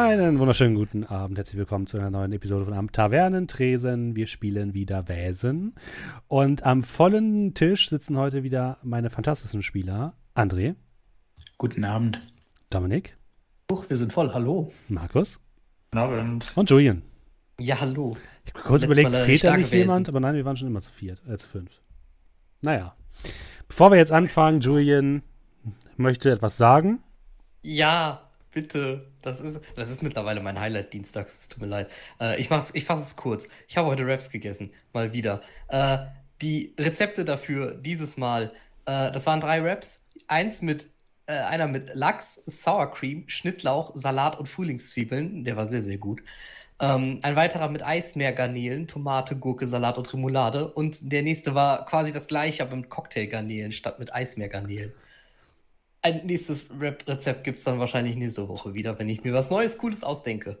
Einen wunderschönen guten Abend. Herzlich willkommen zu einer neuen Episode von Am Tavernentresen. Wir spielen wieder Wäsen. Und am vollen Tisch sitzen heute wieder meine fantastischen Spieler. André. Guten Abend. Dominik. Huch, wir sind voll. Hallo. Markus. Guten Abend. Und Julian. Ja, hallo. Ich habe kurz Letztes überlegt, Mal fehlt da nicht gewesen. jemand? Aber nein, wir waren schon immer zu viert, äh, zu fünft. Naja. Bevor wir jetzt anfangen, Julian möchte etwas sagen. Ja, bitte. Das ist, das ist mittlerweile mein Highlight dienstags. Es tut mir leid. Äh, ich, ich fasse es kurz. Ich habe heute Wraps gegessen. Mal wieder. Äh, die Rezepte dafür dieses Mal, äh, das waren drei Wraps. Eins mit, äh, einer mit Lachs, Sour Cream, Schnittlauch, Salat und Frühlingszwiebeln. Der war sehr, sehr gut. Ähm, ein weiterer mit Eismeergarnelen, Tomate, Gurke, Salat und Remoulade. Und der nächste war quasi das gleiche, aber mit Cocktailgarnelen statt mit Eismeergarnelen. Ein nächstes Rep Rezept gibt es dann wahrscheinlich nächste Woche wieder, wenn ich mir was Neues, Cooles ausdenke.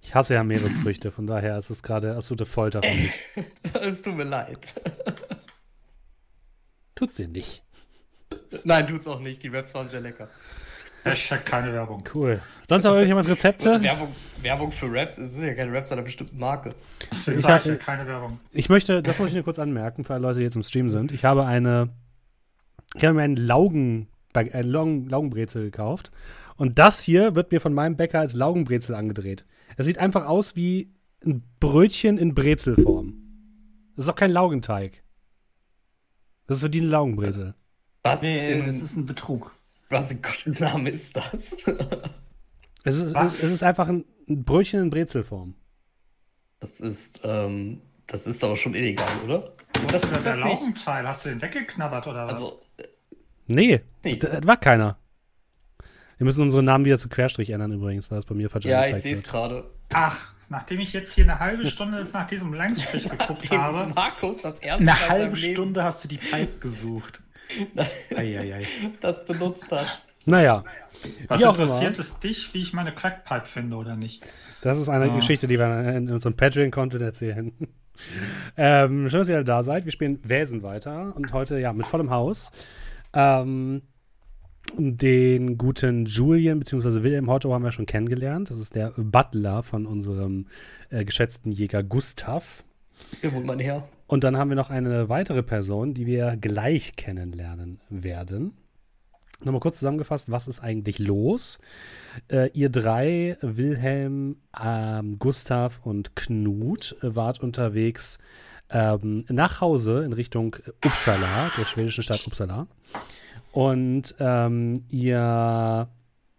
Ich hasse ja Meeresfrüchte, von daher ist es gerade absolute Folter für mich. es tut mir leid. Tut's dir nicht. Nein, tut's auch nicht. Die Raps waren sehr lecker. Hashtag keine Werbung. Cool. Sonst noch irgendjemand Rezepte? Werbung, Werbung für Raps, es sind ja keine Raps einer bestimmten Marke. Deswegen Ich sage hab- ich ja keine Werbung. Ich möchte, das muss ich nur kurz anmerken, für alle Leute, die jetzt im Stream sind. Ich habe eine, ich habe mir einen Laugen, ein Laugen, Laugenbrezel gekauft. Und das hier wird mir von meinem Bäcker als Laugenbrezel angedreht. Es sieht einfach aus wie ein Brötchen in Brezelform. Das ist doch kein Laugenteig. Das ist für die eine Laugenbrezel. Was, Nee, in, das ist ein Betrug. was in Gottes Namen ist das? Es ist, Was? es ist einfach ein, ein Brötchen in Brezelform. das ist, ähm, das ist aber schon illegal, oder? Ist das, ist der das nicht? Laugenteil, hast du den weggeknabbert oder was? Also, Nee, Nee. Das, das war keiner. Wir müssen unsere Namen wieder zu Querstrich ändern übrigens, weil das bei mir falsch ja, ich sehe es gerade. Ach, nachdem ich jetzt hier eine halbe Stunde nach diesem Langstrich geguckt habe. Markus das erste Mal Eine in halbe Leben Stunde hast du die Pipe gesucht. Eieiei. das benutzt hat. Naja, Was Wie auch immer. interessiert es dich, wie ich meine Crackpipe finde oder nicht? Das ist eine Ah. Geschichte, die wir in unserem Patreon-Content erzählen. ähm, schön, dass ihr alle da seid. Wir spielen Wäsen weiter und heute ja mit vollem Haus. Ähm, den guten Julian bzw. Wilhelm Hotto haben wir schon kennengelernt. Das ist der Butler von unserem äh, geschätzten Jäger Gustav. Wohnt man her. Und dann haben wir noch eine weitere Person, die wir gleich kennenlernen werden. Nochmal kurz zusammengefasst, was ist eigentlich los? Äh, ihr drei, Wilhelm, ähm, Gustav und Knut, äh, wart unterwegs ähm, nach Hause in Richtung Uppsala, der schwedischen Stadt Uppsala. Und ähm, ihr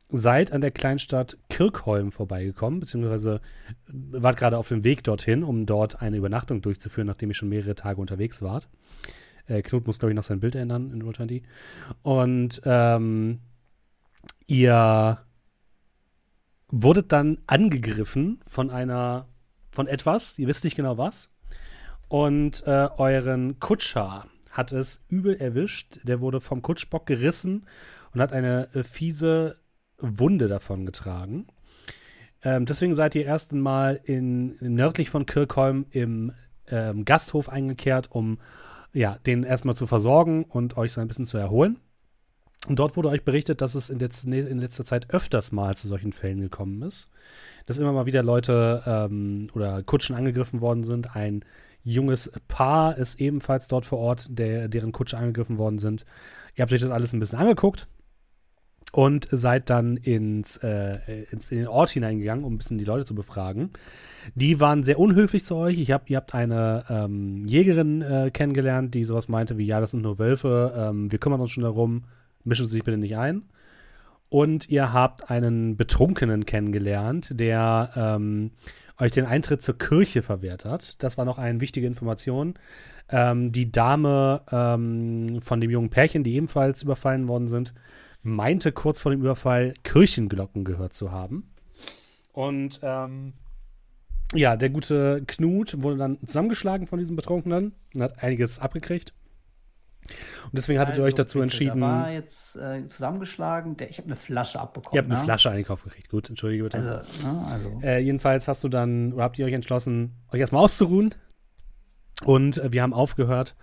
seid an der Kleinstadt Kirkholm vorbeigekommen, beziehungsweise wart gerade auf dem Weg dorthin, um dort eine Übernachtung durchzuführen, nachdem ihr schon mehrere Tage unterwegs wart. Äh, Knut muss, glaube ich, noch sein Bild ändern in Roll20. Und ähm, ihr wurdet dann angegriffen von einer, von etwas, ihr wisst nicht genau was. Und äh, euren Kutscher hat es übel erwischt. Der wurde vom Kutschbock gerissen und hat eine äh, fiese Wunde davon getragen. Ähm, deswegen seid ihr erst einmal in, nördlich von Kirkholm im ähm, Gasthof eingekehrt, um ja, den erstmal zu versorgen und euch so ein bisschen zu erholen. Und dort wurde euch berichtet, dass es in, letz in letzter Zeit öfters mal zu solchen Fällen gekommen ist. Dass immer mal wieder Leute ähm, oder Kutschen angegriffen worden sind. Ein junges Paar ist ebenfalls dort vor Ort, der, deren Kutsche angegriffen worden sind. Ihr habt euch das alles ein bisschen angeguckt und seid dann ins, äh, ins, in den Ort hineingegangen, um ein bisschen die Leute zu befragen. Die waren sehr unhöflich zu euch. Ich hab, ihr habt eine ähm, Jägerin äh, kennengelernt, die sowas meinte wie, ja, das sind nur Wölfe, ähm, wir kümmern uns schon darum, mischen Sie sich bitte nicht ein. Und ihr habt einen Betrunkenen kennengelernt, der ähm, euch den Eintritt zur Kirche verwehrt hat. Das war noch eine wichtige Information. Ähm, die Dame ähm, von dem jungen Pärchen, die ebenfalls überfallen worden sind, meinte kurz vor dem Überfall Kirchenglocken gehört zu haben. Und ähm, ja, der gute Knut wurde dann zusammengeschlagen von diesem Betrunkenen und hat einiges abgekriegt. Und deswegen hattet ihr euch dazu bitte, entschieden. Da war jetzt äh, zusammengeschlagen. Der, ich habe eine Flasche abbekommen. Ihr habt eine ne? Flasche eingekauft gekriegt. Gut, entschuldige bitte. Also, ne, also Äh, jedenfalls hast du dann, oder habt ihr euch entschlossen, euch erstmal auszuruhen. Und äh, wir haben aufgehört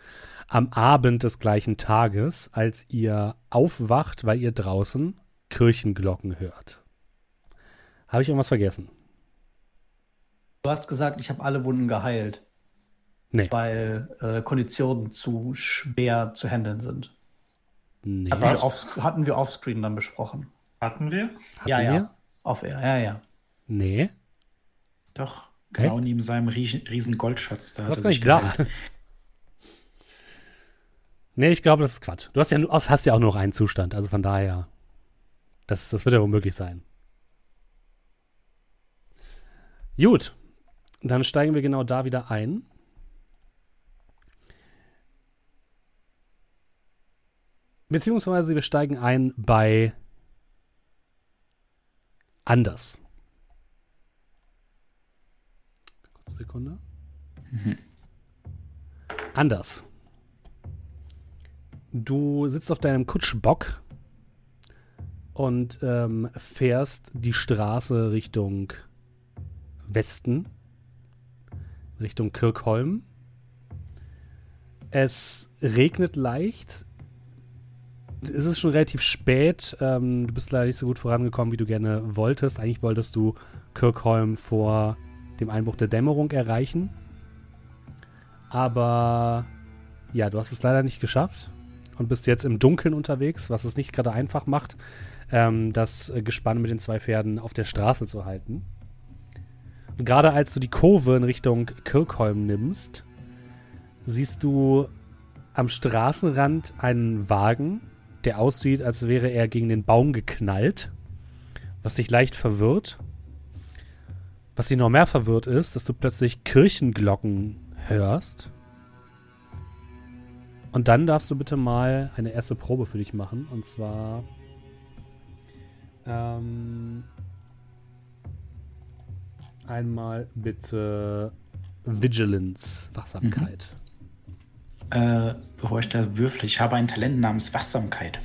am Abend des gleichen Tages, als ihr aufwacht, weil ihr draußen Kirchenglocken hört. Habe ich irgendwas vergessen? Du hast gesagt, ich habe alle Wunden geheilt. Nee. Weil äh, Konditionen zu schwer zu handeln sind. Nee. Hatten wir, off, hatten wir offscreen dann besprochen. Hatten wir? Hatten ja, wir? ja. Auf Air, ja, ja. Nee. Doch. Genau Echt? neben seinem riesen, riesen Goldschatz da. Hat gar nicht da. Nee, ich glaube, das ist Quatsch. Du hast ja, hast ja auch nur noch einen Zustand, also von daher. Das, das wird ja wohl möglich sein. Gut. Dann steigen wir genau da wieder ein. Beziehungsweise wir steigen ein bei anders. Sekunde. Anders. Du sitzt auf deinem Kutschbock und ähm, fährst die Straße Richtung Westen, Richtung Kirkholm. Es regnet leicht. Es ist schon relativ spät. Ähm, du bist leider nicht so gut vorangekommen, wie du gerne wolltest. Eigentlich wolltest du Kirkholm vor dem Einbruch der Dämmerung erreichen. Aber ja, du hast es leider nicht geschafft und bist jetzt im Dunkeln unterwegs, was es nicht gerade einfach macht, ähm, das äh, Gespann mit den zwei Pferden auf der Straße zu halten. Und gerade als du die Kurve in Richtung Kirkholm nimmst, siehst du am Straßenrand einen Wagen, der aussieht, als wäre er gegen den Baum geknallt, was dich leicht verwirrt. Was dich noch mehr verwirrt ist, dass du plötzlich Kirchenglocken hörst. Und dann darfst du bitte mal eine erste Probe für dich machen. Und zwar. Ähm, einmal bitte Vigilance, Wachsamkeit. Äh, bevor ich da würfle, ich habe ein Talent namens Wachsamkeit.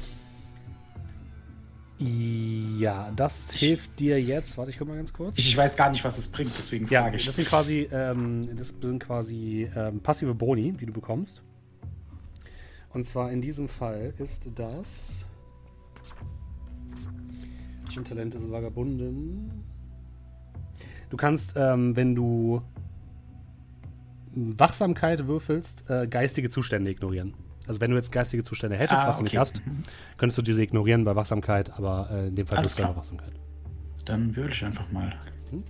Ja, das hilft dir jetzt. Warte, ich guck mal ganz kurz. Ich, ich weiß gar nicht, was es bringt, deswegen ja, frage ich. das sind quasi, ähm, das sind quasi ähm, passive Boni, die du bekommst. Und zwar in diesem Fall ist das. Ein Talent ist Vagabunden. Du kannst, ähm, wenn du Wachsamkeit würfelst, äh, geistige Zustände ignorieren. Also wenn du jetzt geistige Zustände hättest, Ah, was du nicht okay. hast, könntest du diese ignorieren bei Wachsamkeit, aber äh, in dem Fall tust du klar. Wachsamkeit. Dann würfel ich einfach mal. Hm?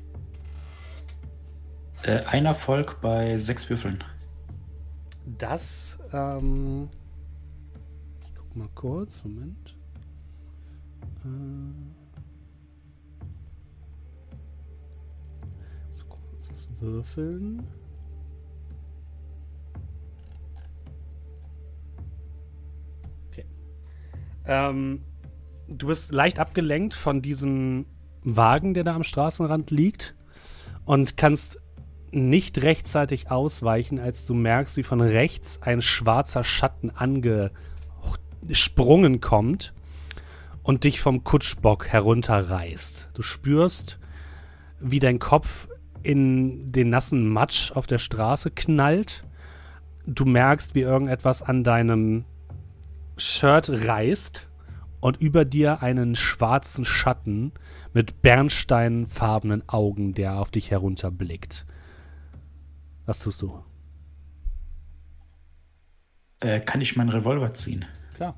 Äh, ein Erfolg bei sechs Würfeln. Das, ähm. Ich guck mal kurz, Moment. Äh, so kurzes Würfeln. Ähm, du bist leicht abgelenkt von diesem Wagen, der da am Straßenrand liegt und kannst nicht rechtzeitig ausweichen, als du merkst, wie von rechts ein schwarzer Schatten angesprungen kommt und dich vom Kutschbock herunterreißt. Du spürst, wie dein Kopf in den nassen Matsch auf der Straße knallt. Du merkst, wie irgendetwas an deinem Shirt reißt und über dir einen schwarzen Schatten mit bernsteinfarbenen Augen, der auf dich herunterblickt. Was tust du? Äh, kann ich meinen Revolver ziehen? Klar.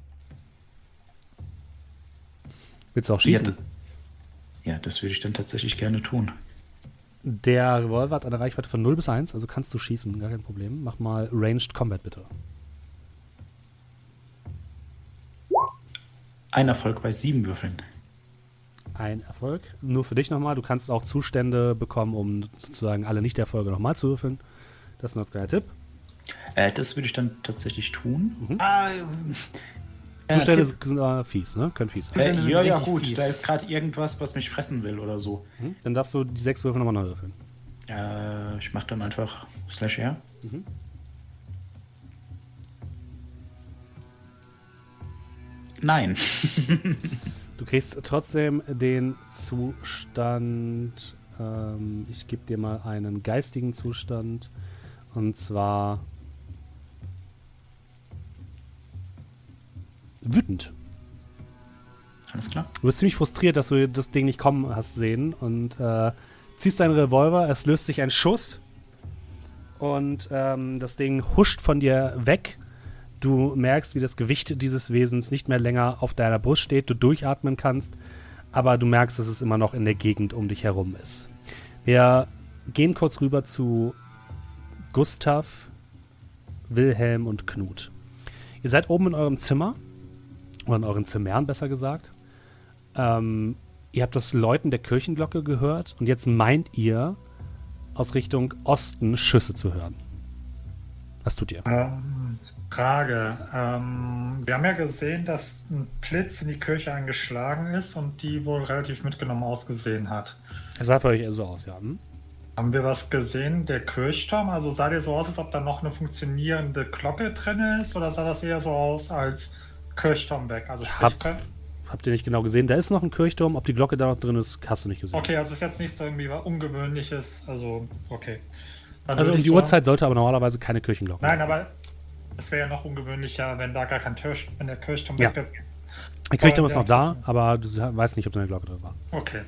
Willst du auch schießen? Ja, ja, das würde ich dann tatsächlich gerne tun. Der Revolver hat eine Reichweite von 0 bis 1, also kannst du schießen, gar kein Problem. Mach mal Ranged Combat bitte. Ein Erfolg bei sieben Würfeln. Ein Erfolg. Nur für dich nochmal. Du kannst auch Zustände bekommen, um sozusagen alle Nicht-Erfolge nochmal zu würfeln. Das ist noch ein kleiner Tipp. Äh, das würde ich dann tatsächlich tun. Ah, Zustände Tipp. sind äh, fies, ne? Können fies sein. Äh, ja, ja, gut. fies. Da ist gerade irgendwas, was mich fressen will oder so. Mhm. Dann darfst du die sechs Würfel nochmal neu würfeln. Äh, ich mache dann einfach Slash R. Nein. Du kriegst trotzdem den Zustand. Ähm, ich gebe dir mal einen geistigen Zustand. Und zwar. Wütend. Alles klar. Du bist ziemlich frustriert, dass du das Ding nicht kommen hast sehen und äh, ziehst deinen Revolver, es löst sich ein Schuss und ähm, das Ding huscht von dir weg. Du merkst, wie das Gewicht dieses Wesens nicht mehr länger auf deiner Brust steht, du durchatmen kannst, aber du merkst, dass es immer noch in der Gegend um dich herum ist. Wir gehen kurz rüber zu Gustav, Wilhelm und Knut. Ihr seid oben in eurem Zimmer, oder in euren Zimmern besser gesagt. Ähm, ihr habt das Läuten der Kirchenglocke gehört und jetzt meint ihr, aus Richtung Osten Schüsse zu hören. Was tut ihr? Ähm, Frage. Ähm, wir haben ja gesehen, dass ein Blitz in die Kirche eingeschlagen ist und die wohl relativ mitgenommen ausgesehen hat. Es sah für euch eher so aus, ja. Hm? Haben wir was gesehen? Der Kirchturm? Also sah der so aus, als ob da noch eine funktionierende Glocke drin ist? Oder sah das eher so aus als Kirchturm weg? Also sprich, Hab- Habt ihr nicht genau gesehen? Da ist noch ein Kirchturm. Ob die Glocke da noch drin ist, hast du nicht gesehen. Okay, also ist jetzt nicht so irgendwie was Ungewöhnliches. Also, okay. Dann Also um die so- Uhrzeit sollte aber normalerweise keine Kirchenglocke Nein, sein. aber es wäre ja noch ungewöhnlicher, wenn da gar kein Kirch, wenn der Kirchturm Ja. weg Der Kirchturm ist noch da, aber du weißt nicht, ob da eine Glocke drin war. Okay.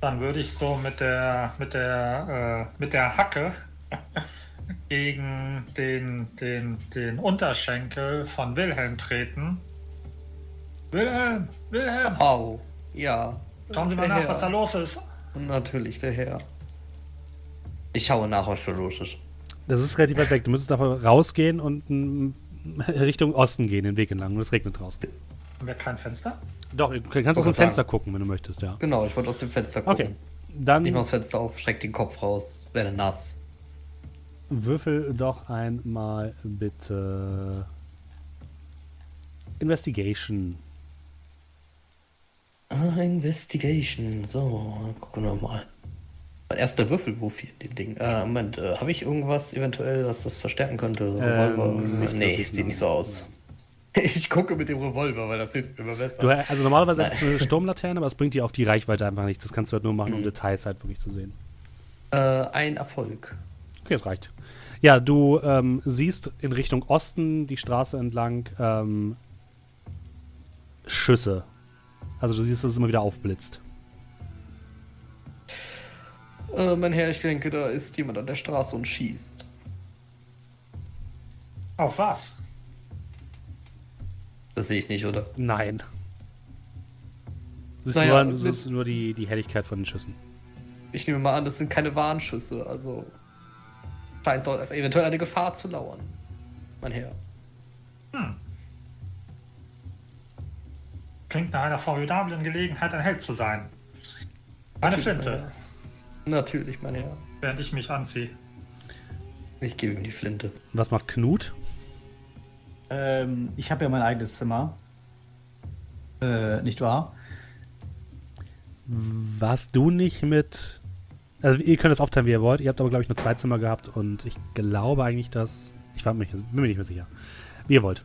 Dann würde ich so mit der mit der äh, mit der Hacke gegen den, den, den Unterschenkel von Wilhelm treten. Wilhelm! Wilhelm! Au. Ja. Schauen Sie mal nach, Herr. was da los ist. Natürlich, der Herr. Ich schaue nach, was da los ist. Das ist relativ weit weg. Du müsstest davon rausgehen und Richtung Osten gehen, den Weg entlang. Und es regnet draußen. Haben wir kein Fenster? Doch, du kannst aus dem sagen. Fenster gucken, wenn du möchtest, ja. Genau, ich wollte aus dem Fenster gucken. Okay. Dann Ich mach das Fenster auf, schreck den Kopf raus, werde nass. würfel doch einmal bitte Investigation. Ah, Investigation. So, gucken wir mal. Mein erster Würfel, wofür dem Ding? Äh, Moment, äh, habe ich irgendwas eventuell, was das verstärken könnte? So Revolver? Ähm, ich nee, nicht, sieht nein. nicht so aus. Ich gucke mit dem Revolver, weil das hilft mir immer besser. Du, also normalerweise hättest du eine Sturmlaterne, aber es bringt dir auf die Reichweite einfach nichts. Das kannst du halt nur machen, um Details halt wirklich zu sehen. Äh, ein Erfolg. Okay, das reicht. Ja, du ähm, siehst in Richtung Osten die Straße entlang ähm, Schüsse. Also du siehst, dass es immer wieder aufblitzt. Äh, mein Herr, ich denke, da ist jemand an der Straße und schießt. Auf was? Das sehe ich nicht, oder? Nein. Du siehst Naja, nur, du mit- siehst nur die, die Helligkeit von den Schüssen. Ich nehme mal an, das sind keine Warnschüsse, also scheint dort eventuell eine Gefahr zu lauern. Mein Herr. Klingt nach einer formidablen Gelegenheit, ein Held zu sein. Eine Flinte, Natürlich, mein Herr. während ich mich anziehe. Ich gebe ihm die Flinte. Was macht Knut? Ähm, ich habe ja mein eigenes Zimmer. Äh, nicht wahr? Warst du nicht mit. Also, ihr könnt es aufteilen, wie ihr wollt. Ihr habt aber, glaube ich, nur zwei Zimmer gehabt und ich glaube eigentlich, dass. Ich war mir, bin mir nicht mehr sicher. Wie ihr wollt.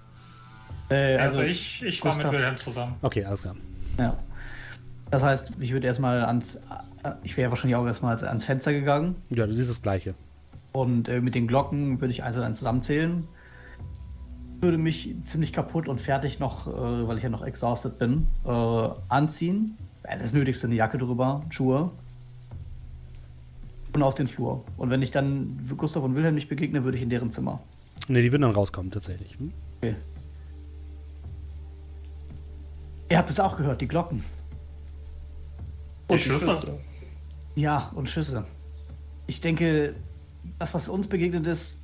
Äh, Also, ich, ich war mit Wilhelm zusammen. Okay, alles klar. Ja. Das heißt, ich würde erstmal ans. äh, Ich wäre wahrscheinlich auch erstmal ans- Fenster gegangen. Ja, du siehst das Gleiche. Und äh, mit den Glocken würde ich eins und eins zusammenzählen. Würde mich ziemlich kaputt und fertig noch, äh, weil ich ja noch exhausted bin, äh, anziehen. Das Nötigste, eine Jacke drüber, Schuhe. Und auf den Flur. Und wenn ich dann Gustav und Wilhelm nicht begegne, würde ich in deren Zimmer. Ne, die würden dann rauskommen, tatsächlich. Hm? Okay. Ihr habt es auch gehört, die Glocken. Die Schüsse? Ja, und Schüsse. Ich denke, das, was uns begegnet ist,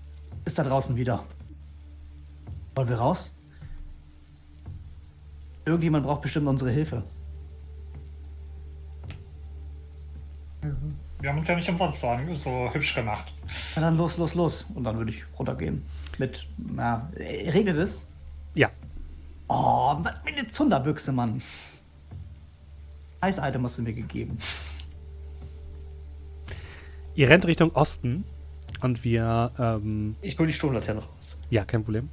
ist da draußen wieder. Wollen wir raus? Irgendjemand braucht bestimmt unsere Hilfe. Wir haben uns ja nicht umsonst so, so hübsch gemacht. Na dann los, los, los. Und dann würde ich runtergehen. Mit, na, regnet es? Ja. Oh, was mit der Zunderbüchse, Mann. Eis-Item hast du mir gegeben. Ihr rennt Richtung Osten und wir. Ähm, Ich hol die Sturmlaterne raus. Ja, kein Problem.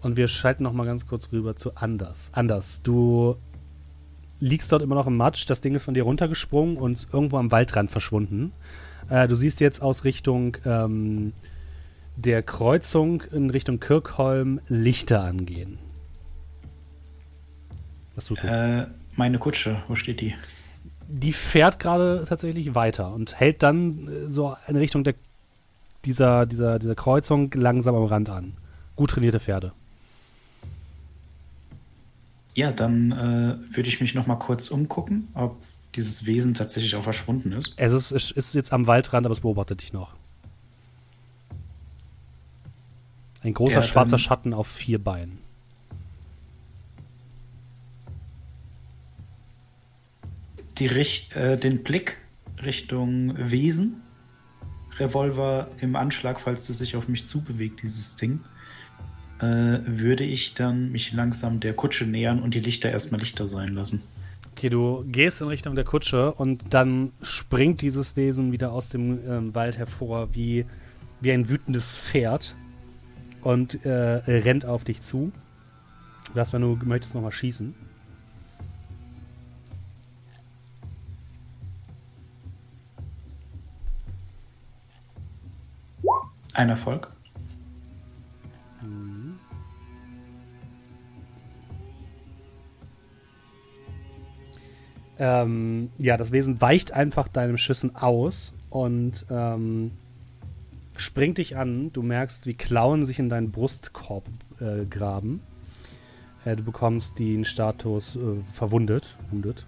Und wir schalten noch mal ganz kurz rüber zu Anders. Anders, du liegst dort immer noch im Matsch. Das Ding ist von dir runtergesprungen und irgendwo am Waldrand verschwunden. Äh, du siehst jetzt aus Richtung ähm, der Kreuzung in Richtung Kirkholm Lichter angehen. Was tust du? Äh, meine Kutsche, wo steht die? Die fährt gerade tatsächlich weiter und hält dann äh, so in Richtung der, dieser, dieser, dieser Kreuzung langsam am Rand an. Gut trainierte Pferde. Ja, dann äh, würde ich mich noch mal kurz umgucken, ob dieses Wesen tatsächlich auch verschwunden ist. Es ist, es ist jetzt am Waldrand, aber es beobachtet dich noch. Ein großer Ja, schwarzer Schatten auf vier Beinen. Die Richt äh, den Blick Richtung Wesen. Revolver im Anschlag, falls es sich auf mich zubewegt, dieses Ding. Äh, würde ich dann mich langsam der Kutsche nähern und die Lichter erstmal Lichter sein lassen. Okay, du gehst in Richtung der Kutsche und dann springt dieses Wesen wieder aus dem ähm, Wald hervor wie, wie ein wütendes Pferd und äh, rennt auf dich zu. Du darfst, wenn du möchtest, nochmal schießen. Ein Erfolg. Ähm, ja, das Wesen weicht einfach deinem Schüssen aus und ähm, springt dich an. Du merkst, wie Klauen sich in deinen Brustkorb äh, graben. Äh, du bekommst den Status äh, verwundet. Wundet.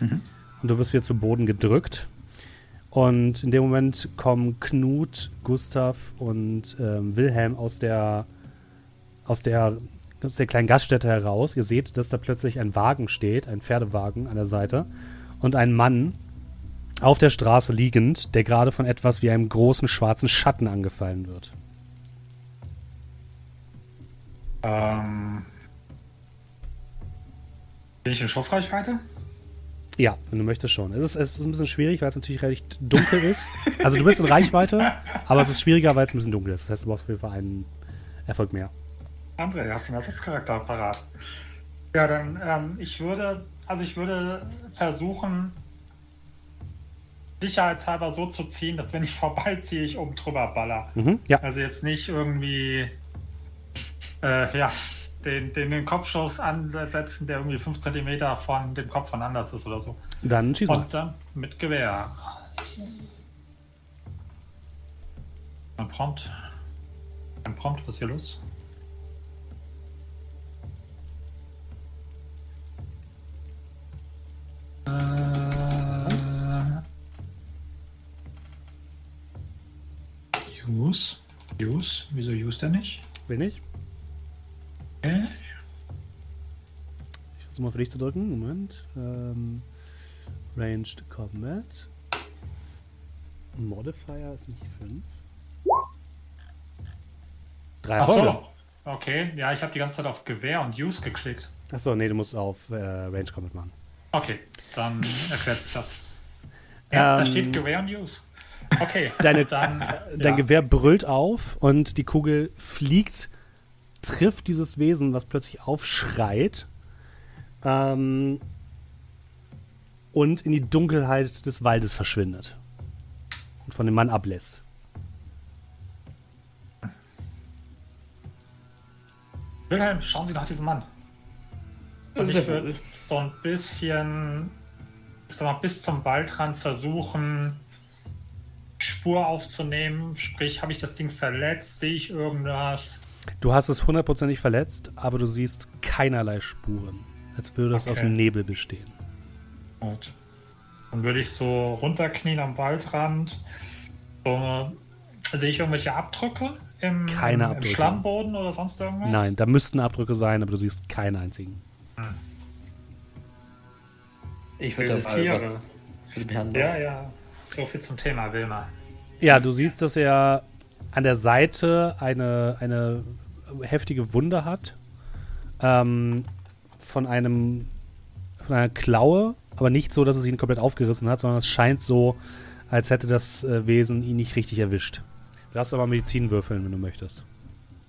Mhm. Und du wirst wieder zu Boden gedrückt. Und in dem Moment kommen Knut, Gustav und ähm, Wilhelm aus der, aus der aus der kleinen Gaststätte heraus. Ihr seht, dass da plötzlich ein Wagen steht, ein Pferdewagen an der Seite und ein Mann auf der Straße liegend, der gerade von etwas wie einem großen schwarzen Schatten angefallen wird. Ähm. In Schussreichweite? Ja, wenn du möchtest schon. Es ist, es ist ein bisschen schwierig, weil es natürlich recht dunkel ist. Also du bist in Reichweite, aber es ist schwieriger, weil es ein bisschen dunkel ist. Das heißt, du brauchst auf jeden Fall einen Erfolg mehr. André, hast du einen Ersatzcharakter parat? Ja, dann, ähm, ich würde, also ich würde versuchen, sicherheitshalber so zu ziehen, dass wenn ich vorbeiziehe, ich oben drüber baller. Mhm, ja, Also jetzt nicht irgendwie, äh, ja, den, den, den Kopfschuss ansetzen, der irgendwie 5 cm von dem Kopf von anders ist oder so. dann schieß mal. Und dann mit Gewehr. Ein Prompt. Ein Prompt, was ist hier los? Äh, use. Use. Wieso use der nicht? Bin ich? Okay. Ich versuche mal für dich zu drücken. Moment. Ähm, Ranged Combat. Modifier ist nicht 5. Drei Ach so. Okay, ja, ich habe die ganze Zeit auf Gewehr und Use geklickt. Achso, nee, du musst auf äh, Range Combat machen. Okay, dann erklärt sich das. Ja, da Ähm, steht Gewehr und Use. Okay, Deine- dann, Dein ja. Gewehr brüllt auf und die Kugel fliegt, trifft dieses Wesen, was plötzlich aufschreit. Ähm, und in die Dunkelheit des Waldes verschwindet. Und von dem Mann ablässt. Wilhelm, schauen Sie nach diesem Mann. Und ich würde so ein bisschen, ich sag mal, bis zum Waldrand versuchen, Spur aufzunehmen. Sprich, habe ich das Ding verletzt? Sehe ich irgendwas? Du hast es hundertprozentig verletzt, aber du siehst keinerlei Spuren. Als würde es aus dem Nebel bestehen. Gut. Dann würde ich so runterknien am Waldrand. So, sehe ich irgendwelche Abdrücke im, Keine im Abdrücke. Schlammboden oder sonst irgendwas? Nein, da müssten Abdrücke sein, aber du siehst keinen einzigen. Ich würde dabei Tiere. Ja, ja. So viel zum Thema Wilma. Ja, du siehst, dass er an der Seite eine, eine heftige Wunde hat. Ähm, von einem von einer Klaue, aber nicht so, dass es ihn komplett aufgerissen hat, sondern es scheint so, als hätte das äh, Wesen ihn nicht richtig erwischt. Du darfst aber Medizin würfeln, wenn du möchtest.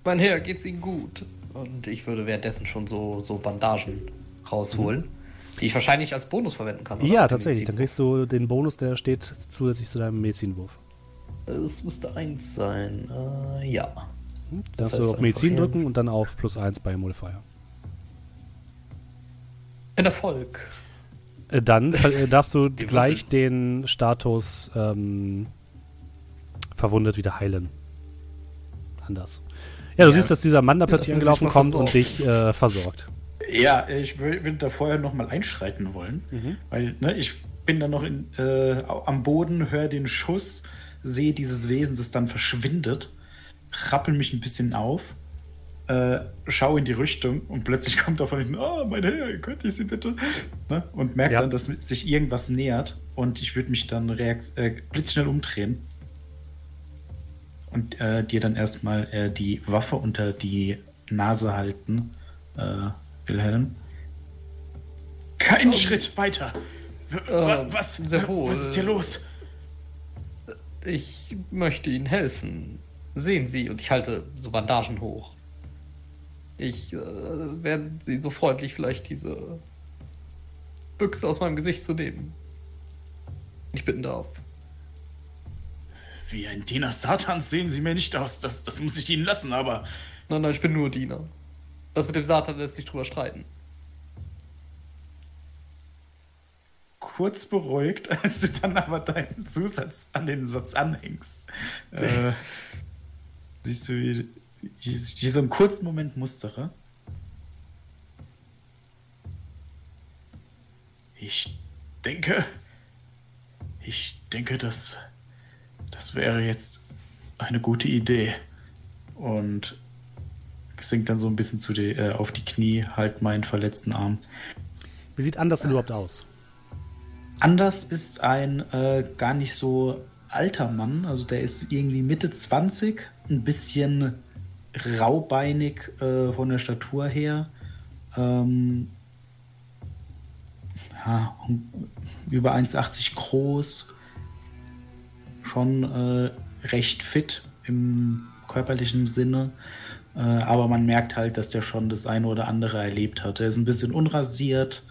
Mein Herr, geht's Ihnen gut? Und ich würde währenddessen schon so, so Bandagen rausholen, die ich wahrscheinlich als Bonus verwenden kann. oder? Ja, tatsächlich. Dann kriegst du den Bonus, der steht zusätzlich zu deinem Medizinwurf. Es müsste eins sein. Äh, ja. Darfst heißt du auf Medizin drücken und dann auf plus 1 bei Modifier. Ein Erfolg. Äh, Dann äh, darfst du gleich den Status ähm, verwundet wieder heilen. Anders. Ja, du Ja. siehst, dass dieser Mann da plötzlich angelaufen kommt und versorgt. dich äh, versorgt. Ja, ich wür- würde da vorher noch mal einschreiten wollen, weil ne, ich bin dann noch in, äh, am Boden, höre den Schuss, sehe dieses Wesen, das dann verschwindet, rappel mich ein bisschen auf, äh, schaue in die Richtung und plötzlich kommt da von hinten, oh, mein Herr, könnte ich Sie bitte? Ne? Und merke Ja. dann, dass sich irgendwas nähert und ich würde mich dann reakt äh, blitzschnell umdrehen und äh, dir dann erstmal äh, die Waffe unter die Nase halten, äh, Wilhelm. Kein Oh. Schritt weiter. W wa- was, was ist hier los? Ich möchte Ihnen helfen. Sehen Sie, und ich halte so Bandagen hoch. Ich äh, werde Sie so freundlich vielleicht diese Büchse aus meinem Gesicht zu nehmen. Ich bitten darf. Wie ein Diener Satans sehen Sie mir nicht aus. Das, das muss ich Ihnen lassen, aber Nein, nein, ich bin nur Diener. Das mit dem Satan lässt sich drüber streiten. Kurz beruhigt, als du dann aber deinen Zusatz an den Satz anhängst. äh, siehst du, wie, wie, wie so einen kurzen Moment mustere. Ich denke, ich denke, dass das wäre jetzt eine gute Idee. Und sinkt dann so ein bisschen zu die, äh, auf die Knie, halt meinen verletzten Arm. Wie sieht Anders denn überhaupt aus? Anders ist ein äh, gar nicht so alter Mann, also der ist irgendwie Mitte 20, ein bisschen raubeinig äh, von der Statur her. Ähm, ja, über 1,80 groß, schon äh, recht fit im körperlichen Sinne. Äh, aber man merkt halt, dass der schon das eine oder andere erlebt hat. Er ist ein bisschen unrasiert,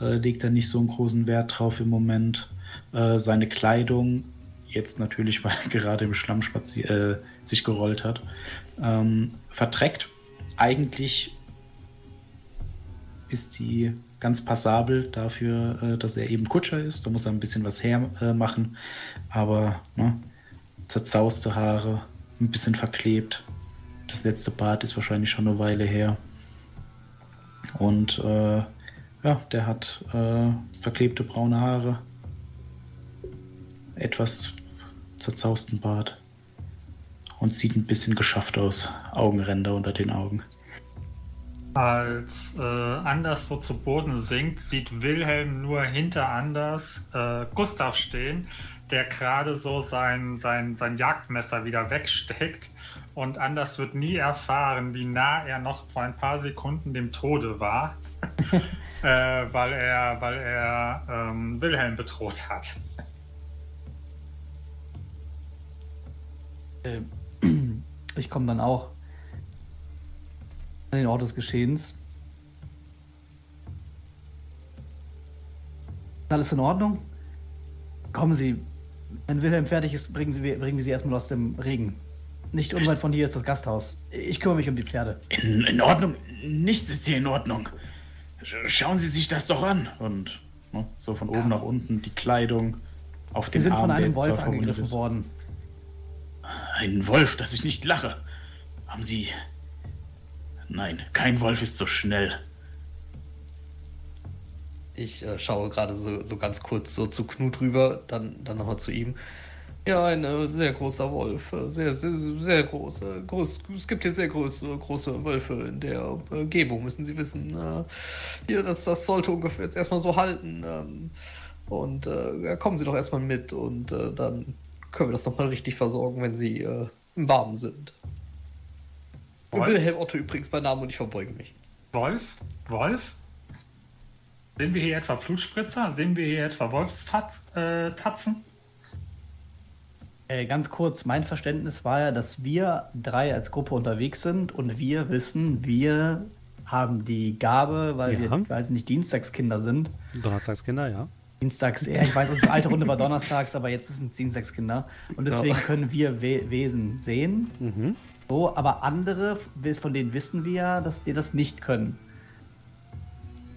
äh, legt er nicht so einen großen Wert drauf im Moment. Äh, seine Kleidung, jetzt natürlich, weil er gerade im Schlamm äh, sich gerollt hat, ähm, verträgt. Eigentlich ist die ganz passabel dafür, äh, dass er eben Kutscher ist. Da muss er ein bisschen was hermachen. Äh. Aber ne, zerzauste Haare, ein bisschen verklebt. Das letzte Bad ist wahrscheinlich schon eine Weile her. Und äh, ja, der hat äh, verklebte braune Haare. Etwas zerzausten Bart. Und sieht ein bisschen geschafft aus. Augenränder unter den Augen. Als äh, Anders so zu Boden sinkt, sieht Wilhelm nur hinter Anders äh, Gustav stehen, der gerade so sein, sein, sein Jagdmesser wieder wegsteckt. Und Anders wird nie erfahren, wie nah er noch vor ein paar Sekunden dem Tode war, äh, weil er, weil er ähm, Wilhelm bedroht hat. Äh, Ich komme dann auch an den Ort des Geschehens. Ist alles in Ordnung? Kommen Sie. Wenn Wilhelm fertig ist, bringen, Sie, bringen wir Sie erstmal aus dem Regen. Nicht unweit von hier ist das Gasthaus. Ich kümmere mich um die Pferde. In, in Ordnung. Nichts ist hier in Ordnung. Sch- Schauen Sie sich das doch an. Und ne, so von oben nach unten die Kleidung auf Wir den sind Arm, von einem Wolf angegriffen ist. worden. Ein Wolf, dass ich nicht lache. Haben Sie. Nein, kein Wolf ist so schnell. Ich äh, schaue gerade so, so ganz kurz so zu Knut rüber, dann, dann nochmal zu ihm. Ja, ein äh, sehr großer Wolf. äh, Sehr, sehr, sehr groß. äh, groß. Es gibt hier sehr große, große Wölfe in der äh, Umgebung, müssen Sie wissen. Äh, hier, das, das sollte ungefähr jetzt erstmal so halten. Ähm, und äh, kommen Sie doch erstmal mit und äh, dann können wir das nochmal richtig versorgen, wenn Sie äh, im Warmen sind. Wolf? Wilhelm Otto übrigens bei Namen und ich verbeuge mich. Wolf? Wolf? Sehen wir hier etwa Blutspritzer? Sehen wir hier etwa Wolfstatzen? Äh, ganz kurz, mein Verständnis war ja, dass wir drei als Gruppe unterwegs sind und wir wissen, wir haben die Gabe, weil Ja. wir, weiß nicht, Dienstagskinder sind. Donnerstagskinder, ja. Dienstags, ja, ich weiß, unsere alte Runde war donnerstags, aber jetzt sind es Dienstagskinder. Und deswegen Ja. können wir We Wesen sehen. Mhm. So, aber andere, von denen wissen wir ja, dass die das nicht können.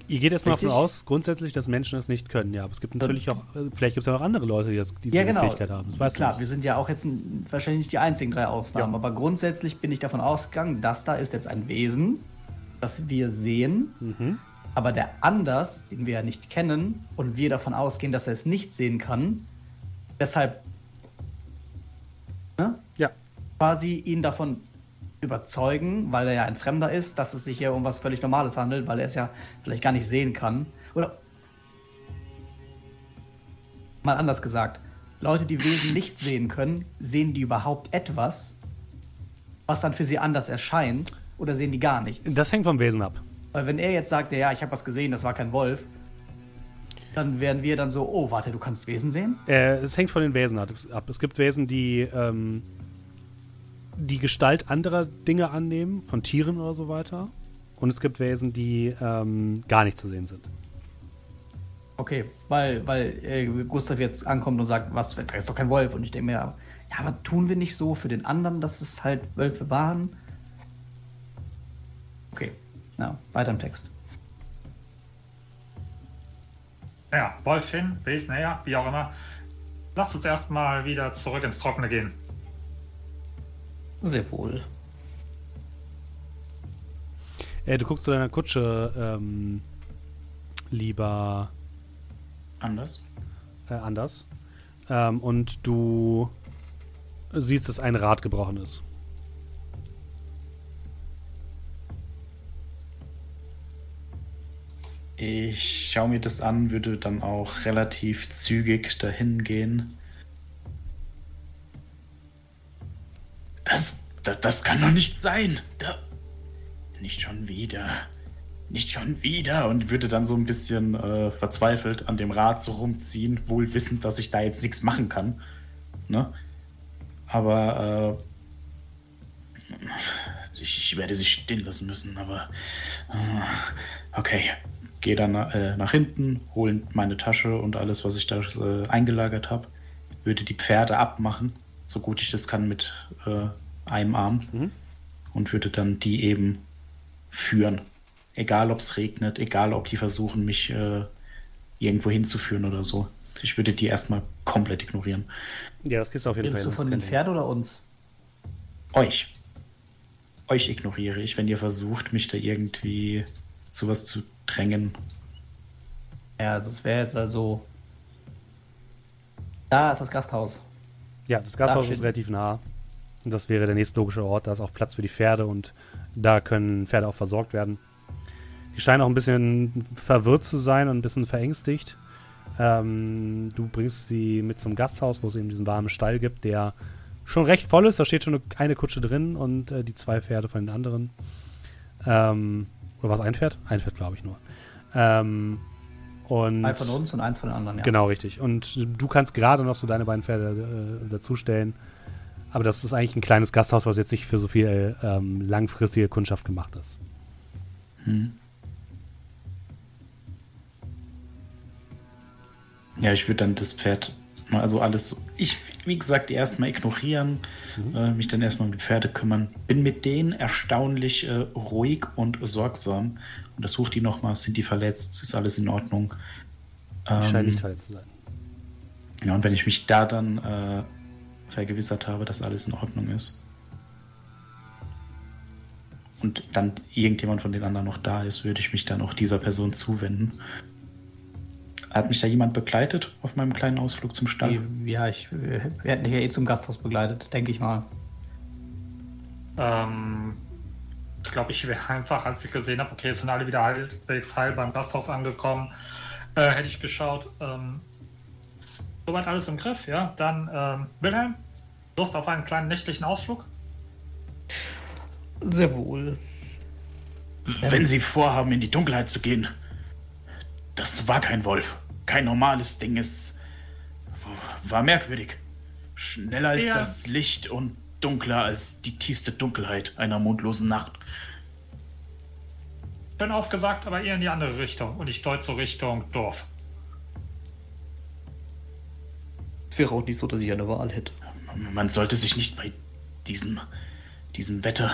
Ihr geht erstmal davon aus, grundsätzlich, dass Menschen es nicht können, ja. Aber es gibt natürlich auch, äh, vielleicht gibt es ja noch andere Leute, die, das, die Ja, diese genau. Fähigkeit haben. Das weißt Klar, wir sind ja auch jetzt wahrscheinlich nicht die einzigen drei Ausnahmen, Ja. aber grundsätzlich bin ich davon ausgegangen, das da ist jetzt ein Wesen, das wir sehen, Mhm. aber der Anders, den wir ja nicht kennen und wir davon ausgehen, dass er es nicht sehen kann, deshalb ne, Ja. quasi ihn davon überzeugen, weil er ja ein Fremder ist, dass es sich hier um was völlig Normales handelt, weil er es ja vielleicht gar nicht sehen kann. Oder mal anders gesagt, Leute, die Wesen nicht sehen können, sehen die überhaupt etwas, was dann für sie anders erscheint, oder sehen die gar nichts? Das hängt vom Wesen ab. Weil wenn er jetzt sagt, ja, ich habe was gesehen, das war kein Wolf, dann wären wir dann so, oh, warte, du kannst Wesen sehen? Äh, es hängt von den Wesen ab. Es gibt Wesen, die ähm, die Gestalt anderer Dinge annehmen, von Tieren oder so weiter. Und es gibt Wesen, die ähm, gar nicht zu sehen sind. Okay, weil, weil äh, Gustav jetzt ankommt und sagt, was, da ist doch kein Wolf. Und ich denke mir, ja, aber tun wir nicht so für den anderen, dass es halt Wölfe waren? Okay, ja, weiter im Text. Ja, Wolf hin, Wesen her, wie auch immer. Lasst uns erstmal wieder zurück ins Trockene gehen. Sehr wohl. Äh, du guckst zu deiner Kutsche, ähm, lieber Anders. äh, anders. Ähm, und du siehst, dass ein Rad gebrochen ist. Ich schaue mir das an, würde dann auch relativ zügig dahin gehen. Das, das, das kann doch nicht sein. Da, nicht schon wieder. Nicht schon wieder. Und würde dann so ein bisschen äh, verzweifelt an dem Rad so rumziehen, wohl wissend, dass ich da jetzt nichts machen kann. Ne? Aber äh, ich, ich werde sie stehen lassen müssen, aber äh, okay. Gehe dann äh, nach hinten, hole meine Tasche und alles, was ich da äh, eingelagert habe. Würde die Pferde abmachen, so gut ich das kann mit äh, einem Arm. Und würde dann die eben führen. Egal, ob es regnet, egal, ob die versuchen, mich äh, irgendwo hinzuführen oder so. Ich würde die erstmal komplett ignorieren. Ja, das gehst du auf jeden Redest Fall. du von dem Pferd oder uns? Euch. Euch ignoriere ich, wenn ihr versucht, mich da irgendwie zu was zu drängen. Ja, also es wäre jetzt also. Da ist das Gasthaus. Ja, das Gasthaus Da ist relativ nah. Und das wäre der nächste logische Ort. Da ist auch Platz für die Pferde und da können Pferde auch versorgt werden. Die scheinen auch ein bisschen verwirrt zu sein und ein bisschen verängstigt. Ähm, du bringst sie mit zum Gasthaus, wo es eben diesen warmen Stall gibt, der schon recht voll ist. Da steht schon eine, Kutsche drin und äh, die zwei Pferde von den anderen. Ähm, oder was ein Pferd? Ein Pferd, glaube ich nur. Ähm, und Zwei von uns und eins von den anderen, ja. Genau, richtig. Und du kannst gerade noch so deine beiden Pferde äh, dazustellen. Aber das ist eigentlich ein kleines Gasthaus, was jetzt nicht für so viel ähm, langfristige Kundschaft gemacht ist. Ja, ich würde dann das Pferd, also alles, ich, wie gesagt, erstmal ignorieren, äh, mich dann erstmal um die Pferde kümmern. Bin mit denen erstaunlich äh, ruhig und sorgsam. Und das sucht die nochmal, sind die verletzt, ist alles in Ordnung. Ähm, nicht verletzt zu sein. Ja, und wenn ich mich da dann äh, vergewissert habe, dass alles in Ordnung ist und dann irgendjemand von den anderen noch da ist, würde ich mich dann auch dieser Person zuwenden. Hat mich da jemand begleitet auf meinem kleinen Ausflug zum Stall? Ja, ich, wir hätten dich ja eh zum Gasthaus begleitet, denke ich mal. Ähm, ich glaube, ich wäre einfach, als ich gesehen habe, okay, es sind alle wieder halbwegs heil beim Gasthaus angekommen, äh, hätte ich geschaut, ähm, soweit alles im Griff, ja. Dann, ähm, Wilhelm, Lust auf einen kleinen nächtlichen Ausflug? Sehr wohl. Wenn Sie vorhaben, in die Dunkelheit zu gehen, das war kein Wolf. Kein normales Ding. Es war merkwürdig. Schneller als Ja. das Licht und dunkler als die tiefste Dunkelheit einer mondlosen Nacht. Schön aufgesagt, aber eher in die andere Richtung. Und ich deute so Richtung Dorf. Es wäre auch nicht so, dass ich eine Wahl hätte. Man sollte sich nicht bei diesem, diesem Wetter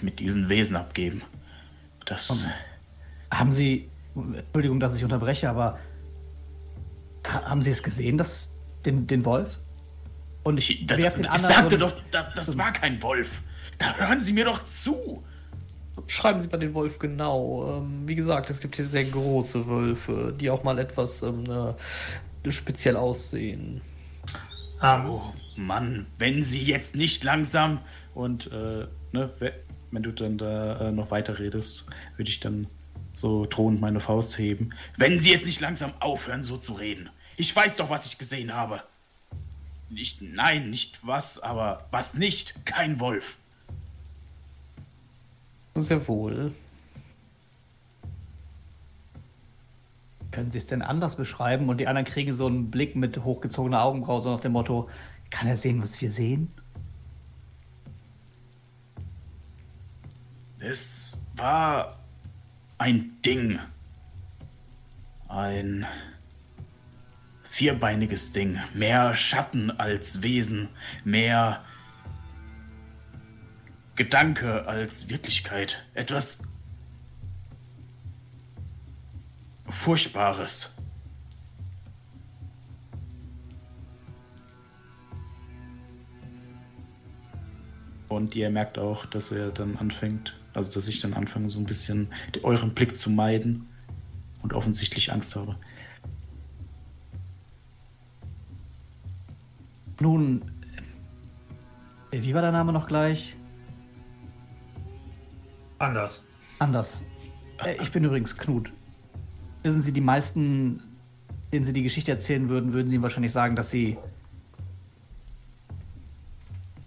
mit diesen Wesen abgeben. Das. Haben Sie Entschuldigung, dass ich unterbreche, aber ha- haben Sie es gesehen, das, den, den Wolf? Und ich, werf den ich sagte doch, das, das war kein Wolf. Da hören Sie mir doch zu. Schreiben Sie mal den Wolf genau. Ähm, wie gesagt, es gibt hier sehr große Wölfe, die auch mal etwas ähm, äh, speziell aussehen. Ähm, Oh Mann, wenn Sie jetzt nicht langsam und äh, ne, we- wenn du dann da äh, noch weiter redest, würde ich dann so drohend meine Faust heben. Wenn Sie jetzt nicht langsam aufhören, so zu reden. Ich weiß doch, was ich gesehen habe. Nicht, nein, nicht was, aber was nicht. Kein Wolf. Sehr wohl. Können Sie es denn anders beschreiben? Und die anderen kriegen so einen Blick mit hochgezogener Augenbraue, so nach dem Motto, kann er sehen, was wir sehen? Es war ein Ding. Ein vierbeiniges Ding. Mehr Schatten als Wesen. Mehr Gedanke als Wirklichkeit. Etwas Furchtbares. Und ihr merkt auch, dass er dann anfängt, also dass ich dann anfange, so ein bisschen euren Blick zu meiden und offensichtlich Angst habe. Nun, äh, wie war der Name noch gleich? anders. Anders. Äh, ich bin übrigens Knut. Wissen Sie, die meisten, denen Sie die Geschichte erzählen würden, würden Sie wahrscheinlich sagen, dass Sie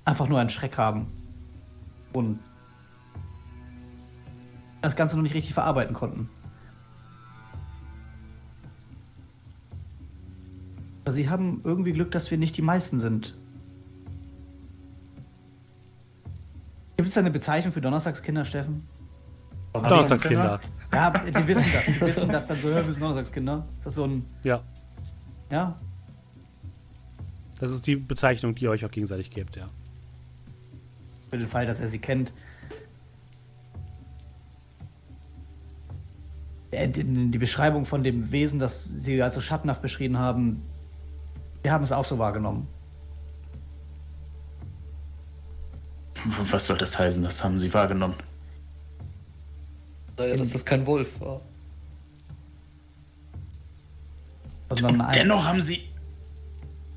einfach nur einen Schreck haben und das Ganze noch nicht richtig verarbeiten konnten. Aber Sie haben irgendwie Glück, dass wir nicht die meisten sind. Gibt es eine Bezeichnung für Donnerstagskinder, Steffen? Donnerstagskinder. Ja, die wissen das. Die wissen das dann so, wir sind Donnerstagskinder. Ist das so ein, Ja, ja? das ist die Bezeichnung, die ihr euch auch gegenseitig gebt, ja. Für den Fall, dass er sie kennt. Äh, Die, Beschreibung von dem Wesen, das sie als so schattenhaft beschrieben haben, wir haben es auch so wahrgenommen. Was soll das heißen? Das haben sie wahrgenommen. Daher, dass das kein Wolf war. Sondern ein, Dennoch haben sie.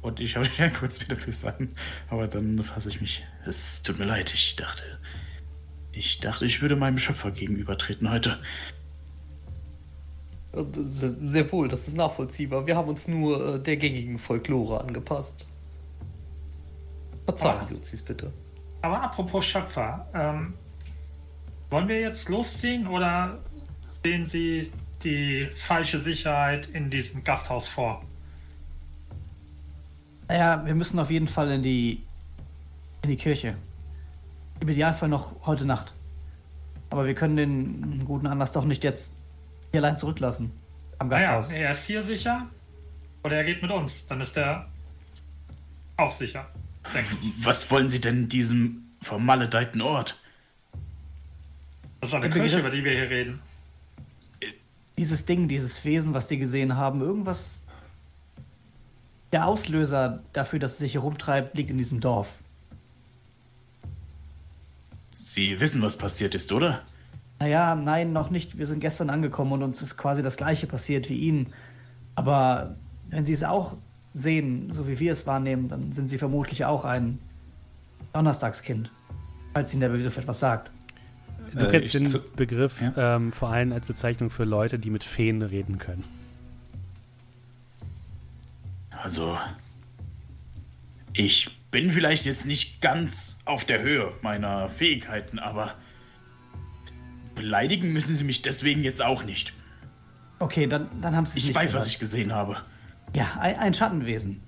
Und ich habe ja kurz wieder für sagen, aber dann fasse ich mich. Es tut mir leid, ich dachte. Ich dachte, ich würde meinem Schöpfer gegenübertreten heute. Äh, Sehr, sehr wohl, das ist nachvollziehbar. Wir haben uns nur äh, der gängigen Folklore angepasst. Verzeihen Ah. Sie uns dies bitte. Aber apropos Schöpfer, ähm, wollen wir jetzt losziehen oder sehen Sie die falsche Sicherheit in diesem Gasthaus vor? naja, wir müssen auf jeden Fall in die, in die Kirche. Im Idealfall noch heute Nacht. Aber wir können den guten Anlass doch nicht jetzt hier allein zurücklassen. Am Naja, Gasthaus. er ist hier sicher oder er geht mit uns, dann ist er auch sicher. Denke ich. Was wollen sie denn in diesem vermaledeiten Ort? Das ist eine Kirche, Begriff- über die wir hier reden. dieses Ding, dieses Wesen, was die gesehen haben, irgendwas. Der Auslöser dafür, dass es sich hier rumtreibt, liegt in diesem Dorf. Sie wissen, was passiert ist, oder? Naja, nein, noch nicht. Wir sind gestern angekommen und uns ist quasi das gleiche passiert wie Ihnen. Aber wenn Sie es auch sehen, so wie wir es wahrnehmen, dann sind Sie vermutlich auch ein Donnerstagskind. Falls Ihnen der Begriff etwas sagt. Du Äh, kennst ich den zu- Begriff Ja. ähm, vor allem als Bezeichnung für Leute, die mit Feen reden können. Also, ich bin vielleicht jetzt nicht ganz auf der Höhe meiner Fähigkeiten, aber beleidigen müssen sie mich deswegen jetzt auch nicht. Okay, dann, dann haben Sie es Ich nicht weiß, gehört. was ich gesehen habe. Ja, ein, ein Schattenwesen.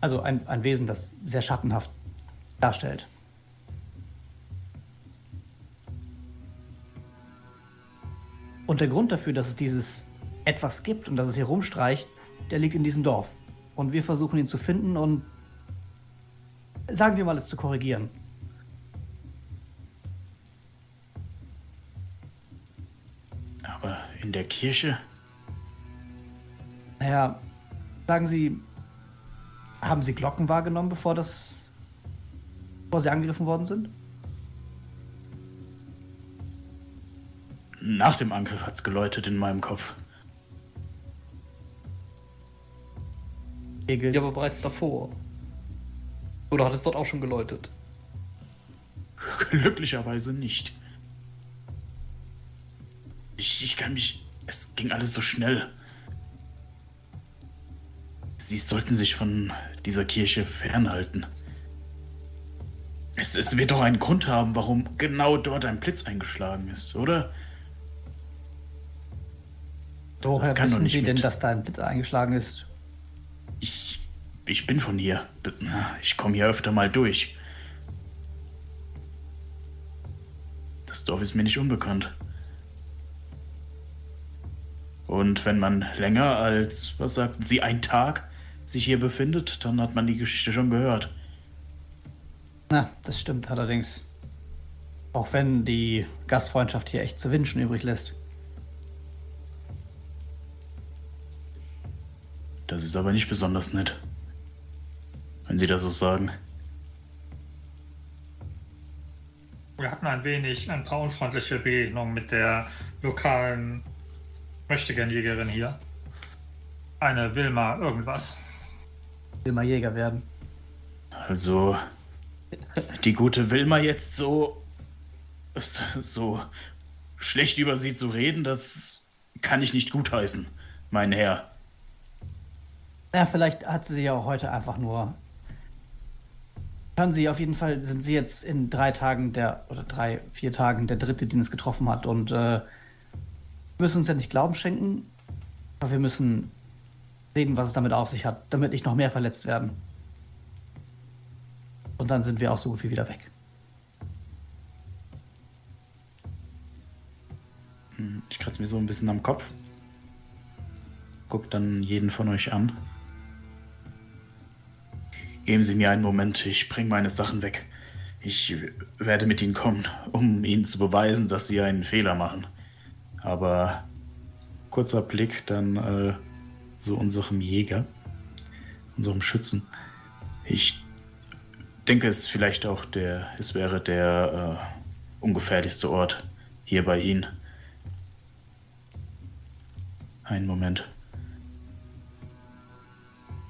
Also ein, ein Wesen, das sehr schattenhaft darstellt. Und der Grund dafür, dass es dieses etwas gibt und dass es hier rumstreicht, der liegt in diesem Dorf. Und wir versuchen ihn zu finden und sagen wir mal, es zu korrigieren. Aber In der Kirche? Naja, sagen Sie, haben Sie Glocken wahrgenommen, bevor das, bevor Sie angegriffen worden sind? Nach dem Angriff hat's geläutet in meinem Kopf. Egels. Ja, aber bereits davor. Oder hat es dort auch schon geläutet? Glücklicherweise nicht. Ich, ich kann mich. Es ging alles so schnell. Sie sollten sich von dieser Kirche fernhalten. Es, es wird doch einen Grund haben, warum genau dort ein Blitz eingeschlagen ist, oder? Woher doch wissen nicht Sie denn, dass da ein Blitz eingeschlagen ist? Ich, ich bin von hier. Ich komme hier öfter mal durch. Das Dorf ist mir nicht unbekannt. Und wenn man länger als, was sagten Sie, ein Tag sich hier befindet, dann hat man die Geschichte schon gehört. Na, das stimmt allerdings. Auch wenn die Gastfreundschaft hier echt zu wünschen übrig lässt. Das ist aber nicht besonders nett. Wenn Sie das so sagen. Wir hatten ein wenig, ein paar unfreundliche Begegnungen mit der lokalen Möchtegern-Jägerin hier. Eine Wilma irgendwas. Will mal Jäger werden. Also, die gute Wilma jetzt so, so schlecht über sie zu reden, das kann ich nicht gutheißen, mein Herr. Ja, vielleicht hat sie sich auch heute einfach nur. Kann sie auf jeden Fall, sind sie jetzt in drei Tagen der, oder drei, vier Tagen der dritte, den es getroffen hat. Und äh, müssen uns ja nicht Glauben schenken, aber wir müssen sehen, was es damit auf sich hat, damit nicht noch mehr verletzt werden. Und dann sind wir auch so gut wie wieder weg. Ich kratze mir so ein bisschen am Kopf. Guck dann jeden von euch an. Geben Sie mir einen Moment, ich bringe meine Sachen weg. Ich werde mit Ihnen kommen, um Ihnen zu beweisen, dass Sie einen Fehler machen. Aber kurzer Blick dann äh, zu unserem Jäger, unserem Schützen. Ich denke, es vielleicht auch der, es wäre der äh, ungefährlichste Ort hier bei Ihnen. Einen Moment.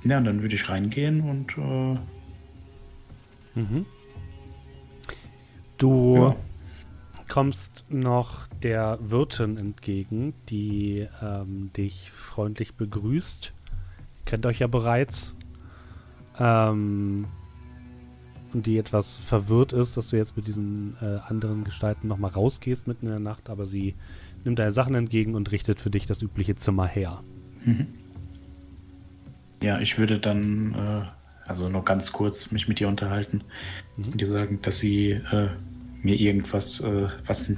Ja, und dann würde ich reingehen und äh, Du Ja. kommst noch der Wirtin entgegen, die ähm, dich freundlich begrüßt. Kennt euch ja bereits. Ähm, und die etwas verwirrt ist, dass du jetzt mit diesen äh, anderen Gestalten nochmal rausgehst mitten in der Nacht, aber sie nimmt deine Sachen entgegen und richtet für dich das übliche Zimmer her. Ja, ich würde dann, äh, also nur ganz kurz mich mit ihr unterhalten und ihr sagen, dass sie äh, mir irgendwas, äh, was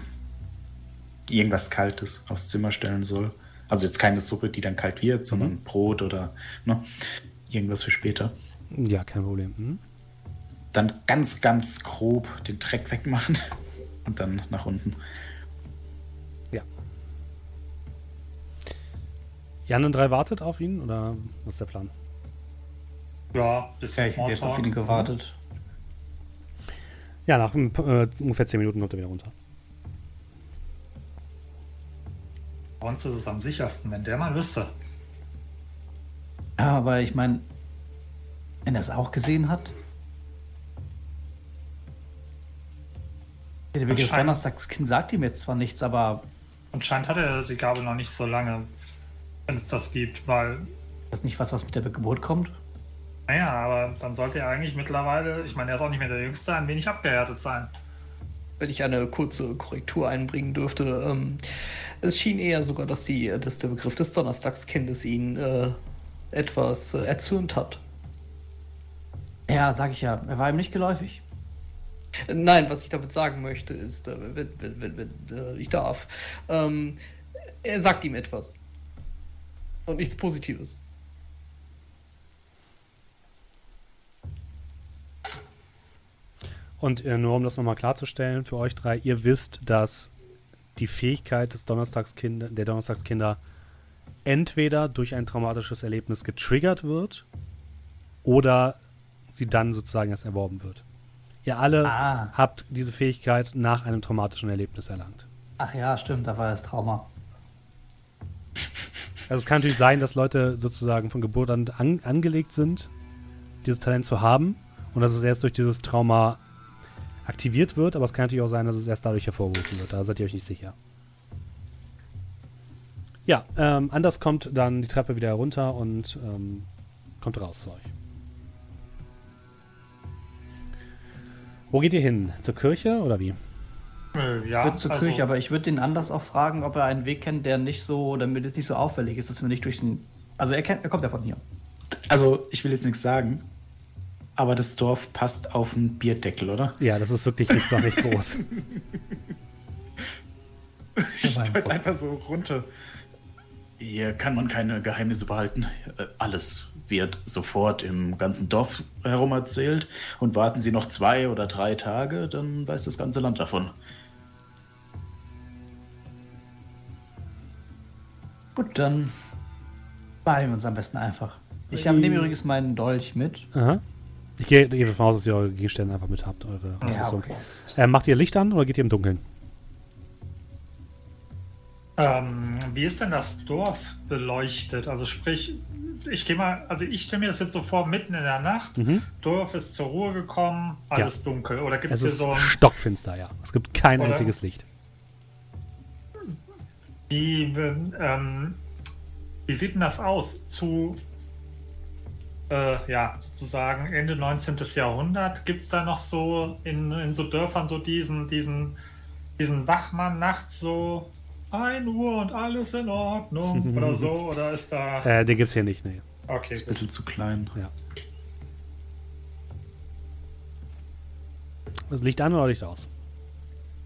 irgendwas Kaltes aufs Zimmer stellen soll. Also jetzt keine Suppe, die dann kalt wird, sondern Brot oder ne, irgendwas für später. Ja, kein Problem. Hm? Dann ganz, ganz grob den Dreck wegmachen und dann nach unten. Jan und drei wartet auf ihn oder was ist der Plan? Ja, bis Ja, ich hätte jetzt auf ihn gewartet. Ja, nach äh, ungefähr 10 Minuten kommt er wieder runter. Bei uns ist es am sichersten, wenn der mal wüsste. Ja, aber ich meine, wenn er es auch gesehen hat. Der Begriff. Donnerstagskind sagt ihm jetzt zwar nichts, aber Anscheinend hat er die Gabe noch nicht so lange, wenn es das gibt, weil, das ist nicht was, was mit der Geburt kommt. naja, aber dann sollte er eigentlich mittlerweile, ich meine, er ist auch nicht mehr der Jüngste, ein wenig abgehärtet sein. Wenn ich eine kurze Korrektur einbringen dürfte, ähm, es schien eher sogar, dass, die, dass der Begriff des Donnerstagskindes ihn äh, etwas äh, erzürnt hat. Ja, sag ich ja, er war ihm nicht geläufig. Nein, was ich damit sagen möchte, ist, äh, wenn, wenn, wenn, wenn äh, ich darf, ähm, er sagt ihm etwas. Und nichts Positives. Und äh, nur um das nochmal klarzustellen für euch drei, ihr wisst, dass die Fähigkeit des Donnerstagskind der Donnerstagskinder entweder durch ein traumatisches Erlebnis getriggert wird oder sie dann sozusagen erst erworben wird. Ihr alle Ah. habt diese Fähigkeit nach einem traumatischen Erlebnis erlangt. Ach ja, stimmt, da war das Trauma. Also es kann natürlich sein, dass Leute sozusagen von Geburt an, an angelegt sind, dieses Talent zu haben und dass es erst durch dieses Trauma aktiviert wird, aber es kann natürlich auch sein, dass es erst dadurch hervorgerufen wird. Da seid ihr euch nicht sicher. Ja, ähm, Anders kommt dann die Treppe wieder herunter und ähm, kommt raus zu euch. Wo geht ihr hin? Zur Kirche oder wie? Ja, würde zur also, Küche, aber ich würde den anders auch fragen, ob er einen Weg kennt, der nicht so, damit es nicht so auffällig ist, dass wir nicht durch den. Also er, kennt, er kommt ja von hier. Also, ich will jetzt nichts sagen, aber das Dorf passt auf einen Bierdeckel, oder? Ja, das ist wirklich nicht so nicht groß. Ich Gott. einfach so runter. Hier kann man keine Geheimnisse behalten. Äh, Alles wird sofort im ganzen Dorf herum erzählt. Und warten Sie noch zwei oder drei Tage, dann weiß das ganze Land davon. Gut, dann beeilen wir uns am besten einfach. Ich habe nehme übrigens meinen Dolch mit. Aha. Ich gehe gehe davon aus, dass ihr eure Gegenstände einfach mit habt, eure Ja, Ausrüstung. okay. äh, macht ihr Licht an oder geht ihr im Dunkeln? Ähm, wie ist denn das Dorf beleuchtet? Also sprich, ich gehe mal, also ich stelle mir das jetzt so vor, mitten in der Nacht, Mhm. Dorf ist zur Ruhe gekommen, alles dunkel. Oder gibt es hier so ein, stockfinster, ja. Es gibt kein Oder? einziges Licht. Wie, ähm, wie sieht denn das aus? Zu, äh, ja, sozusagen Ende 19. Jahrhundert, gibt es da noch so in, in so Dörfern so diesen, diesen, diesen Wachmann nachts so 1 Uhr und alles in Ordnung oder so? Oder ist da. Äh, den gibt's hier nicht, nee. Okay, Ist ein bisschen zu klein. Ja. Das Licht an oder Licht aus?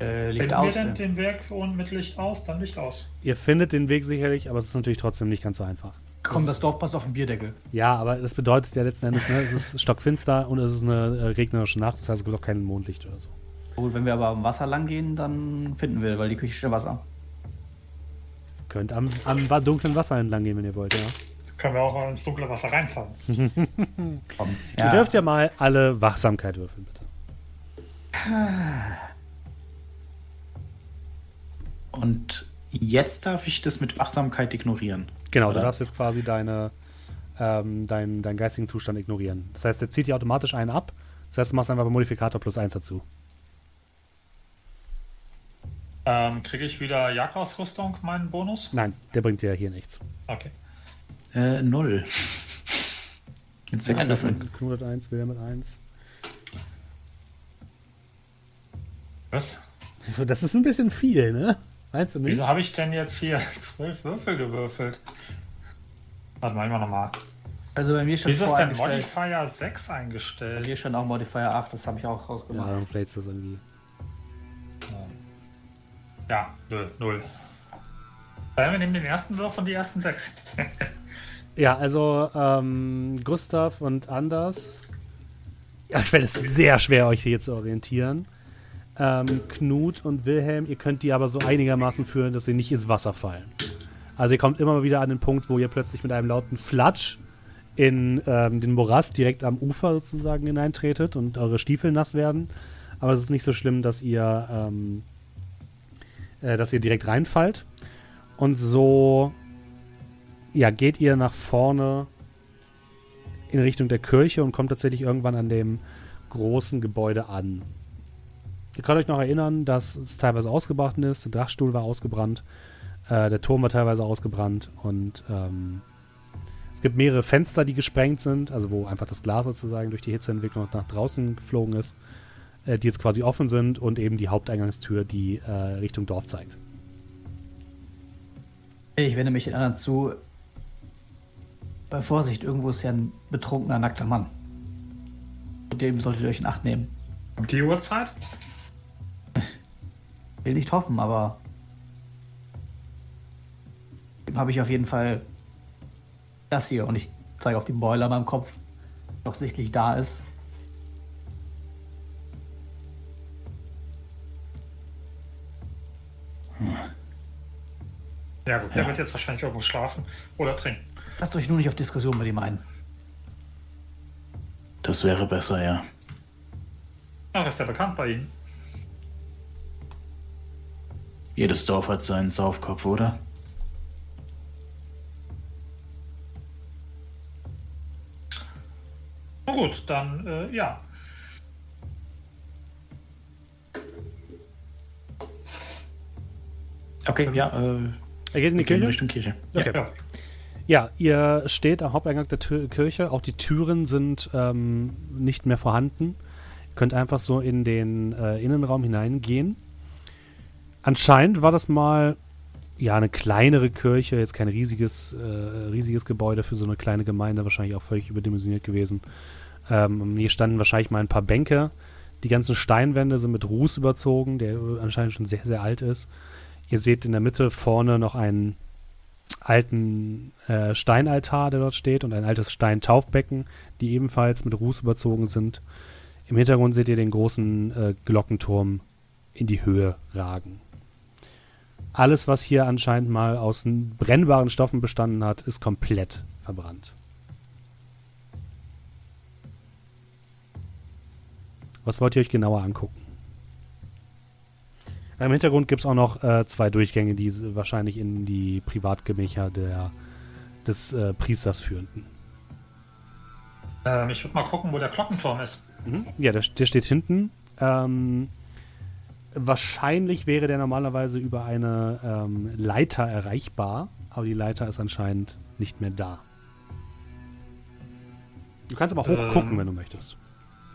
Äh, liegt Finden aus. wir denn ja. den Weg und mit Licht aus, dann Licht aus. Ihr findet den Weg sicherlich, aber es ist natürlich trotzdem nicht ganz so einfach. Komm, das Dorf passt auf den Bierdeckel. Ja, aber das bedeutet ja letzten Endes, ne, es ist stockfinster und es ist eine äh, regnerische Nacht, das heißt, es gibt auch kein Mondlicht oder so. Gut, wenn wir aber am Wasser lang gehen, dann finden wir, weil die Küche steht am Wasser. Könnt am, am dunklen Wasser entlang gehen, wenn ihr wollt, ja. Können wir auch ins dunkle Wasser reinfahren. Komm. Ihr dürft ja mal alle Wachsamkeit würfeln, bitte. Und jetzt darf ich das mit Wachsamkeit ignorieren. Genau, Oder? du darfst jetzt quasi deine, ähm, deinen, deinen geistigen Zustand ignorieren. Das heißt, er zieht dir automatisch einen ab. Das heißt, du machst einfach Modifikator plus eins dazu. Ähm, Kriege ich wieder Jagdausrüstung, meinen Bonus? Nein, der bringt dir hier nichts. Okay. Äh, null. Mit sechs Würfeln. Hat eins, Wilhelm hat eins. Was? Das ist ein bisschen viel, ne? Meinst du nicht? Wieso habe ich denn jetzt hier zwölf Würfel gewürfelt? Warte mal, immer nochmal. Also bei mir stand Wieso ist denn. Modifier 6 Bei eingestellt? mir stand auch Modifier 8, das habe ich auch Ja, rausgemacht. dann playst du das irgendwie. Ja, null, null. Dann wir nehmen den ersten Wurf und die ersten sechs. Ja, also ähm, Gustav und Anders. Ja, ich fällt es sehr schwer, euch hier zu orientieren. Ähm, Knut und Wilhelm, ihr könnt die aber so einigermaßen führen, dass sie nicht ins Wasser fallen. Also ihr kommt immer wieder an den Punkt, wo ihr plötzlich mit einem lauten Flatsch in ähm, den Morast direkt am Ufer sozusagen hineintretet und eure Stiefel nass werden. Aber es ist nicht so schlimm, dass ihr, ähm, äh, dass ihr direkt reinfallt. Und so ja, geht ihr nach vorne in Richtung der Kirche und kommt tatsächlich irgendwann an dem großen Gebäude an. Ihr könnt euch noch erinnern, dass es teilweise ausgebrannt ist. Der Dachstuhl war ausgebrannt. Äh, der Turm war teilweise ausgebrannt. Und ähm, es gibt mehrere Fenster, die gesprengt sind. Also wo einfach das Glas sozusagen durch die Hitzeentwicklung nach draußen geflogen ist. Äh, die jetzt quasi offen sind. Und eben die Haupteingangstür, die äh, Richtung Dorf zeigt. Ich wende mich den anderen zu. Bei Vorsicht, irgendwo ist ja ein betrunkener, nackter Mann. Mit dem solltet ihr euch in Acht nehmen. Um die Uhrzeit? Will nicht hoffen, aber. Dem habe ich auf jeden Fall das hier und ich zeige auf den Boiler in meinem Kopf, der auch sichtlich da ist. Ja gut, der wird jetzt wahrscheinlich irgendwo schlafen oder trinken. Lasst euch nur nicht auf Diskussion mit ihm ein. Das wäre besser, ja. Ach, ist ja bekannt bei Ihnen. Jedes Dorf hat seinen Saufkopf, oder? Na gut, dann äh, ja. Okay, ja, äh, Er geht in die Kirche? Richtung Kirche. Okay. ja. Ja, ihr steht am Haupteingang der Tür Kirche. Auch die Türen sind ähm, nicht mehr vorhanden. Ihr könnt einfach so in den äh, Innenraum hineingehen. Anscheinend war das mal ja eine kleinere Kirche, jetzt kein riesiges, äh, riesiges Gebäude für so eine kleine Gemeinde, wahrscheinlich auch völlig überdimensioniert gewesen. Ähm, hier standen wahrscheinlich mal ein paar Bänke. Die ganzen Steinwände sind mit Ruß überzogen, der anscheinend schon sehr, sehr alt ist. Ihr seht in der Mitte vorne noch einen alten äh, Steinaltar, der dort steht, und ein altes Steintaufbecken, die ebenfalls mit Ruß überzogen sind. Im Hintergrund seht ihr den großen äh, Glockenturm in die Höhe ragen. Alles, was hier anscheinend mal aus brennbaren Stoffen bestanden hat, ist komplett verbrannt. Was wollt ihr euch genauer angucken? Im Hintergrund gibt es auch noch äh, zwei Durchgänge, die wahrscheinlich in die Privatgemächer der, des äh, Priesters führten. Ähm, ich würde mal gucken, wo der Glockenturm ist. Ja, der, der steht hinten. Ähm, wahrscheinlich wäre der normalerweise über eine ähm, Leiter erreichbar, aber die Leiter ist anscheinend nicht mehr da. Du kannst aber hochgucken, Ähm. wenn du möchtest.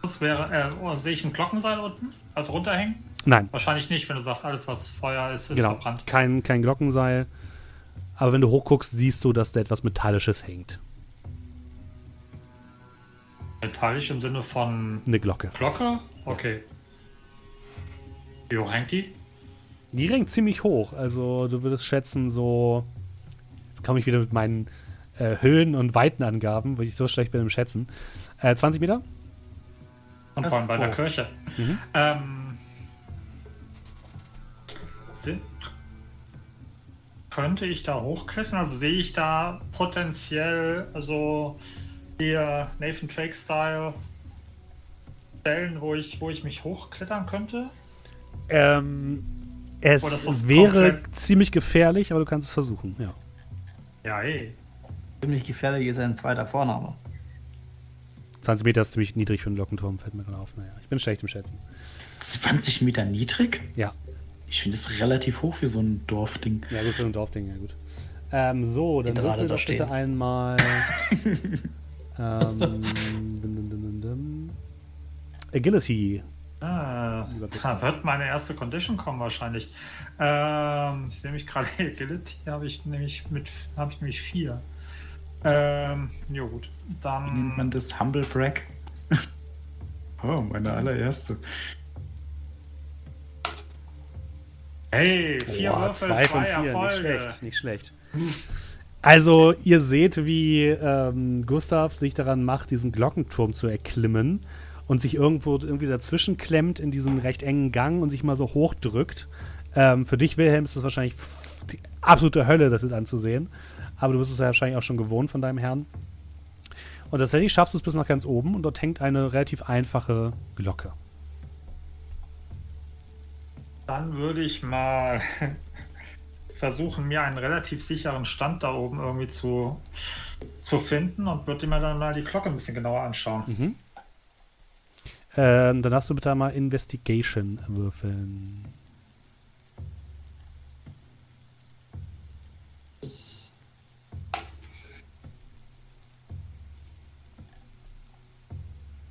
Das wäre, äh, oh, sehe ich ein Glockenseil unten? Also runterhängen? Nein, Wahrscheinlich nicht, wenn du sagst, alles was Feuer ist, ist genau. verbrannt. Kein, kein Glockenseil. Aber wenn du hochguckst, siehst du, dass da etwas Metallisches hängt. Metallisch im Sinne von Eine Glocke. Glocke? Okay. Wie hoch hängt die? Die renkt ziemlich hoch. Also du würdest schätzen, so. Jetzt komme ich wieder mit meinen äh, Höhen- und Weitenangaben, wo ich so schlecht bin im Schätzen. Äh, 20 Meter? Und vor allem bei der hoch. Kirche. Mhm. Ähm, sind, könnte ich da hochklettern? Also sehe ich da potenziell, also hier Nathan Drake-Style Stellen, wo ich, wo ich mich hochklettern könnte? Ähm, es das wäre komplett- ziemlich gefährlich, aber du kannst es versuchen, ja. Ja, eh. Ziemlich gefährlich ist ein zweiter Vorname. 20 Meter ist ziemlich niedrig für einen Glockenturm, fällt mir gerade auf. Naja, ich bin schlecht im Schätzen. 20 Meter niedrig? Ja, Ich finde es relativ hoch für so ein Dorfding. ja gut, für ein Dorfding, ja gut. Ähm, so, dann würfel Drahte doch da bitte stehen. einmal. ähm, dum, dum, dum. Agility. Ah, da wird meine erste Condition kommen wahrscheinlich. Ähm, ich sehe mich gerade Agility, habe ich nämlich mit habe ich nämlich vier. Ähm, jo gut. Wie nennt Dann man das? Humble Brag? oh, meine allererste. hey, vier Boah, Würfel, zwei zwei, von vier, nicht Erfolge. schlecht, nicht schlecht. Also, ihr seht, wie ähm, Gustav sich daran macht, diesen Glockenturm zu erklimmen und sich irgendwo irgendwie dazwischen klemmt in diesen recht engen Gang und sich mal so hochdrückt. Ähm, für dich, Wilhelm, ist das wahrscheinlich die absolute Hölle, das jetzt anzusehen. Aber du bist es ja wahrscheinlich auch schon gewohnt von deinem Herrn. Und tatsächlich schaffst du es bis nach ganz oben und dort hängt eine relativ einfache Glocke. Dann würde ich mal versuchen, mir einen relativ sicheren Stand da oben irgendwie zu, zu finden und würde mir dann mal die Glocke ein bisschen genauer anschauen. Mhm. Ähm, dann darfst du bitte mal Investigation würfeln.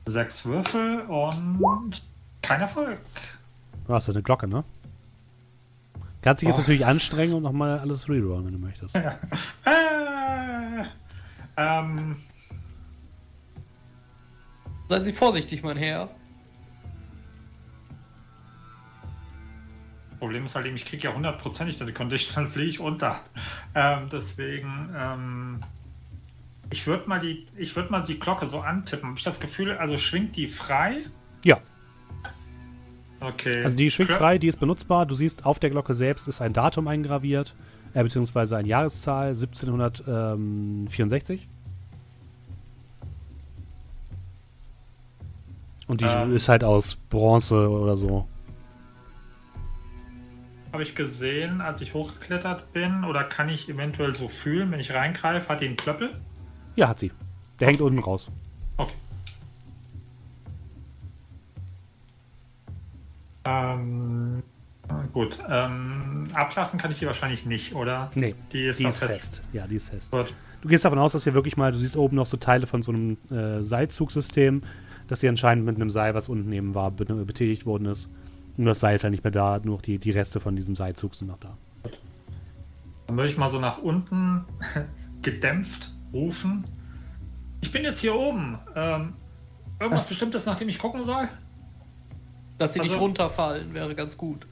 Sechs Würfel und kein Erfolg. Du hast ja eine Glocke, ne? Kannst dich jetzt Oh. natürlich anstrengen und nochmal alles rerollen, wenn du möchtest. Äh, ähm, Seien Sie vorsichtig, mein Herr. Problem ist halt eben, ich kriege ja hundertprozentig die Condition, dann fliege ich unter. Ähm, deswegen, ähm, ich würde mal die, ich würde mal die Glocke so antippen. Habe ich das Gefühl, also schwingt die frei? Ja, Okay. also die schwingt frei, die ist benutzbar. Du siehst, auf der Glocke selbst ist ein Datum eingraviert. äh, beziehungsweise eine Jahreszahl 1764. Und die Ähm. ist halt aus Bronze oder so. Habe ich gesehen, als ich hochgeklettert bin, oder kann ich eventuell so fühlen, wenn ich reingreife, hat die einen Klöppel? Ja, hat sie. Der hängt unten raus. Okay. Ähm, gut. Ähm, ablassen kann ich die wahrscheinlich nicht, oder? Nee, Die ist die ist fest. Ja, die ist fest. Gut. Du gehst davon aus, dass hier wirklich mal, du siehst oben noch so Teile von so einem äh, Seilzugsystem, dass hier anscheinend mit einem Seil, was unten neben war, be betätigt worden ist. Nur das Seil ist ja nicht mehr da, nur noch die, die Reste von diesem Seilzug sind noch da. Dann würde ich mal so nach unten gedämpft rufen. Ich bin jetzt hier oben. Ähm, irgendwas Was? Bestimmtes, nach dem ich gucken soll? Dass sie nicht Also- runterfallen, wäre ganz gut.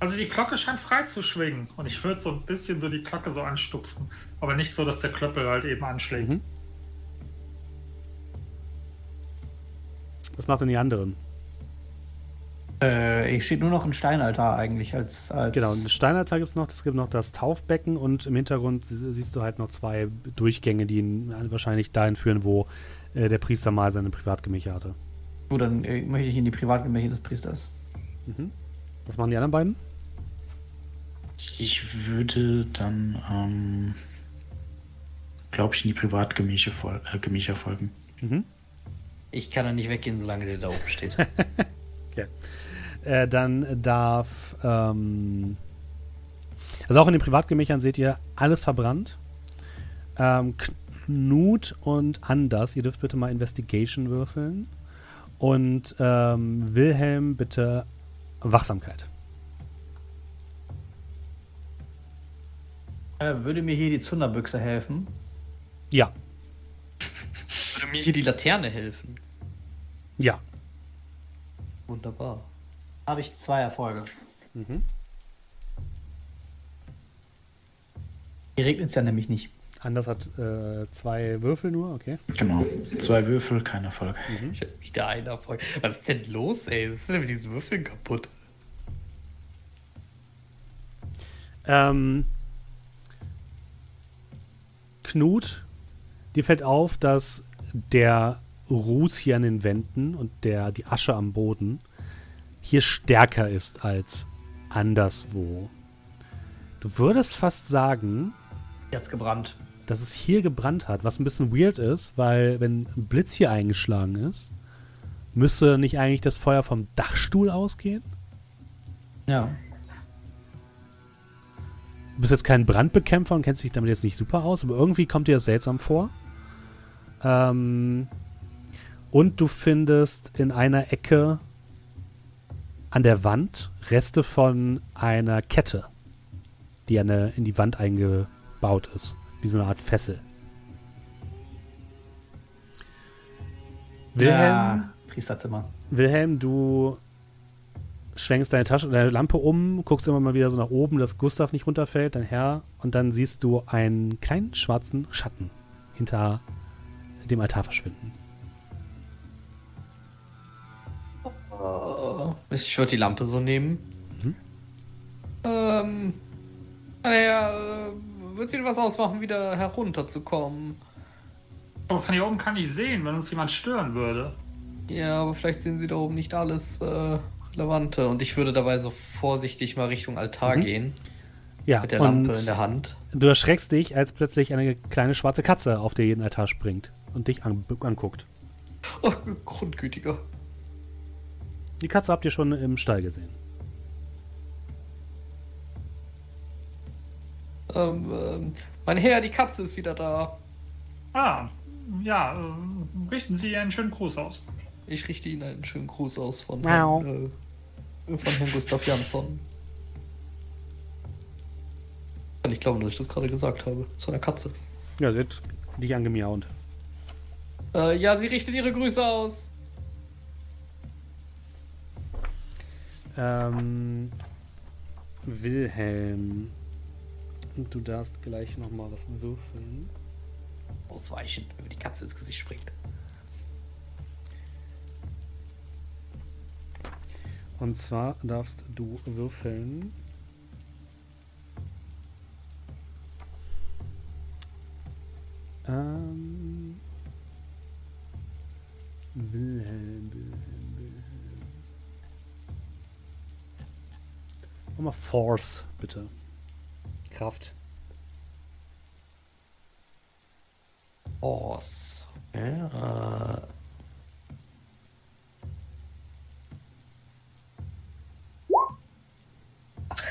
Also die Glocke scheint frei zu schwingen. Und ich würde so ein bisschen so die Glocke so anstupsen. Aber nicht so, dass der Klöppel halt eben anschlägt. Mhm. Was macht denn die anderen? Äh, ich steht nur noch ein Steinaltar eigentlich als. als Genau, ein Steinaltar gibt es noch, es gibt noch das Taufbecken und im Hintergrund sie- siehst du halt noch zwei Durchgänge, die ihn wahrscheinlich dahin führen, wo äh, der Priester mal seine Privatgemächer hatte. Gut, dann äh, möchte ich in die Privatgemächer des Priesters. Was machen die anderen beiden? Ich würde dann, ähm, glaube ich, in die Privatgemächer fol äh, folgen. Ich kann da nicht weggehen, solange der da oben steht. Okay. Äh, dann darf. Ähm, also auch in den Privatgemächern seht ihr alles verbrannt. Ähm, Knut und Anders, ihr dürft bitte mal Investigation würfeln. Und ähm, Wilhelm bitte Wachsamkeit. Äh, würde mir hier die Zunderbüchse helfen? Ja, Würde mir hier die Laterne helfen. ja. Wunderbar. Habe ich zwei Erfolge. Hier regnet es ja nämlich nicht. Anders hat äh, zwei Würfel nur, okay. Genau. Zwei Würfel, kein Erfolg. Ich hab wieder einen Erfolg. Was ist denn los, ey? Was ist denn mit diesen Würfeln kaputt? Ähm, Knut, dir fällt auf, dass der Ruß hier an den Wänden und der, die Asche am Boden hier stärker ist als anderswo. Du würdest fast sagen, Jetzt gebrannt. dass es hier gebrannt hat, was ein bisschen weird ist, weil wenn ein Blitz hier eingeschlagen ist, müsste nicht eigentlich das Feuer vom Dachstuhl ausgehen? Ja. Du bist jetzt kein Brandbekämpfer und kennst dich damit jetzt nicht super aus, aber irgendwie kommt dir das seltsam vor. Ähm, und du findest in einer Ecke an der Wand Reste von einer Kette, die eine, in die Wand eingebaut ist. Wie so eine Art Fessel. Wilhelm, Ja, Priesterzimmer. Wilhelm, du schwenkst deine Tasche, deine Lampe um, guckst immer mal wieder so nach oben, dass Gustav nicht runterfällt, dein Herr, und dann siehst du einen kleinen schwarzen Schatten hinter dem Altar verschwinden. Äh, ich würde die Lampe so nehmen. Ähm. Naja, wird sie was ausmachen, wieder herunterzukommen? Aber von hier oben kann ich sehen, wenn uns jemand stören würde. Ja, aber vielleicht sehen sie da oben nicht alles äh, Relevante. Und ich würde dabei so vorsichtig mal Richtung Altar Mhm. gehen. Ja, Mit der Lampe in der Hand. du erschreckst dich, als plötzlich eine kleine schwarze Katze auf den Altar springt und dich an, anguckt. Oh, grundgütiger. Die Katze habt ihr schon im Stall gesehen. Ähm, ähm, mein Herr, die Katze ist wieder da. Ah, ja, äh, richten Sie einen schönen Gruß aus. Ich richte Ihnen einen schönen Gruß aus von. Herrn, äh, von Herrn Gustav Jansson. Kann ich glauben, dass ich das gerade gesagt habe. Zu einer Katze. Ja, sie hat dich angemiaunt. Äh, ja, sie richtet ihre Grüße aus. Ähm, Wilhelm, du darfst gleich noch mal was würfeln. Ausweichen, wenn die Katze ins Gesicht springt. Und zwar darfst du würfeln Ähm. Wilhelm, Wilhelm, Wilhelm. Nochmal Force, bitte. Kraft. Force. Ja.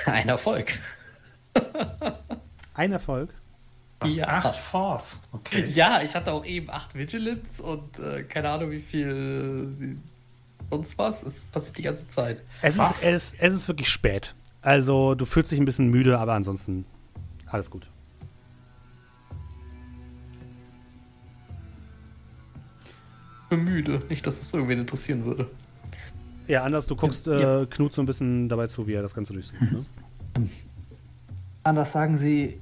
Ein Erfolg. Ein Erfolg. Was, Ja. Acht Force. Okay. Ja, ich hatte auch eben 8 Vigilance und äh, keine Ahnung, wie viel äh, sonst was. Es passiert die ganze Zeit. Es ist, es, es ist wirklich spät. Also, du fühlst dich ein bisschen müde, aber ansonsten alles gut. Ich bin müde. Nicht, dass es irgendwen interessieren würde. Ja, anders, du guckst äh, Knut so ein bisschen dabei zu, wie er das Ganze durchsucht. Ne? Anders sagen Sie,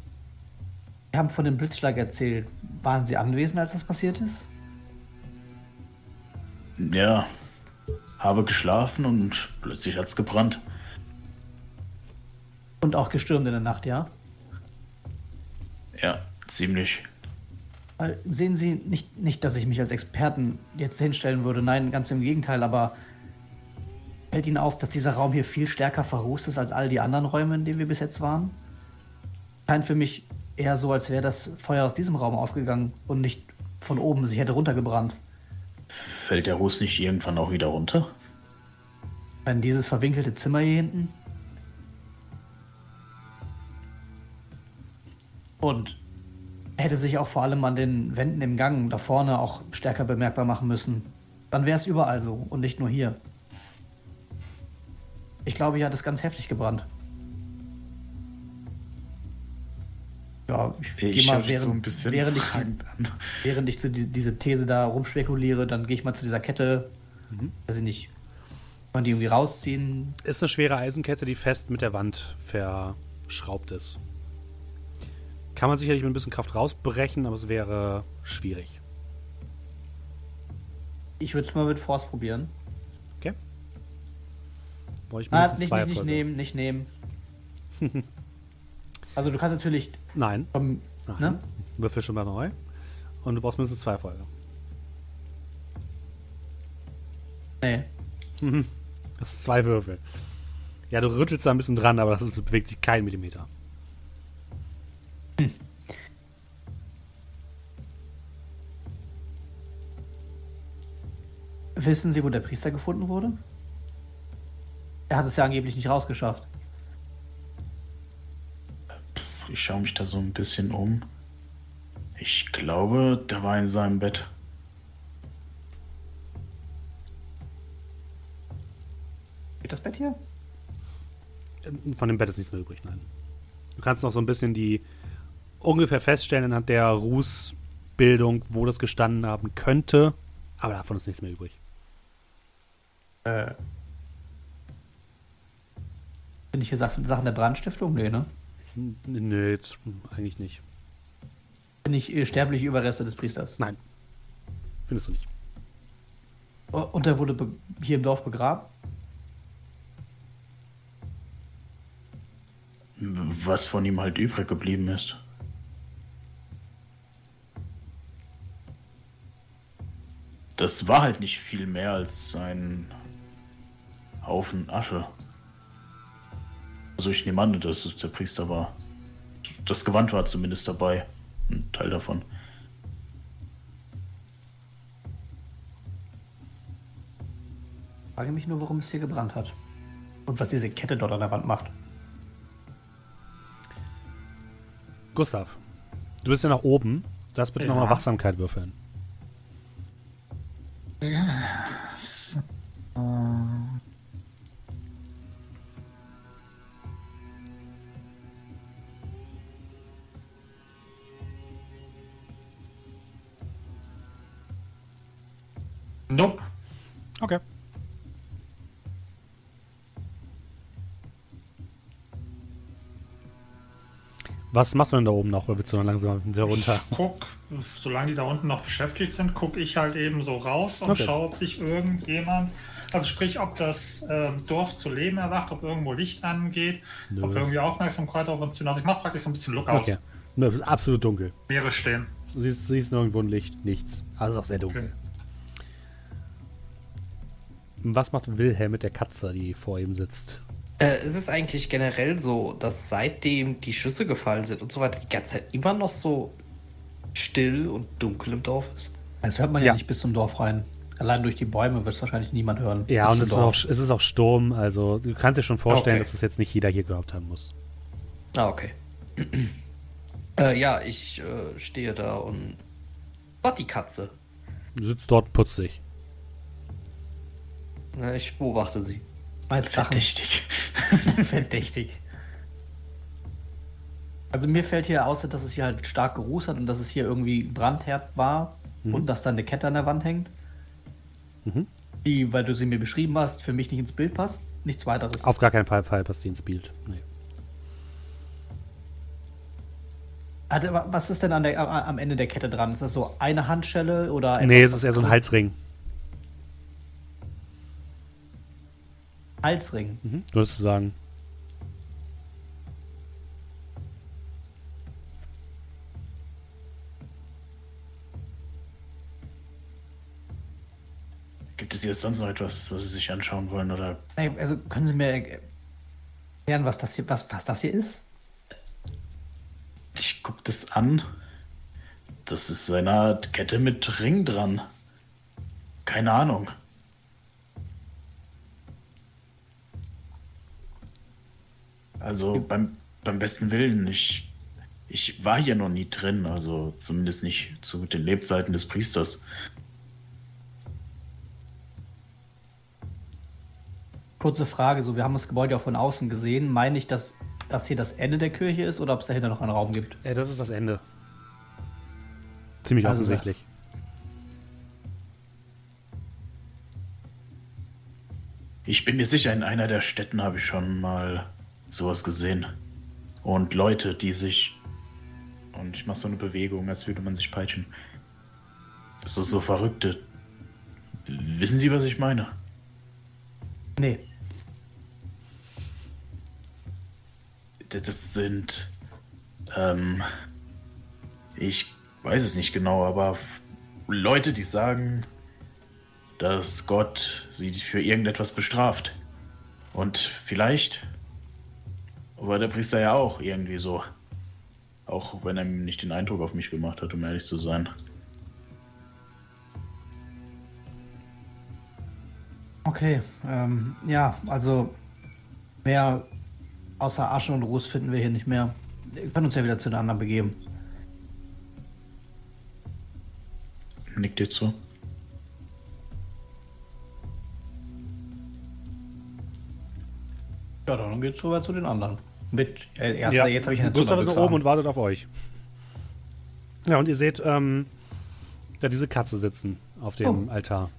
Sie haben von dem Blitzschlag erzählt. Waren Sie anwesend, als das passiert ist? Ja, habe geschlafen und plötzlich hat's gebrannt. Und auch gestürmt in der Nacht, ja? Ja, ziemlich. Weil, Sehen Sie, nicht, nicht, dass ich mich als Experten jetzt hinstellen würde, nein, ganz im Gegenteil, aber fällt Ihnen auf, dass dieser Raum hier viel stärker verrußt ist als all die anderen Räume, in denen wir bis jetzt waren? Scheint für mich eher so, als wäre das Feuer aus diesem Raum ausgegangen und nicht von oben sich hätte runtergebrannt. Fällt der Ruß nicht irgendwann auch wieder runter? Wenn dieses verwinkelte Zimmer hier hinten. Und hätte sich auch vor allem an den Wänden im Gang da vorne auch stärker bemerkbar machen müssen. Dann wäre es überall so und nicht nur hier. Ich glaube, hier hat es ganz heftig gebrannt. Ja, ich, Ich mal, habe während, so ein bisschen während ich, während ich zu die, diese These da rumspekuliere, dann gehe ich mal zu dieser Kette, weiß ich nicht, kann man die irgendwie rausziehen, Ist eine schwere Eisenkette, die fest mit der Wand verschraubt ist. Kann man sicherlich mit ein bisschen Kraft rausbrechen, aber es wäre schwierig. Ich würde es mal mit Force probieren. Okay? Brauche ich Ah, nicht, nicht, nicht nehmen, nicht nehmen. also du kannst natürlich Nein. vom, Nein. ne? Würfel schon mal neu. Und du brauchst mindestens zwei Erfolge. Nee. Das ist zwei Würfel. Ja, du rüttelst da ein bisschen dran, aber das bewegt sich kein Millimeter. Wissen Sie, wo der Priester gefunden wurde? Er hat es ja angeblich nicht rausgeschafft. Ich schaue mich da so ein bisschen um. Ich glaube, der war in seinem Bett. Geht das Bett hier? Von dem Bett ist nichts mehr übrig, nein. Du kannst noch so ein bisschen die ungefähr feststellen anhand der Rußbildung, wo das gestanden haben könnte. Aber davon ist nichts mehr übrig. Äh. Finde ich hier Sachen, Sachen der Brandstiftung? Nee, ne? Nee, jetzt eigentlich nicht. Finde ich äh, sterbliche Überreste des Priesters. Nein. Findest du nicht. Und er wurde hier im Dorf begraben? Was von ihm halt übrig geblieben ist. Das war halt nicht viel mehr als ein Haufen Asche. Also ich nehme an, dass es der Priester war. Das Gewand war zumindest dabei. Ein Teil davon. Frage mich nur, warum es hier gebrannt hat. Und was diese Kette dort an der Wand macht. Gustav, du bist ja nach oben. Lass bitte Ja. nochmal Wachsamkeit würfeln. Nope. Was machst du denn da oben noch? Oder willst du dann langsam wieder runter? Guck, solange die da unten noch beschäftigt sind, gucke ich halt eben so raus und Okay. schaue, ob sich irgendjemand, also sprich, ob das ähm, Dorf zu leben erwacht, ob irgendwo Licht angeht, Nö. ob irgendwie Aufmerksamkeit auf uns tun. Also ich mache praktisch so ein bisschen Lookout. Okay. Nö, ist absolut dunkel. Meere stehen. Du siehst, siehst nirgendwo ein Licht, nichts. Also auch sehr dunkel. Was macht Wilhelm mit der Katze, die vor ihm sitzt? Äh, es ist eigentlich generell so, dass seitdem die Schüsse gefallen sind und so weiter, die ganze Zeit immer noch so still und dunkel im Dorf ist. Das hört man ja, Ja. nicht bis zum Dorf rein. Allein durch die Bäume wird es wahrscheinlich niemand hören. Ja, und es ist, auch, es ist auch Sturm, also du kannst dir schon vorstellen, Okay. dass es jetzt nicht jeder hier gehabt haben muss. Ah, okay. äh, ja, ich äh, stehe da und. Was die Katze? Du sitzt dort putzig. Na, ich beobachte sie. Weiß. Verdächtig. Verdächtig. Also mir fällt hier außer, dass es hier halt stark gerußt hat und dass es hier irgendwie Brandherd war und dass da eine Kette an der Wand hängt. Mhm. Die, weil du sie mir beschrieben hast, für mich nicht ins Bild passt. Nichts weiteres. Auf gar keinen Fall, Fall passt die ins Bild. Nee. Wa- Was ist denn an der, am Ende der Kette dran? Ist das so eine Handschelle oder nee, es ist eher so ein Halsring. Halsring? Mhm. Würdest du sagen. Gibt es jetzt sonst noch etwas, was Sie sich anschauen wollen? Oder Also können Sie mir erklären, was das hier, was, was das hier ist? ich gucke das an. Das ist so eine Art Kette mit Ring dran. Keine Ahnung. Also beim, beim besten Willen, ich, ich war hier noch nie drin, also zumindest nicht zu den Lebzeiten des Priesters. Kurze Frage, so wir haben das Gebäude auch von außen gesehen. Meine ich, dass das hier das Ende der Kirche ist oder ob es dahinter noch einen Raum gibt? Ja, das ist das Ende. Ziemlich Also offensichtlich. Ich bin mir sicher, in einer der Städten habe ich schon mal sowas gesehen. Und Leute, die sich. Und ich mache so eine Bewegung, als würde man sich peitschen. So, so Verrückte. Wissen Sie, was ich meine? Nee. Das sind. Ähm. Ich weiß es nicht genau, aber Leute, die sagen, dass Gott sie für irgendetwas bestraft. Und vielleicht war der Priester ja auch irgendwie so. Auch wenn er nicht den Eindruck auf mich gemacht hat, um ehrlich zu sein. Okay, ähm, ja, also mehr außer Asche und Ruß finden wir hier nicht mehr. Wir können uns ja wieder zu den anderen begeben. Nickt dir zu. Ja, dann geht's rüber zu den anderen. Mit, äh, erst, jetzt habe ich eine Gustav ist noch oben und wartet auf euch. Ja, und ihr seht ähm, da diese Katze sitzen auf dem Oh. Altar.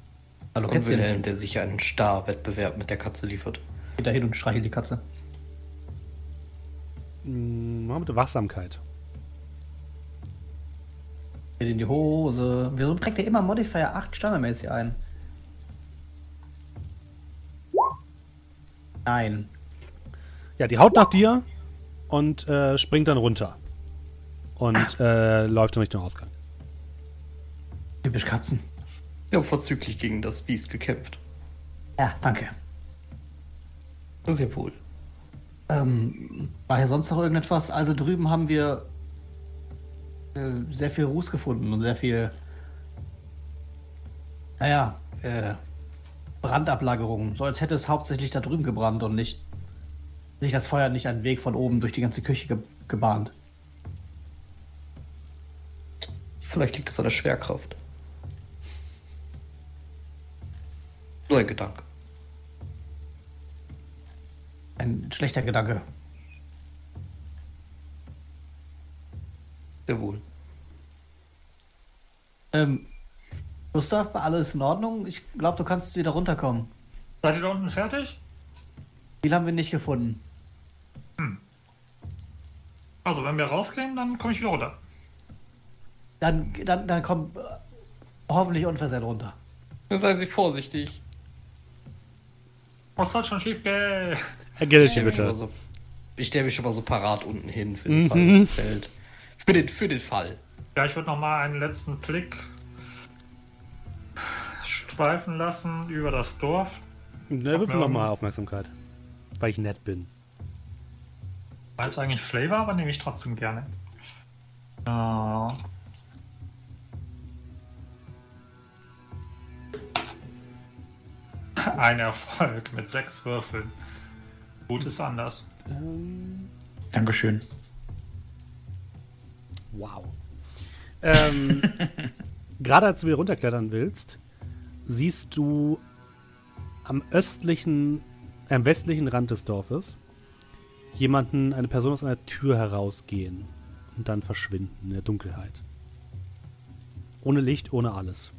Hallo, Und. Wilhelm, der sich einen Star-Wettbewerb mit der Katze liefert. Geht da hin und streichelt die Katze. Hm, Mach bitte Wachsamkeit. Geht in die Hose. Wieso trägt ihr immer Modifier 8 standardmäßig ein? Nein. Ja, die haut nach dir und äh, springt dann runter. Und äh, läuft in Richtung Ausgang. Typisch Katzen. Wir haben vorzüglich gegen das Biest gekämpft. Ja, danke. Sehr wohl. Ähm, war hier sonst noch irgendetwas? Also drüben haben wir äh, sehr viel Ruß gefunden und sehr viel, naja, äh, Brandablagerungen. So als hätte es hauptsächlich da drüben gebrannt und nicht sich das Feuer nicht einen Weg von oben durch die ganze Küche ge gebahnt. Vielleicht liegt es an der Schwerkraft. Nur ein Gedanke. Ein schlechter Gedanke. Sehr wohl. Ähm, Gustav, war alles in Ordnung? Ich glaube, du kannst wieder runterkommen. Seid ihr da unten fertig? Viel haben wir nicht gefunden. Also, wenn wir rausgehen, dann komme ich wieder runter. Dann, dann, dann komm äh, hoffentlich unversehrt runter. Seien Sie vorsichtig. Was soll schon schief gehen? Herr mal bitte. so- Ich stelle mich schon mal so parat unten hin für den Mhm. Fall, fällt. Für den, für den Fall. Ja, ich würde noch mal einen letzten Blick schweifen lassen über das Dorf. Ne, würfel Ja. nochmal Aufmerksamkeit. Weil ich nett bin. Weiß eigentlich Flavor, aber nehme ich trotzdem gerne. Äh, Ein Erfolg mit sechs Würfeln. Gut ist anders. Ähm, Dankeschön. wow. Ähm, Gerade als du wieder runterklettern willst, siehst du am östlichen, am westlichen Rand des Dorfes jemanden, eine Person aus einer Tür herausgehen und dann verschwinden in der Dunkelheit. Ohne Licht, ohne alles.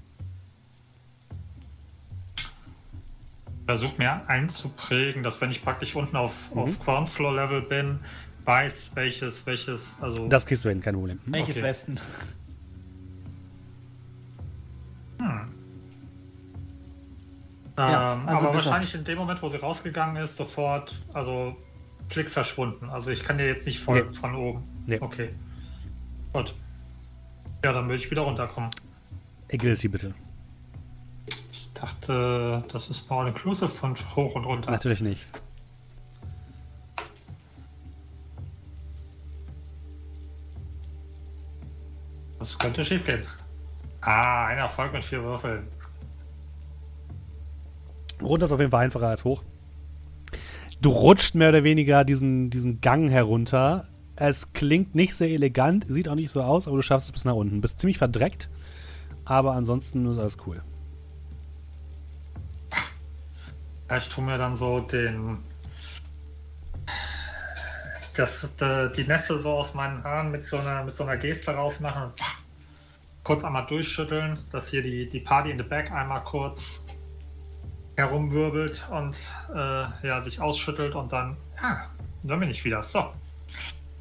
Versuch mir einzuprägen, dass wenn ich praktisch unten auf, Mhm. auf Groundfloor-Level bin, weiß, welches, welches, also Das kriegst du hin, kein Problem. Welches Okay. Westen? Ja, Ähm, also aber wahrscheinlich in dem Moment, wo sie rausgegangen ist, sofort, also Blick verschwunden. Also ich kann dir jetzt nicht folgen Nee. von oben. Nee. Okay. Gut. Ja, dann würde ich wieder runterkommen. Agility bitte. Ich dachte, das ist nur inclusive von hoch und runter. Natürlich nicht. Das könnte schief gehen. Ah, ein Erfolg mit vier Würfeln. Runter ist auf jeden Fall einfacher als hoch. Du rutscht mehr oder weniger diesen, diesen Gang herunter. Es klingt nicht sehr elegant, sieht auch nicht so aus, aber du schaffst es bis nach unten. Bist ziemlich verdreckt, aber ansonsten ist alles cool. Ich tue mir dann so den. Das, die Nässe so aus meinen Haaren mit so einer, mit so einer Geste rausmachen. Kurz einmal durchschütteln, dass hier die, die Party in the Back einmal kurz herumwirbelt und äh, ja, sich ausschüttelt und dann. Ja, dann bin ich wieder. So.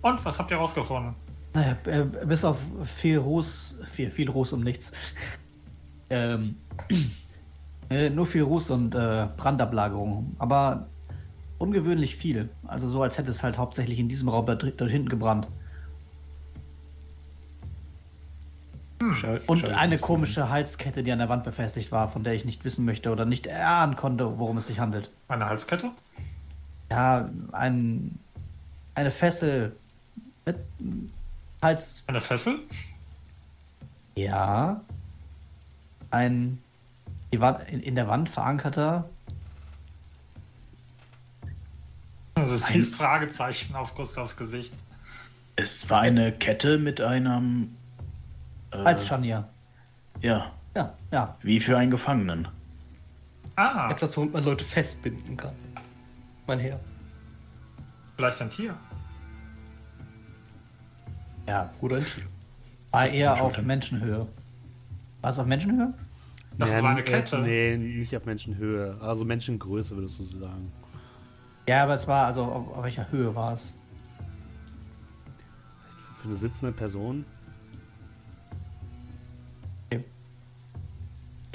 Und was habt ihr rausgefunden? Naja, äh, bis auf viel Ruß, viel, viel Ruß um nichts. Ähm, äh, nur viel Ruß und äh, Brandablagerung. Aber ungewöhnlich viel. Also so, als hätte es halt hauptsächlich in diesem Raum da, da hinten gebrannt. Schau- Und schau, eine komische Halskette, die an der Wand befestigt war, von der ich nicht wissen möchte oder nicht erahnen konnte, worum es sich handelt. Eine Halskette? Ja, ein, eine Fessel mit Hals. Eine Fessel? Ja. Ein die Wand, in, in der Wand verankerter. Ein- hieß Fragezeichen auf Gustavs Gesicht. Es war eine Kette mit einem. Äh, Halsscharnier. ja, Ja, ja. wie für einen Gefangenen. Ah, Etwas, womit man Leute festbinden kann. Mein Herr. vielleicht ein Tier. Ja. Oder ein Tier. War eher auf. Menschenhöhe. War es auf Menschenhöhe? Das Nee, war eine äh, Kette. Nee, nicht auf Menschenhöhe. Also Menschengröße würdest du sagen. Ja, aber es war, also auf, auf welcher Höhe war es? Für eine sitzende Person.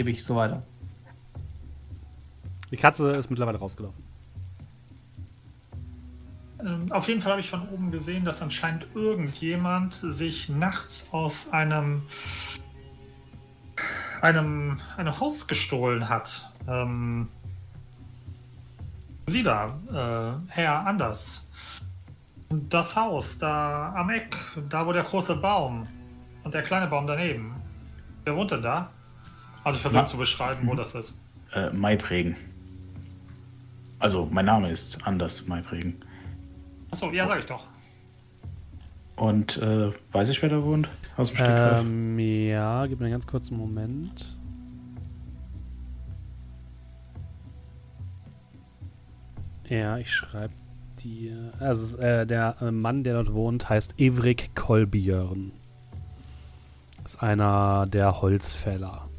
Gebe ich so weiter. Die Katze ist mittlerweile rausgelaufen. Ähm, Auf jeden Fall habe ich von oben gesehen, dass anscheinend irgendjemand sich nachts aus einem, einem, einem Haus gestohlen hat. Ähm, Sie da, äh, Herr Anders. Das Haus da am Eck, da wo der große Baum und der kleine Baum daneben. Wer wohnt denn da? Also ich versuche zu beschreiben, wo das ist. Äh, Maiprägen. Also, mein Name ist Anders Maiprägen. Achso, ja, sag ich doch. Und äh, weiß ich, wer da wohnt? Aus dem Stegreif? Ähm, ja, gib mir einen ganz kurzen Moment. Ja, ich schreibe dir. Also, äh, der äh, Mann, der dort wohnt, heißt Evrik Kolbjörn. Ist einer der Holzfäller.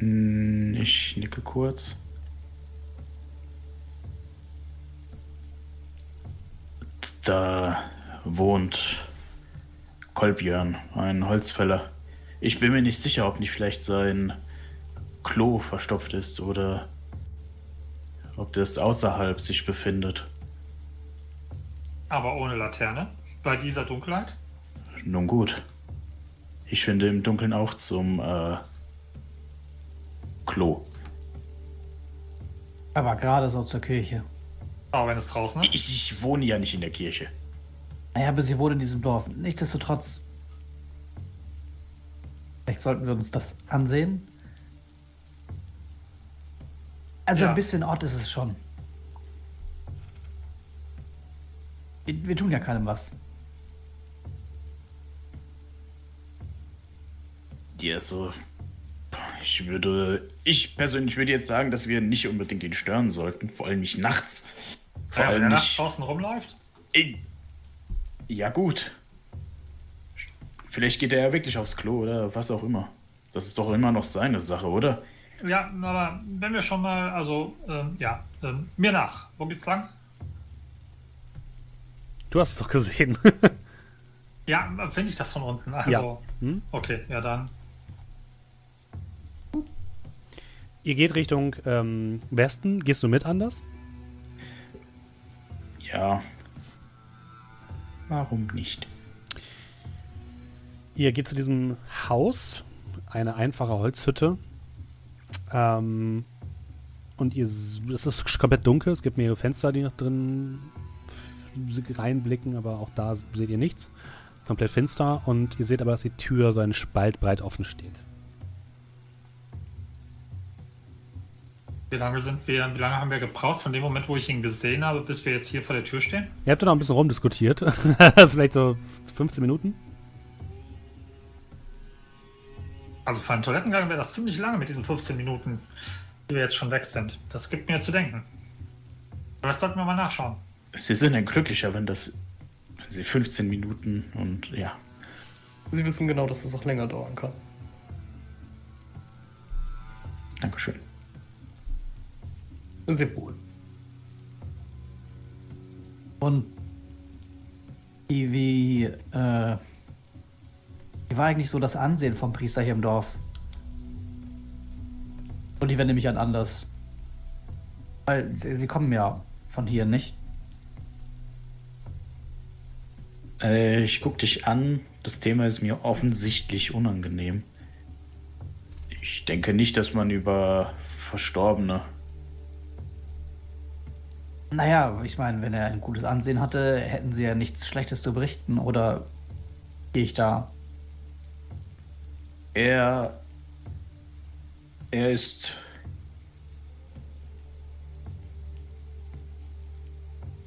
Ich nicke kurz. Da wohnt Kolbjörn, ein Holzfäller. Ich bin mir nicht sicher, ob nicht vielleicht sein Klo verstopft ist oder ob das außerhalb sich befindet. Aber ohne Laterne. Bei dieser Dunkelheit. Nun gut. Ich finde im Dunkeln auch zum äh, Klo. Aber gerade so zur Kirche. Aber wenn es draußen ist. Ich, ich wohne ja nicht in der Kirche. Naja, aber sie wohnt in diesem Dorf. Nichtsdestotrotz. Vielleicht sollten wir uns das ansehen. Also Ja. ein bisschen Ort ist es schon. Wir, wir tun ja keinem was. Ja, so. Ich würde. Ich persönlich würde jetzt sagen, dass wir nicht unbedingt ihn stören sollten. Vor allem nicht nachts. Vor Ja, wenn allem er nachts nicht. draußen rumläuft. Ey. Ja, gut. Vielleicht geht er ja wirklich aufs Klo oder was auch immer. Das ist doch immer noch seine Sache, oder? Ja, aber wenn wir schon mal, also, ähm, ja, ähm, mir nach. Wo geht's lang? Du hast es doch gesehen. Ja, finde ich das von unten. Also, Ja. Hm? okay, ja dann. Ihr geht Richtung ähm, Westen. Gehst du mit anders? Ja. Warum nicht? Ihr geht zu diesem Haus, eine einfache Holzhütte. Ähm, und ihr, es ist komplett dunkel. Es gibt mehrere Fenster, die noch drin reinblicken, aber auch da seht ihr nichts. Es ist komplett finster und ihr seht aber, dass die Tür so einen Spalt breit offen steht. Wie lange sind wir, wie lange haben wir gebraucht von dem Moment, wo ich ihn gesehen habe, bis wir jetzt hier vor der Tür stehen? Ihr habt da noch ein bisschen rumdiskutiert. das ist vielleicht so 15 Minuten. Also für einen Toilettengang wäre das ziemlich lange mit diesen 15 Minuten, die wir jetzt schon weg sind. Das gibt mir zu denken. Vielleicht sollten wir mal nachschauen. Sie sind ein glücklicher, wenn das. wenn Sie 15 Minuten und ja. Sie wissen genau, dass es auch länger dauern kann. Dankeschön. Sehr wohl. Und wie, wie, äh, wie war eigentlich so das Ansehen vom Priester hier im Dorf? Und die wende mich an anders. Weil sie, sie kommen ja von hier, nicht? Äh, ich guck dich an. Das Thema ist mir offensichtlich unangenehm. Ich denke nicht, dass man über Verstorbene. Naja, ich meine, wenn er ein gutes Ansehen hatte, hätten sie ja nichts Schlechtes zu berichten. Oder gehe ich da? Er. Er ist.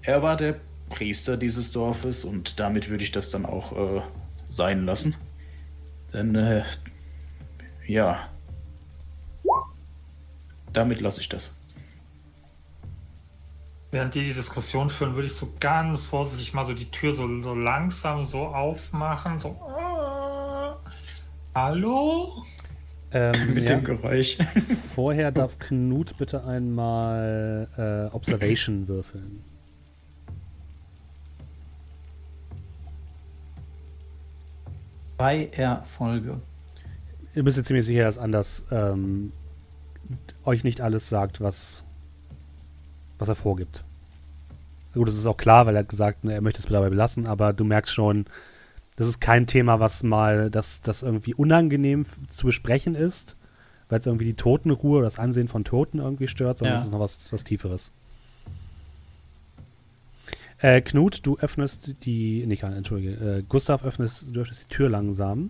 Er war der Priester dieses Dorfes und damit würde ich das dann auch äh, sein lassen. Denn, äh, ja. Damit lasse ich das. Während die die Diskussion führen, würde ich so ganz vorsichtig mal so die Tür so, so langsam so aufmachen. So. äh, Hallo? Ähm, Mit ja. dem Geräusch. Vorher darf Knut bitte einmal äh, Observation würfeln. Bei Erfolge. Ihr bist jetzt ziemlich sicher, dass Anders ähm, euch nicht alles sagt, was, was er vorgibt. Gut, das ist auch klar, weil er hat gesagt, ne, er möchte es dabei belassen, aber du merkst schon, das ist kein Thema, was mal, das, das irgendwie unangenehm zu besprechen ist, weil es irgendwie die Totenruhe oder das Ansehen von Toten irgendwie stört, sondern Ja. es ist noch was, was Tieferes. Äh, Knut, du öffnest die, nicht, entschuldige, äh, Gustav öffnest, du öffnest die Tür langsam.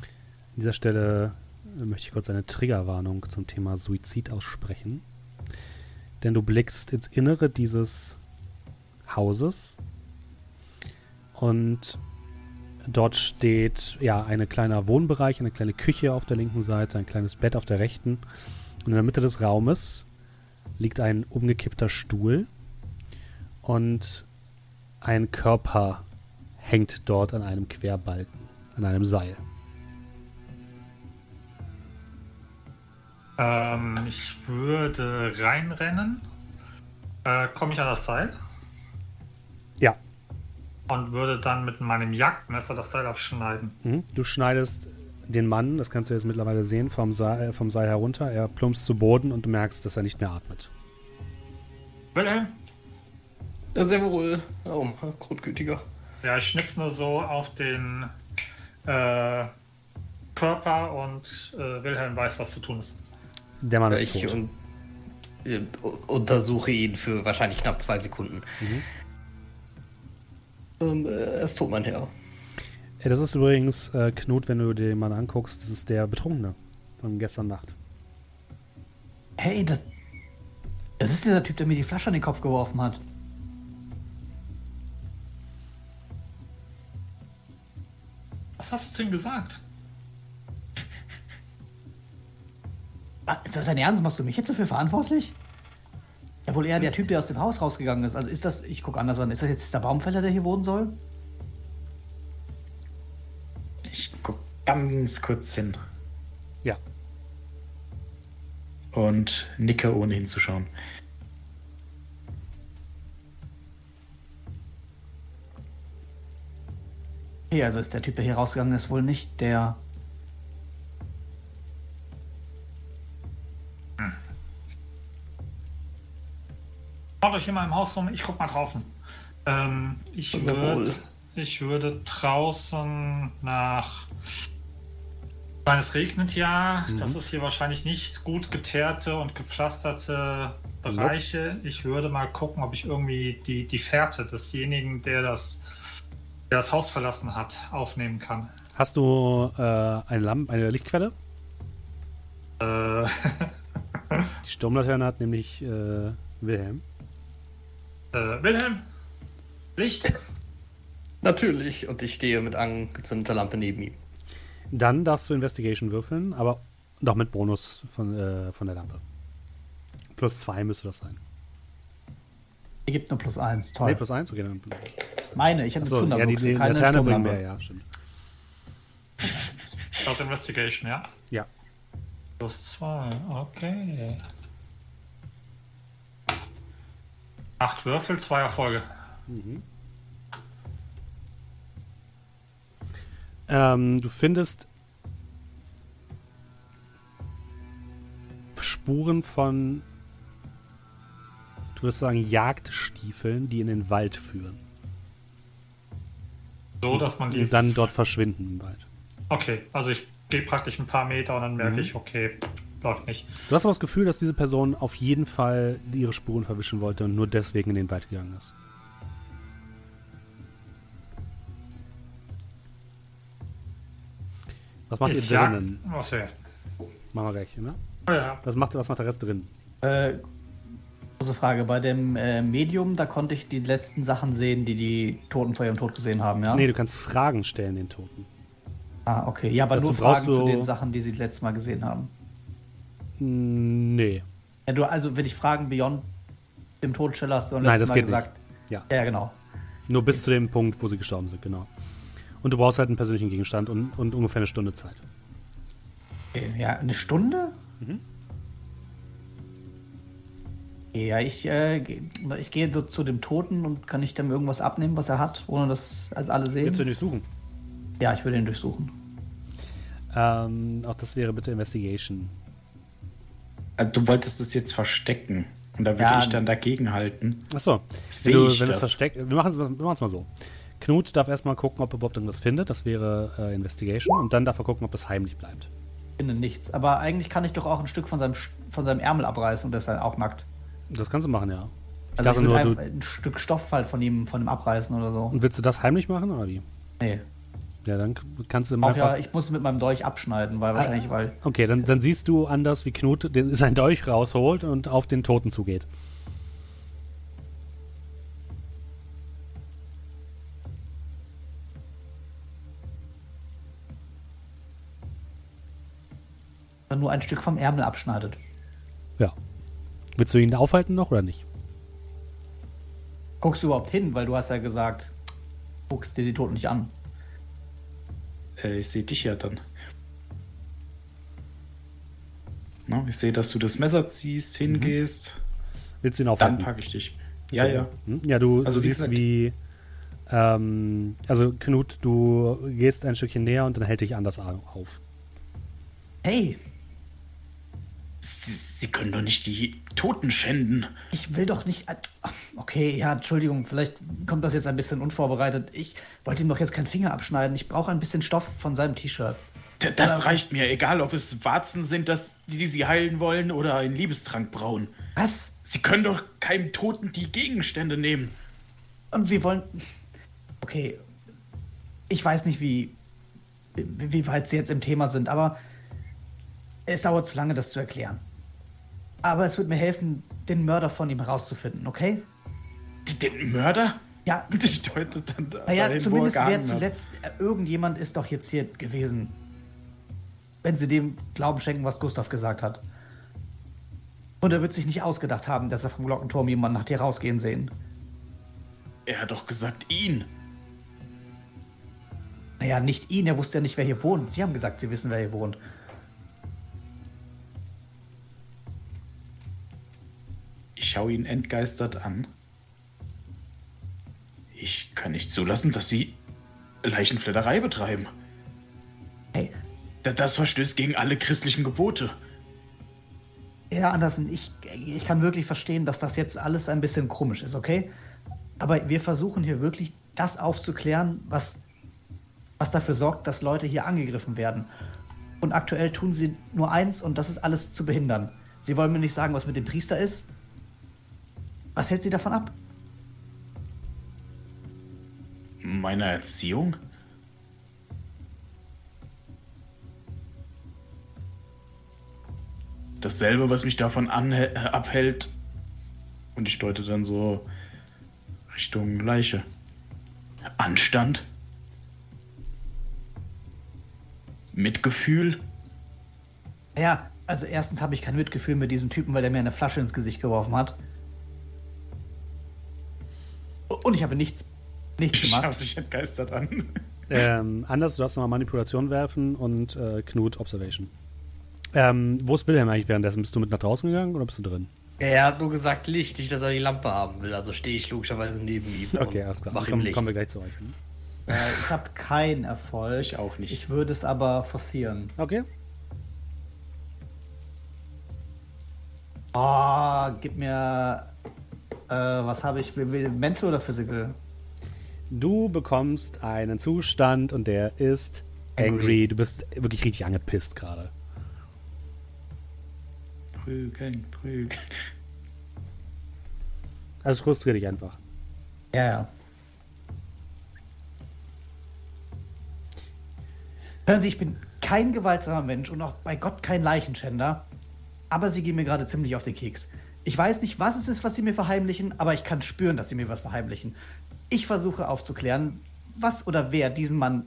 An dieser Stelle möchte ich kurz eine Triggerwarnung zum Thema Suizid aussprechen. Denn du blickst ins Innere dieses Hauses und dort steht ja ein kleiner Wohnbereich, eine kleine Küche auf der linken Seite, ein kleines Bett auf der rechten. Und in der Mitte des Raumes liegt ein umgekippter Stuhl und ein Körper hängt dort an einem Querbalken, an einem Seil. Ähm, ich würde reinrennen. Äh, Komme ich an das Seil Ja, und würde dann mit meinem Jagdmesser das Seil abschneiden. Mhm. Du schneidest den Mann, das kannst du jetzt mittlerweile sehen, vom Seil, äh, vom Seil herunter. Er plumpst zu Boden und du merkst, dass er nicht mehr atmet. Wilhelm? Ja, sehr wohl. Oh, grundgütiger. Ja, ich schnipp's nur so auf den äh, Körper und äh, Wilhelm weiß, was zu tun ist. Der Mann Ja, ist ich tot. un äh, untersuche ihn für wahrscheinlich knapp zwei Sekunden. Ähm, äh, er ist tot, mein Herr. Ja, das ist übrigens, äh, Knut, wenn du den Mann anguckst, das ist der Betrunkene von gestern Nacht. Hey, das. Das ist dieser Typ, der mir die Flasche an den Kopf geworfen hat. Was hast du zu ihm gesagt? Ist das dein Ernst? Machst du mich jetzt dafür verantwortlich? Ja, wohl eher der Typ, der aus dem Haus rausgegangen ist. Also ist das, ich gucke anders an, ist das jetzt der Baumfäller, der hier wohnen soll? Ich guck ganz kurz hin Ja. und nicke, ohne hinzuschauen. Okay, also ist der Typ, der hier rausgegangen ist, wohl nicht der. Schaut euch immer im Haus rum, ich guck mal draußen. Ähm, ich, Sehr würd, wohl. ich würde draußen nach. Meine, es regnet ja. Das ist hier wahrscheinlich nicht gut geteerte und gepflasterte Bereiche. Ich würde mal gucken, ob ich irgendwie die, die Fährte desjenigen, der das, der das Haus verlassen hat, aufnehmen kann. Hast du äh, eine, Lampe, eine Lichtquelle? Äh, Die Sturmlaterne hat nämlich äh, Wilhelm. Äh, Wilhelm? Licht? Natürlich. Und ich stehe mit angezündeter Lampe neben ihm. Dann darfst du Investigation würfeln, aber doch mit Bonus von, äh, von der Lampe. Plus zwei müsste das sein. Hier gibt nur plus eins. Toll. Nee, plus eins? Okay, dann. Meine, ich habe eine Achso, ja, die, die keine Laterne bringen Sturmlampe. mehr, ja, stimmt. Das Investigation, ja? Ja. Plus zwei, okay. Acht Würfel, zwei Erfolge. Ähm, du findest Spuren von, du würdest sagen, Jagdstiefeln, die in den Wald führen. So, dass man die. Und dann dort verschwinden im Wald. Okay, also ich gehe praktisch ein paar Meter und dann merke Mhm. ich, okay, läuft nicht. Du hast aber das Gefühl, dass diese Person auf jeden Fall ihre Spuren verwischen wollte und nur deswegen in den Wald gegangen ist. Was macht Ist ihr ja- drinnen? Okay. Machen wir gleich, ne? Oh ja. Was macht, was macht der Rest drin? Äh, große Frage. Bei dem äh, Medium, da konnte ich die letzten Sachen sehen, die die Toten vor ihrem Tod gesehen haben, ja? Nee, du kannst Fragen stellen den Toten. Ah, okay. Ja, aber Dazu nur Fragen zu du- den Sachen, die sie letztes Mal gesehen haben. Nee. Ja, du, also, wenn ich Fragen Beyond dem Todessteller hast du Nein, das Mal geht gesagt. Ja. Ja, ja, genau. Nur bis zu dem Punkt, wo sie gestorben sind, genau. Und du brauchst halt einen persönlichen Gegenstand und, und ungefähr eine Stunde Zeit. Ja, eine Stunde? Mhm. Ja, ich, äh, ich gehe so zu dem Toten und kann ich dem irgendwas abnehmen, was er hat, ohne dass als alle sehen? Willst du ihn durchsuchen? Ja, ich würde ihn durchsuchen. Ähm, auch das wäre bitte Investigation. Also, du wolltest es jetzt verstecken. Und da würde Ja, ich dann dagegen halten. Achso, Seh wenn, du, ich wenn es das? versteckt. Wir machen es wir machen's mal so. Knut darf erstmal gucken, ob er überhaupt irgendwas findet. Das wäre äh, Investigation. Und dann darf er gucken, ob das heimlich bleibt. Ich finde nichts. Aber eigentlich kann ich doch auch ein Stück von seinem, von seinem Ärmel abreißen und der ist halt auch nackt. Das kannst du machen, ja. Ich Also ich nur, einfach ein Stück Stoff halt von ihm, von ihm abreißen oder so. und willst du das heimlich machen oder wie? Nee. Ja, dann kannst du Auch einfach. ja, ich muss mit meinem Dolch abschneiden, weil wahrscheinlich, weil. Okay, dann, dann siehst du anders, wie Knut den, sein Dolch rausholt und auf den Toten zugeht. nur ein Stück vom Ärmel abschneidet. Ja. Willst du ihn aufhalten noch oder nicht? Guckst du überhaupt hin, weil du hast ja gesagt, guckst dir die Toten nicht an. Äh, ich sehe dich ja dann. Na, ich sehe, dass du das Messer ziehst, hingehst. Willst du ihn Dann aufhalten? packe ich dich. Ja, ja. Hm? Ja, du, Also du wie siehst, gesagt- wie. Ähm, also, Knut, du gehst ein Stückchen näher und dann hält dich anders au- auf. Hey, Sie, Sie können doch nicht die Toten schänden. Ich will doch nicht. Okay, ja, Entschuldigung, vielleicht kommt das jetzt ein bisschen unvorbereitet. Ich wollte ihm doch jetzt keinen Finger abschneiden. Ich brauche ein bisschen Stoff von seinem T-Shirt. Das reicht mir, egal ob es Warzen sind, das, die Sie heilen wollen, oder einen Liebestrank brauen. Was? Sie können doch keinem Toten die Gegenstände nehmen. Und wir wollen. Okay. Ich weiß nicht, wie. wie weit Sie jetzt im Thema sind, aber. Es dauert zu lange, das zu erklären. Aber es wird mir helfen, den Mörder von ihm herauszufinden, okay? Den Mörder? Ja, Und ich deute dann naja, zumindest wer zuletzt. äh, Irgendjemand ist doch jetzt hier gewesen. Wenn Sie dem Glauben schenken, was Gustav gesagt hat. Und er wird sich nicht ausgedacht haben, dass er vom Glockenturm jemanden nach dir rausgehen sehen. Er hat doch gesagt, ihn. Naja, nicht ihn, er wusste ja nicht, wer hier wohnt. Sie haben gesagt, Sie wissen, wer hier wohnt. Ich schaue ihn entgeistert an. Ich kann nicht zulassen, dass Sie Leichenfledderei betreiben. Hey, Da- Das verstößt gegen alle christlichen Gebote. Herr Andersen, ich, ich kann wirklich verstehen, dass das jetzt alles ein bisschen komisch ist, okay? Aber wir versuchen hier wirklich das aufzuklären, was, was dafür sorgt, dass Leute hier angegriffen werden. Und aktuell tun sie nur eins und das ist alles zu behindern. Sie wollen mir nicht sagen, was mit dem Priester ist. Was hält sie davon ab? Meine Erziehung? Dasselbe, was mich davon äh, abhält. Und ich deute dann so Richtung Leiche. Anstand? Mitgefühl? Ja, also erstens habe ich kein Mitgefühl mit diesem Typen, weil der mir eine Flasche ins Gesicht geworfen hat. Und ich habe nichts, nichts Ich schau gemacht. dich entgeistert an. Ähm, anders, du darfst nochmal Manipulation werfen und äh, Knut Observation. Ähm, wo ist Wilhelm eigentlich währenddessen? Bist du mit nach draußen gegangen oder bist du drin? Er hat nur gesagt Licht, nicht, dass er die Lampe haben will. Also stehe ich logischerweise neben ihm. Okay, und alles klar. Mach ihm Komm, Licht. kommen wir gleich zu euch. Hm? Äh, ich habe keinen Erfolg. Ich auch nicht. Ich würde es aber forcieren. Okay. Oh, gib mir. Äh, was habe ich? Mental oder Physical? Du bekommst einen Zustand und der ist angry. Angry. Du bist wirklich richtig angepisst gerade. Prügeln, prügeln. Also frustriere dich einfach. Ja, ja. Hören Sie, ich bin kein gewaltsamer Mensch und auch bei Gott kein Leichenschänder. Aber Sie gehen mir gerade ziemlich auf den Keks. Ich weiß nicht, was es ist, was Sie mir verheimlichen, aber ich kann spüren, dass Sie mir was verheimlichen. Ich versuche aufzuklären, was oder wer diesen Mann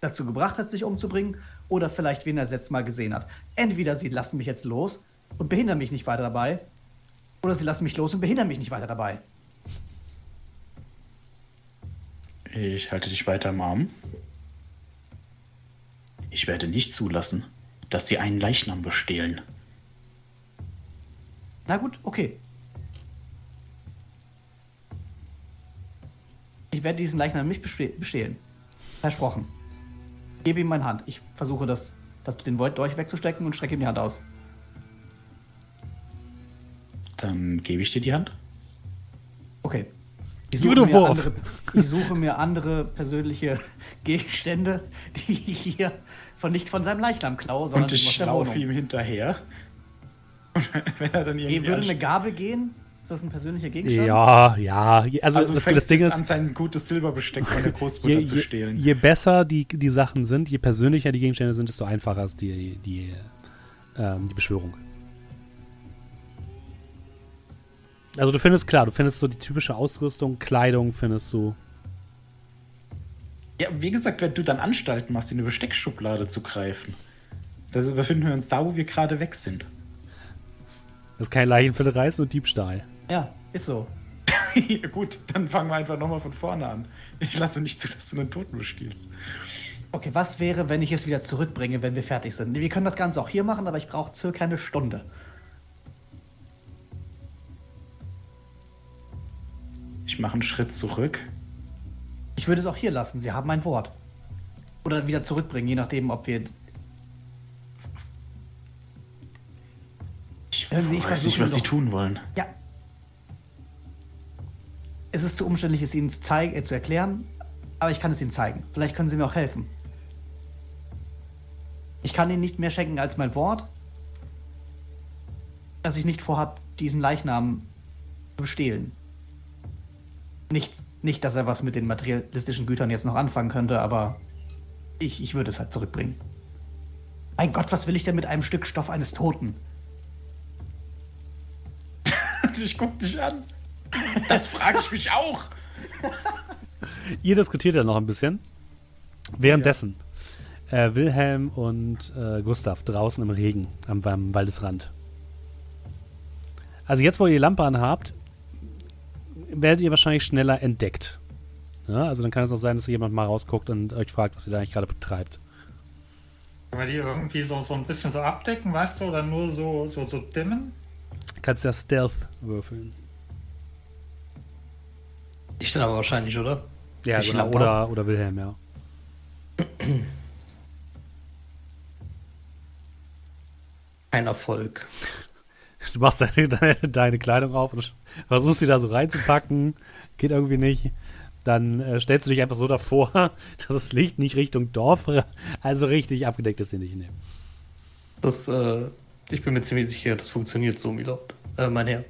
dazu gebracht hat, sich umzubringen, oder vielleicht wen er letzte Mal gesehen hat. Entweder Sie lassen mich jetzt los und behindern mich nicht weiter dabei, oder Sie lassen mich los und behindern mich nicht weiter dabei. Ich halte dich weiter am Arm. Ich werde nicht zulassen, dass sie einen Leichnam bestehlen. Na gut, okay. Ich werde diesen Leichnam nicht bestehlen. Versprochen. Gebe ihm meine Hand. Ich versuche das, das den Volt Dolch wegzustecken und strecke ihm die Hand aus. Dann gebe ich dir die Hand. Okay. Ich Judo mir, andere, ich suche mir andere persönliche Gegenstände, die ich hier von nicht von seinem Leichnam klaue, sondern Und ich aus der Wohnung. ihm hinterher. Wenn er dann irgendwie Würde eine Gabel gehen? Ist das ein persönlicher Gegenstand? Ja, ja. Also, also das, das Ding ist, an, sein gutes Silberbesteck von der Großmutter je, zu je, stehlen. je besser die, die Sachen sind, je persönlicher die Gegenstände sind, desto einfacher ist die, die, ähm, die Beschwörung. Also du findest, klar, du findest so die typische Ausrüstung, Kleidung findest du. Ja, wie gesagt, wenn du dann Anstalten machst, in eine Besteckschublade zu greifen, da befinden wir uns da, wo wir gerade weg sind. Das ist kein Leichenfällerei, ist nur Diebstahl. Ja, ist so. ja, gut, dann fangen wir einfach nochmal von vorne an. Ich lasse nicht zu, dass du einen Toten bestiehlst. Okay, was wäre, wenn ich es wieder zurückbringe, wenn wir fertig sind? Wir können das Ganze auch hier machen, aber ich brauche circa eine Stunde. Ich mache einen Schritt zurück. Ich würde es auch hier lassen. Sie haben mein Wort. Oder wieder zurückbringen, je nachdem, ob wir. Hören Sie, ich Ich weiß nicht, was sie tun wollen. Ja. Es ist zu umständlich, es Ihnen zu, zeigen, äh, zu erklären, aber ich kann es Ihnen zeigen. Vielleicht können Sie mir auch helfen. Ich kann Ihnen nicht mehr schenken als mein Wort, dass ich nicht vorhab, diesen Leichnam zu stehlen. Nicht, nicht, dass er was mit den materialistischen Gütern jetzt noch anfangen könnte, aber ich, ich würde es halt zurückbringen. Mein Gott, was will ich denn mit einem Stück Stoff eines Toten? Ich guck dich an. Das frage ich mich auch. Ihr diskutiert ja noch ein bisschen. Währenddessen äh, Wilhelm und äh, Gustav draußen im Regen am, am Waldesrand. Also jetzt, wo ihr die Lampe anhabt, werdet ihr wahrscheinlich schneller entdeckt. Ja, also dann kann es auch sein, dass jemand mal rausguckt und euch fragt, was ihr da eigentlich gerade betreibt. Können wir die irgendwie so, so ein bisschen so abdecken, weißt du, oder nur so, so, so dimmen? Kannst ja Stealth würfeln. Ich dann aber wahrscheinlich, oder? Ja, Ich genau. Oder, oder Wilhelm, ja. Kein Erfolg. Du machst deine, deine, deine Kleidung auf und versuchst sie da so reinzupacken. Geht irgendwie nicht. Dann äh, stellst du dich einfach so davor, dass das Licht nicht Richtung Dorf, also richtig abgedeckt ist, sie nicht nehmen. Das, äh, ich bin mir ziemlich sicher, das funktioniert so, Milord. Äh, mein Herr.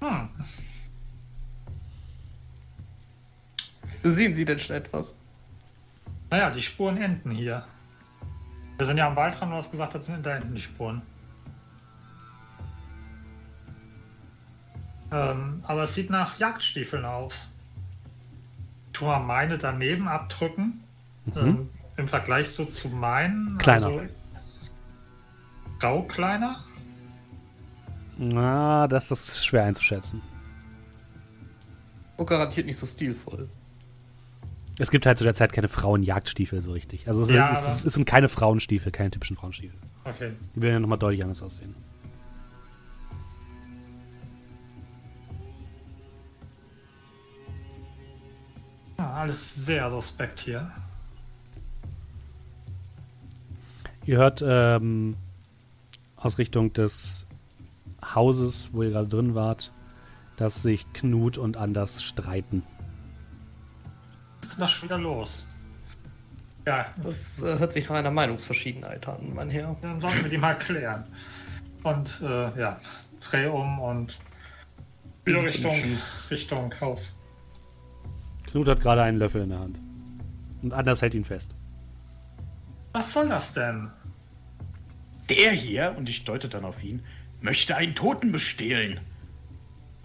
Hm. Sehen Sie denn schon etwas? Naja, die Spuren enden hier. Wir sind ja am Waldrand, du hast gesagt, das sind da hinten die Spuren. Ähm, aber es sieht nach Jagdstiefeln aus. Tu mal meine daneben abdrücken. Ähm, Im Vergleich so zu meinen. Kleiner. Also, grau kleiner. Na, das, das ist schwer einzuschätzen. Und garantiert nicht so stilvoll. Es gibt halt zu der Zeit keine Frauenjagdstiefel so richtig. Also es, Ja, ist, es, es sind keine Frauenstiefel, keine typischen Frauenstiefel. Okay. Die werden ja nochmal deutlich anders aussehen. Ja, alles sehr suspekt hier. Ihr hört ähm, aus Richtung des Hauses, wo ihr gerade drin wart, dass sich Knut und Anders streiten. Was ist denn das schon wieder los? Ja, Das äh, hört sich nach einer Meinungsverschiedenheit an, mein Herr. dann sollten wir die mal klären. Und äh, ja, dreh um und wieder Richtung, Richtung Haus. Knut hat gerade einen Löffel in der Hand. Und Anders hält ihn fest. Was soll das denn? Der hier, und ich deute dann auf ihn, möchte einen Toten bestehlen.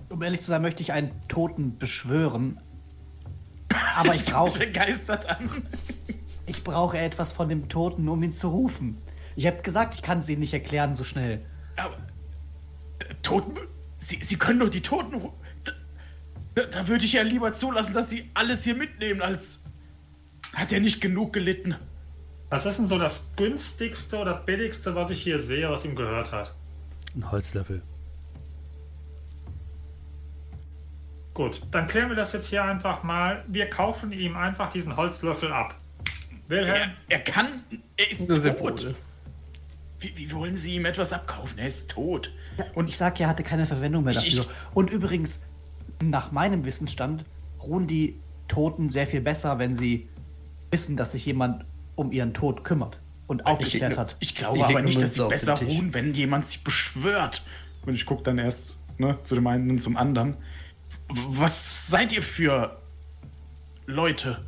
Um ehrlich zu sein, möchte ich einen Toten beschwören. Aber ich brauche, begeistert an. ich brauche etwas von dem Toten, um ihn zu rufen. Ich habe gesagt, ich kann es Ihnen nicht erklären so schnell. Aber äh, Toten. Sie, Sie können doch die Toten. ru- Da, da, da würde ich ja lieber zulassen, dass Sie alles hier mitnehmen, als. Hat er nicht genug gelitten? Was ist denn so das günstigste oder billigste, was ich hier sehe, was ihm gehört hat? Ein Holzlöffel. Gut, dann klären wir das jetzt hier einfach mal. Wir kaufen ihm einfach diesen Holzlöffel ab. Er, Wilhelm, er kann. Er ist Nur sehr tot. Wie, wie wollen Sie ihm etwas abkaufen? Er ist tot. Und ich sag, er hatte keine Verwendung mehr Ich- dafür. Und übrigens, nach meinem Wissensstand ruhen die Toten sehr viel besser, wenn sie wissen, dass sich jemand um ihren Tod kümmert und aufgeklärt hat. Ich glaube Ich aber nicht, dass sie besser ruhen, wenn jemand sie beschwört. Und ich gucke dann erst ne, zu dem einen und zum anderen. Was seid ihr für Leute?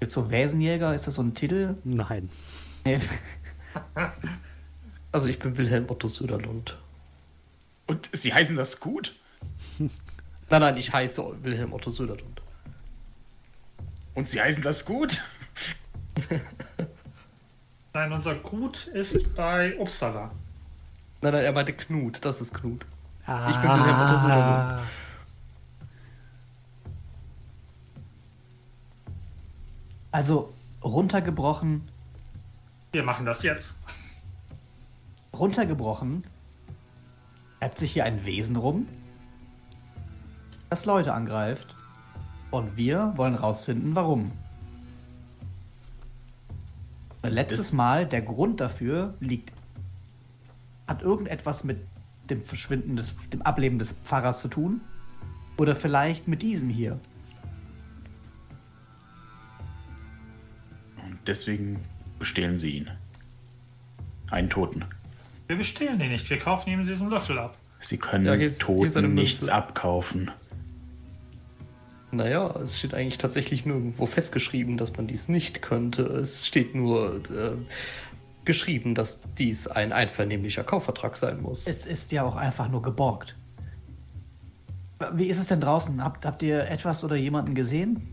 Jetzt so Wäsenjäger, ist das so ein Titel? Nein. Nee. Also ich bin Wilhelm Otto Söderlund. Und sie heißen das gut? Nein, nein, ich heiße Wilhelm Otto Söderlund. Und sie heißen das gut? nein, unser Gut ist bei Uppsala. Nein, nein, er meinte Knut. Das ist Knut. Ah. Ich bin Wilhelm Otto Söderlund. Also runtergebrochen, Wir machen das jetzt. runtergebrochen, treibt sich hier ein Wesen rum, das Leute angreift. Und wir wollen rausfinden, warum. Letztes Das- Mal, der Grund dafür liegt, hat irgendetwas mit dem Verschwinden des, dem Ableben des Pfarrers zu tun? Oder vielleicht mit diesem hier? Und deswegen bestehlen sie ihn. Einen Toten. Wir bestehlen ihn nicht, wir kaufen ihm diesen Löffel ab. Sie können Ja, hier ist- hier ist eine Toten nichts abkaufen. Naja, es steht eigentlich tatsächlich nirgendwo festgeschrieben, dass man dies nicht könnte. Es steht nur äh, geschrieben, dass dies ein einvernehmlicher Kaufvertrag sein muss. Es ist ja auch einfach nur geborgt. Wie ist es denn draußen? Habt, habt ihr etwas oder jemanden gesehen?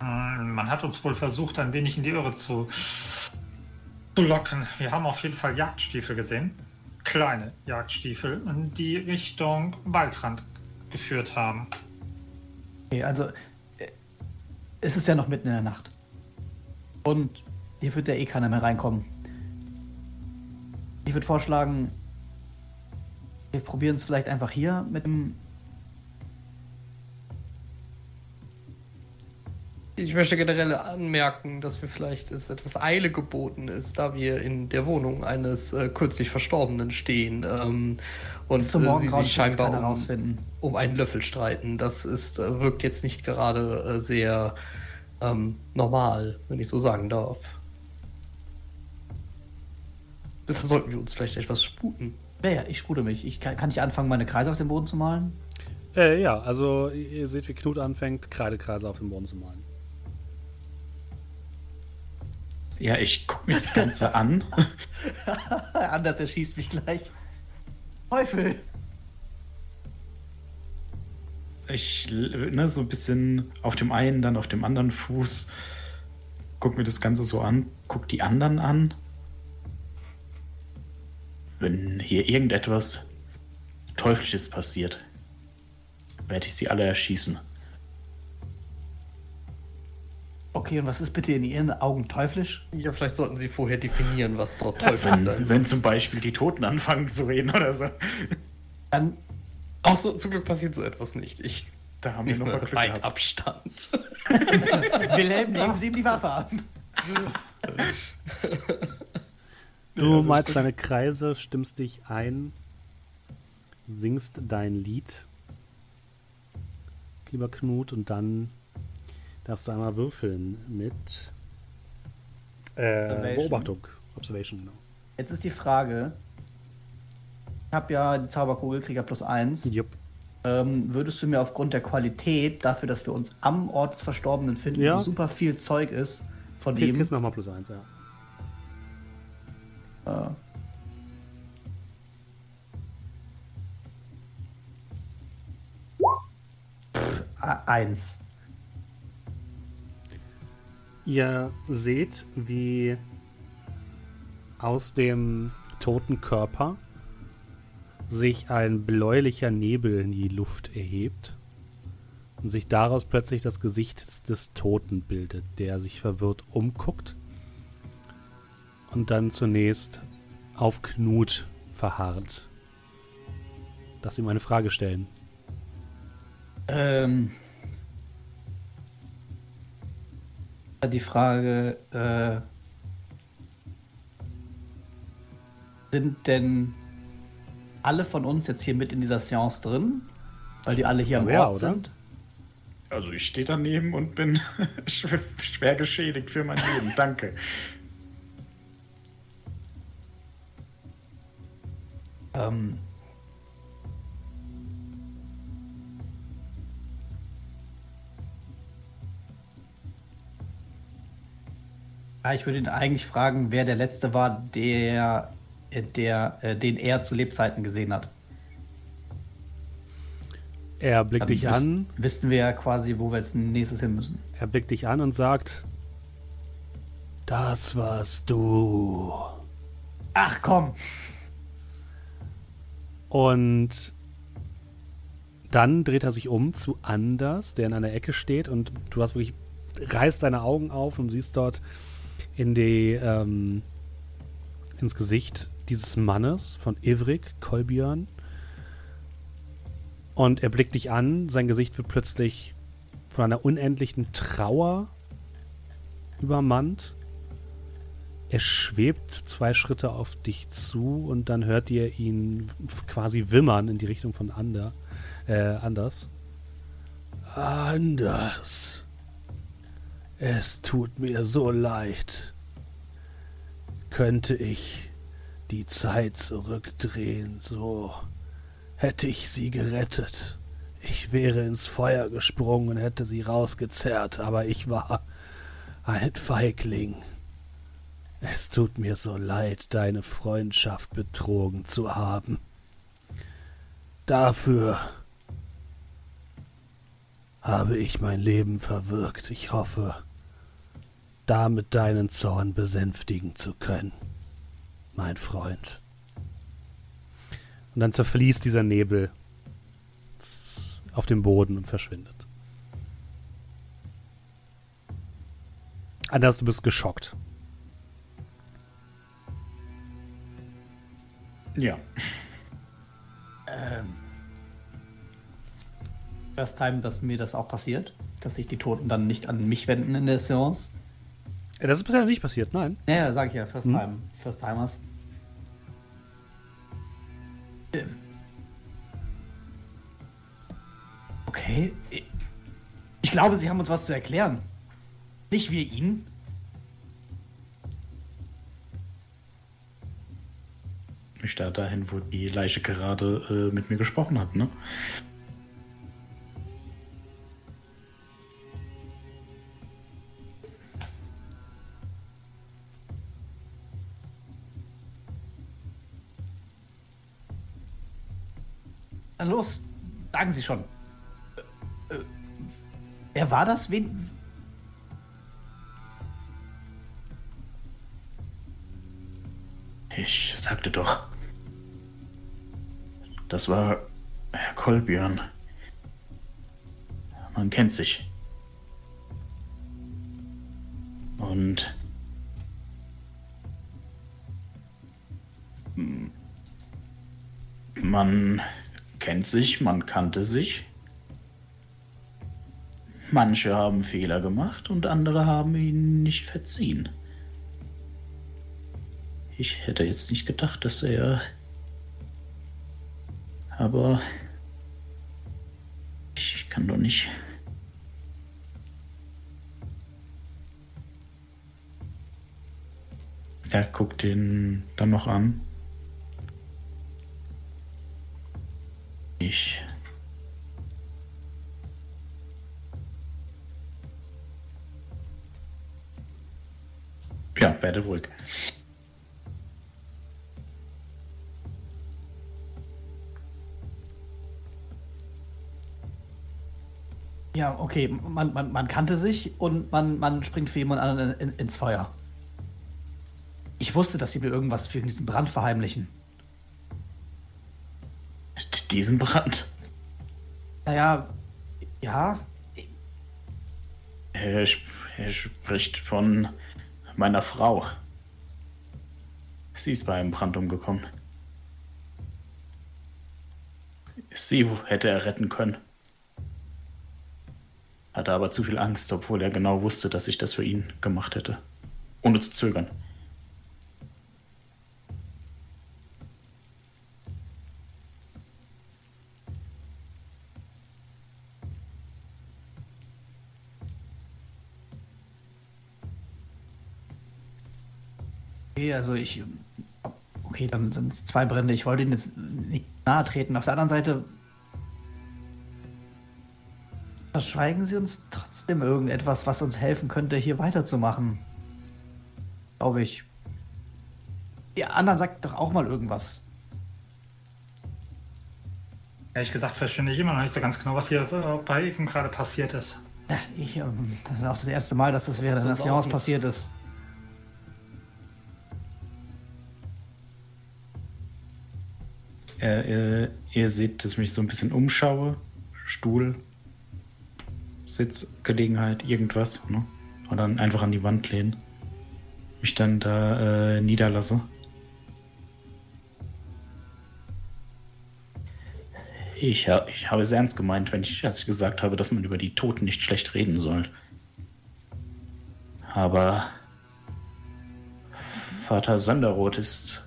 Hm, Man hat uns wohl versucht, ein wenig in die Irre zu, zu locken. Wir haben auf jeden Fall Jagdstiefel gesehen. Kleine Jagdstiefel, die Richtung Waldrand geführt haben. Okay, also äh, es ist ja noch mitten in der Nacht. Und hier wird ja eh keiner mehr reinkommen. Ich würde vorschlagen, wir probieren es vielleicht einfach hier mit dem. Ich möchte generell anmerken, dass wir vielleicht es etwas Eile geboten ist, da wir in der Wohnung eines äh, kürzlich Verstorbenen stehen ähm, und äh, sie sich scheinbar um, rausfinden. um einen Löffel streiten. Das ist, äh, wirkt jetzt nicht gerade äh, sehr ähm, normal, wenn ich so sagen darf. Deshalb sollten wir uns vielleicht etwas sputen. Ja, ja, ich spute mich. Ich kann, kann ich anfangen, meine Kreise auf dem Boden zu malen? Äh, ja, also ihr seht, wie Knut anfängt, Kreidekreise auf dem Boden zu malen. Ja, ich gucke mir das Ganze an. Anders erschießt mich gleich. Teufel! Ich, ne, so ein bisschen auf dem einen, dann auf dem anderen Fuß. Guck mir das Ganze so an. Guck die anderen an. Wenn hier irgendetwas Teuflisches passiert, werde ich sie alle erschießen. Okay, und was ist bitte in Ihren Augen teuflisch? Ja, vielleicht sollten Sie vorher definieren, was dort Teufel sein Wenn, wenn zum Beispiel die Toten anfangen zu reden oder so. Dann Ach so, zum Glück passiert so etwas nicht. Ich Da haben wir noch mal Glück gehabt. Abstand. Wilhelm, nehmen Sie ihm die Waffe ab. Du malst deine Kreise, stimmst dich ein, singst dein Lied, lieber Knut, und dann darfst du einmal würfeln mit äh. Beobachtung. Observation, genau. Jetzt ist die Frage. Ich habe ja die Zauberkugel, Krieger plus 1. Jupp. Ähm, würdest du mir aufgrund der Qualität, dafür, dass wir uns am Ort des Verstorbenen finden, Ja. wo super viel Zeug ist von Okay, ihm, kriegst nochmal plus eins, ja. äh, A- eins. Ihr seht, wie aus dem toten Körper sich ein bläulicher Nebel in die Luft erhebt und sich daraus plötzlich das Gesicht des, Toten bildet, der sich verwirrt umguckt und dann zunächst auf Knut verharrt. Lass ihm eine Frage stellen. Ähm, die Frage, äh, sind denn alle von uns jetzt hier mit in dieser Seance drin? Weil die alle hier am Ja, Ort oder? sind? Also ich stehe daneben und bin schwer, schwer geschädigt für mein Leben. Danke. Ähm, ich würde ihn eigentlich fragen, wer der Letzte war, der, äh, der, äh, den er zu Lebzeiten gesehen hat. Er blickt Dann dich wüs- an, Wissen wir ja quasi, wo wir als nächstes hin müssen. er blickt dich an und sagt: Das warst du. Ach komm! Und dann dreht er sich um zu Anders, der in einer Ecke steht und du hast wirklich, reißt deine Augen auf und siehst dort in die, ähm, ins Gesicht dieses Mannes von Ivrik, Kolbjörn. Und er blickt dich an, sein Gesicht wird plötzlich von einer unendlichen Trauer übermannt. Er schwebt zwei Schritte auf dich zu und dann hört ihr ihn quasi wimmern in die Richtung von Ander, äh, Anders. Anders. Es tut mir so leid. Könnte ich die Zeit zurückdrehen, so hätte ich sie gerettet. Ich wäre ins Feuer gesprungen und hätte sie rausgezerrt, aber ich war ein Feigling. Es tut mir so leid, deine Freundschaft betrogen zu haben. Dafür habe ich mein Leben verwirkt. Ich hoffe, damit deinen Zorn besänftigen zu können, mein Freund. Und dann zerfließt dieser Nebel auf dem Boden und verschwindet. Anders, du bist geschockt. Ja. Ähm. First time, dass mir das auch passiert, dass sich die Toten dann nicht an mich wenden in der Seance. Ja, das ist bisher noch nicht passiert, nein. Ja, sag ich ja, First Hm. Time, First Timers. Okay. Ich glaube, sie haben uns was zu erklären. Nicht wir ihnen. Ich starre dahin, wo die Leiche gerade äh, mit mir gesprochen hat, ne? Na los, sagen Sie schon. Äh, äh, wer war das? Wen? Ich sagte doch. Das war Herr Kolbjörn. Man kennt sich. Und man kennt sich, man kannte sich. Manche haben Fehler gemacht und andere haben ihn nicht verziehen. Ich hätte jetzt nicht gedacht, dass er. Aber. Ich kann doch nicht. Er guckt den dann noch an. Ich. Ja, werde ruhig. Ja, okay, man, man, man kannte sich und man, man springt für jemand anderen in, ins Feuer. Ich wusste, dass sie mir irgendwas für diesen Brand verheimlichen. Diesen Brand. Naja, ja, Er, er spricht von meiner Frau. Sie ist bei einem Brand umgekommen. Sie hätte er retten können. Hatte aber zu viel Angst, obwohl er genau wusste, dass ich das für ihn gemacht hätte. Ohne zu zögern. Okay, also ich. Okay, dann sind es zwei Brände. Ich wollte ihnen jetzt nicht nahe treten. Auf der anderen Seite. Verschweigen Sie uns trotzdem irgendetwas, was uns helfen könnte, hier weiterzumachen. Glaube ich. Ihr anderen sagt doch auch mal irgendwas. Ehrlich gesagt verstehe ich immer noch nicht so ganz genau, was hier äh, bei ihm gerade passiert ist. Ich, ähm, das ist auch das erste Mal, dass das während Seance nicht. passiert ist. Äh, ihr seht, dass ich mich so ein bisschen umschaue. Stuhl, Sitzgelegenheit, irgendwas. Ne? Und dann einfach an die Wand lehnen. Mich dann da äh, niederlasse. Ich, ha ich habe es ernst gemeint, wenn ich, als ich gesagt habe, dass man über die Toten nicht schlecht reden soll. Aber Vater Sanderroth ist.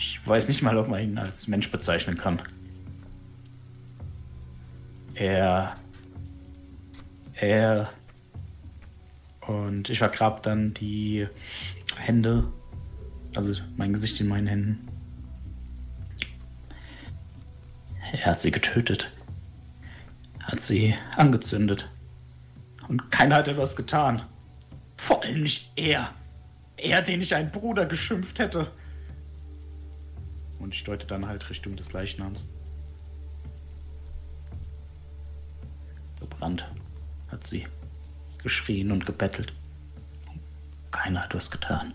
Ich, weiß nicht mal, ob man ihn als Mensch bezeichnen kann. Er. Er. Und ich vergrab dann die Hände, also mein Gesicht in meinen Händen. Er hat sie getötet. Hat sie angezündet. Und keiner hat etwas getan. Vor allem nicht er. Er, den ich einen Bruder geschimpft hätte. Und ich deute dann halt Richtung des Leichnams. Gebrannt hat sie geschrien und gebettelt. Keiner hat was getan.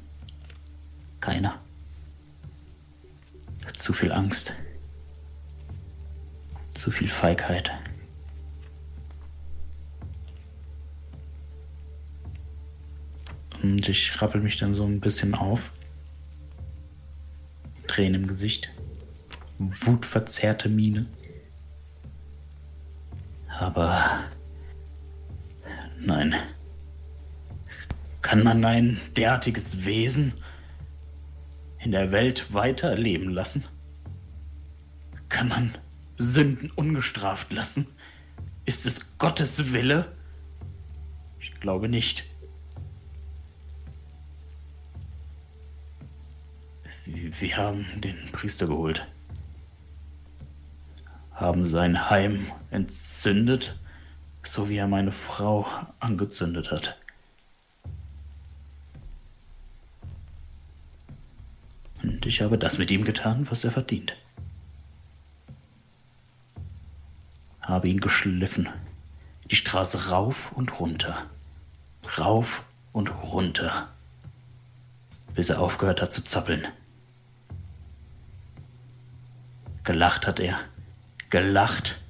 Keiner. Zu viel Angst. Zu viel Feigheit. Und ich rappel mich dann so ein bisschen auf. Tränen im Gesicht. Wutverzerrte Miene. Aber nein. Kann man ein derartiges Wesen in der Welt weiterleben lassen? Kann man Sünden ungestraft lassen? Ist es Gottes Wille? Ich glaube nicht. Wir haben den Priester geholt, haben sein Heim entzündet, so wie er meine Frau angezündet hat. Und ich habe das mit ihm getan, was er verdient. Habe ihn geschliffen, die Straße rauf und runter, rauf und runter, bis er aufgehört hat zu zappeln. Gelacht hat er. Gelacht.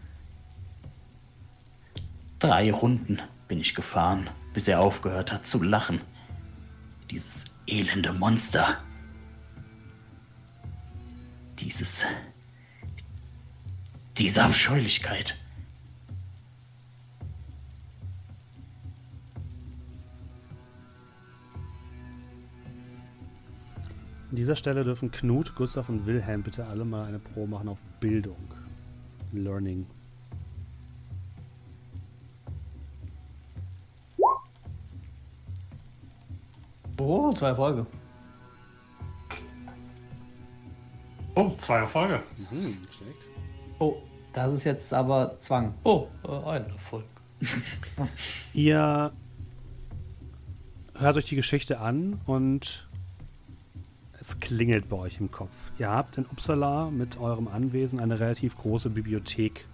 Drei Runden bin ich gefahren, bis er aufgehört hat zu lachen. Dieses elende Monster. Dieses. Diese Abscheulichkeit. An dieser Stelle dürfen Knut, Gustav und Wilhelm bitte alle mal eine Pro machen auf Bildung. Learning. Oh, zwei Erfolge. Oh, zwei Erfolge. Mhm, schlecht. Oh, das ist jetzt aber Zwang. Oh, äh, ein Erfolg. Ihr hört euch die Geschichte an und es klingelt bei euch im Kopf. Ihr habt in Uppsala mit eurem Anwesen eine relativ große Bibliothek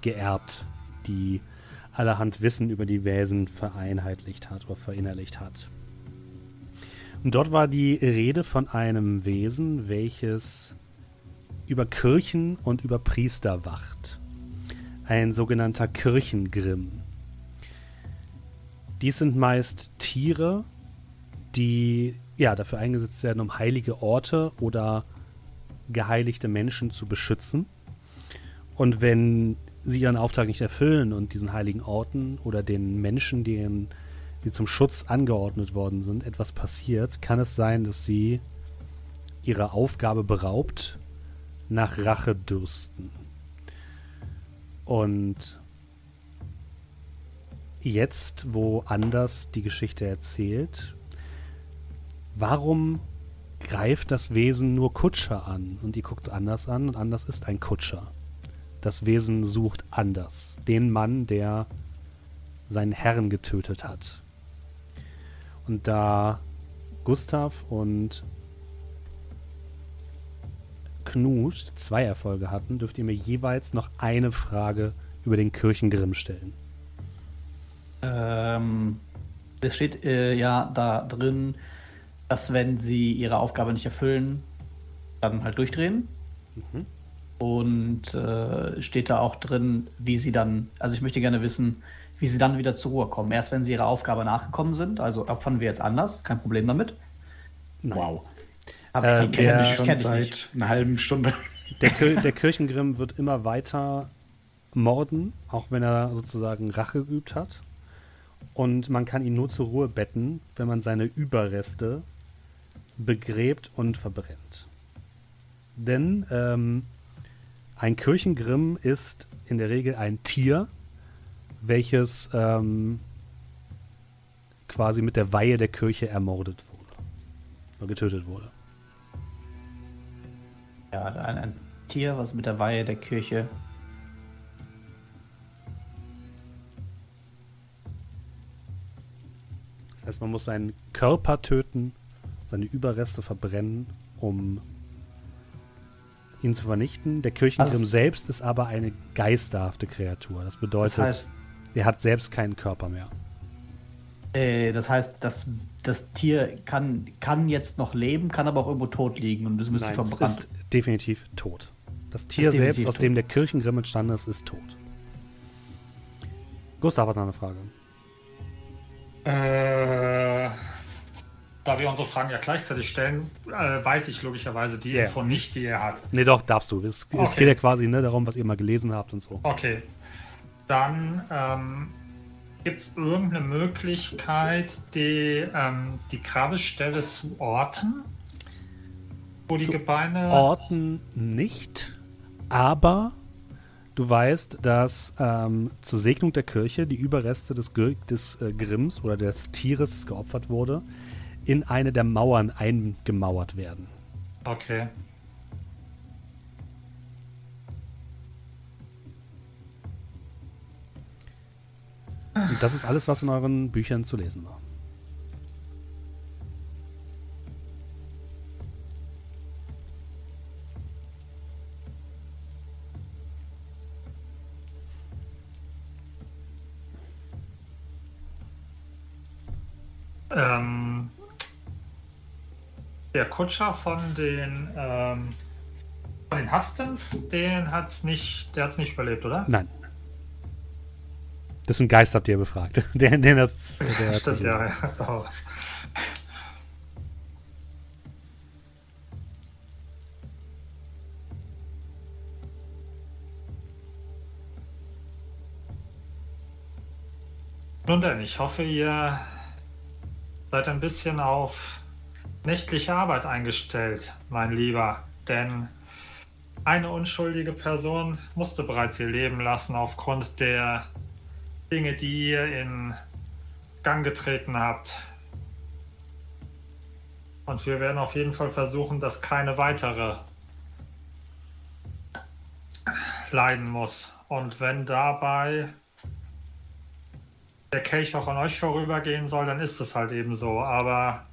geerbt, die allerhand Wissen über die Wesen vereinheitlicht hat oder verinnerlicht hat. Und dort war die Rede von einem Wesen, welches über Kirchen und über Priester wacht. Ein sogenannter Kirchengrimm. Dies sind meist Tiere, die ja, dafür eingesetzt werden, um heilige Orte oder geheiligte Menschen zu beschützen. Und wenn sie ihren Auftrag nicht erfüllen und diesen heiligen Orten oder den Menschen, denen sie zum Schutz angeordnet worden sind, etwas passiert, kann es sein, dass sie ihrer Aufgabe beraubt nach Rache dürsten. Und jetzt, wo Anders die Geschichte erzählt, warum greift das Wesen nur Kutscher an? Und ihr guckt anders an und anders ist ein Kutscher. Das Wesen sucht anders. Den Mann, der seinen Herrn getötet hat. Und da Gustav und Knut zwei Erfolge hatten, dürft ihr mir jeweils noch eine Frage über den Kirchengrimm stellen. Ähm, es steht äh, ja da drin, dass wenn sie ihre Aufgabe nicht erfüllen, dann halt durchdrehen. Mhm. Und äh, steht da auch drin, wie sie dann, also ich möchte gerne wissen, wie sie dann wieder zur Ruhe kommen. Erst wenn sie ihrer Aufgabe nachgekommen sind, also opfern wir jetzt anders, kein Problem damit. Nein. Wow. Hab Äh, ich- der- ich schon nicht. seit einer halben Stunde. Der, Kir der Kirchengrimm wird immer weiter morden, auch wenn er sozusagen Rache geübt hat. Und man kann ihn nur zur Ruhe betten, wenn man seine Überreste begräbt und verbrennt. Denn ähm, ein Kirchengrimm ist in der Regel ein Tier, welches ähm, quasi mit der Weihe der Kirche ermordet wurde. Oder getötet wurde. Ja, ein, ein Tier, was mit der Weihe der Kirche. Das heißt, man muss seinen Körper töten, seine Überreste verbrennen, um ihn zu vernichten. Der Kirchengrimm Also- selbst ist aber eine geisterhafte Kreatur. Das bedeutet, Das heißt, er hat selbst keinen Körper mehr. äh, das heißt, das, das Tier kann, kann jetzt noch leben, kann aber auch irgendwo tot liegen und es müsste Nein, es verbrannt. ist definitiv tot. Das Tier selbst, aus tot. dem der Kirchengrimm entstanden ist, ist tot. Gustav hat noch eine Frage. Äh, da wir unsere Fragen ja gleichzeitig stellen, äh, weiß ich logischerweise die Ja. Info nicht, die er hat. Nee, doch, darfst du. Es, es Okay. geht ja quasi ne, darum, was ihr mal gelesen habt und so. Okay. Dann ähm, gibt es irgendeine Möglichkeit, die, ähm, die Grabestelle zu orten? Wo die Zu Gebeine. Orten nicht, aber du weißt, dass ähm, zur Segnung der Kirche die Überreste des, Gir- des äh, Grimms oder des Tieres, das geopfert wurde, in eine der Mauern eingemauert werden. Okay. Und das ist alles, was in euren Büchern zu lesen war. Ähm, der Kutscher von den, ähm, von den Hustons, den hat's nicht, der hat's nicht überlebt, oder? Nein. Das ist ein Geist, habt ihr befragt. Der, der, das, der hat Stimmt, sich ja, ja. da war was. Nun denn, ich hoffe, ihr seid ein bisschen auf nächtliche Arbeit eingestellt, mein Lieber. Denn eine unschuldige Person musste bereits ihr Leben lassen aufgrund der Dinge, die ihr in Gang getreten habt. Und wir werden auf jeden Fall versuchen, dass keine weitere leiden muss. Und wenn dabei der Kelch auch an euch vorübergehen soll, dann ist es halt eben so. Aber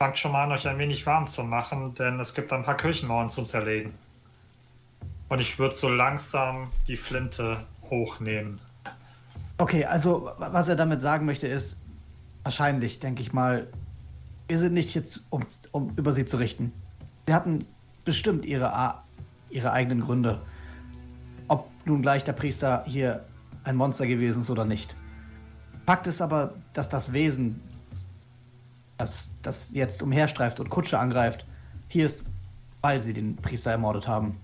fangt schon mal an, euch ein wenig warm zu machen, denn es gibt ein paar Kirchenmauern zu zerlegen. Und ich würde so langsam die Flinte hochnehmen. Okay, also wa- was er damit sagen möchte ist, wahrscheinlich, denke ich mal, wir sind nicht hier, um, um über sie zu richten. Sie hatten bestimmt ihre, ihre eigenen Gründe. Ob nun gleich der Priester hier ein Monster gewesen ist oder nicht. Fakt ist aber, dass das Wesen, das, das jetzt umherstreift und Kutsche angreift, hier ist, weil sie den Priester ermordet haben.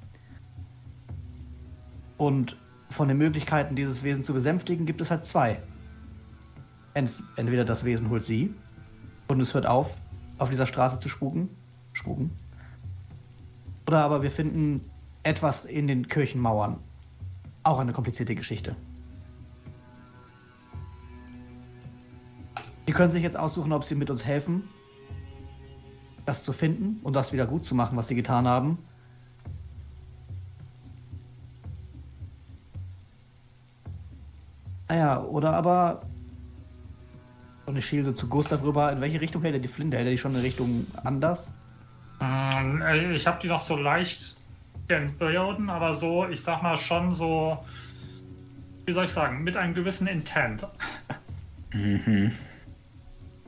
Und von den Möglichkeiten, dieses Wesen zu besänftigen, gibt es halt zwei. Ent- Entweder das Wesen holt sie und es hört auf, auf dieser Straße zu spuken. Spuken. Oder aber wir finden etwas in den Kirchenmauern. Auch eine komplizierte Geschichte. Sie können sich jetzt aussuchen, ob sie mit uns helfen, das zu finden und das wieder gut zu machen, was sie getan haben. Naja, oder aber. Und ich schiele so zu Gustav rüber. In welche Richtung hält er die Flinte? Hält er die schon in Richtung anders? Ähm, äh, Ich habe die noch so leicht entbilden, aber so, ich sag mal schon so, wie soll ich sagen, mit einem gewissen Intent.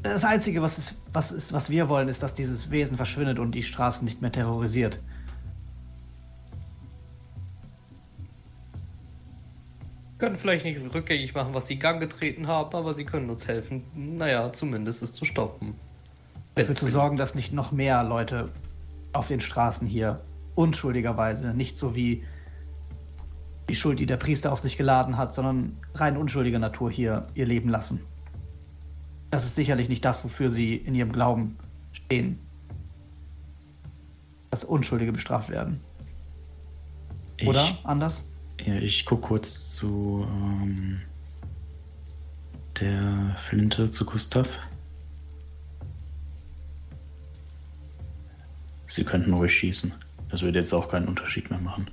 Das Einzige, was, ist, was, ist, was wir wollen, ist, dass dieses Wesen verschwindet und die Straßen nicht mehr terrorisiert. Können vielleicht nicht rückgängig machen, was sie in Gang getreten haben, aber sie können uns helfen, naja, zumindest es zu stoppen. Dafür zu sorgen, dass nicht noch mehr Leute auf den Straßen hier unschuldigerweise, nicht so wie die Schuld, die der Priester auf sich geladen hat, sondern rein unschuldiger Natur hier ihr Leben lassen. Das ist sicherlich nicht das, wofür sie in ihrem Glauben stehen. Dass Unschuldige bestraft werden. Oder Ich, anders? ja, ich gucke kurz zu ähm, der Flinte, zu Gustav. Sie könnten ruhig schießen. Das würde jetzt auch keinen Unterschied mehr machen.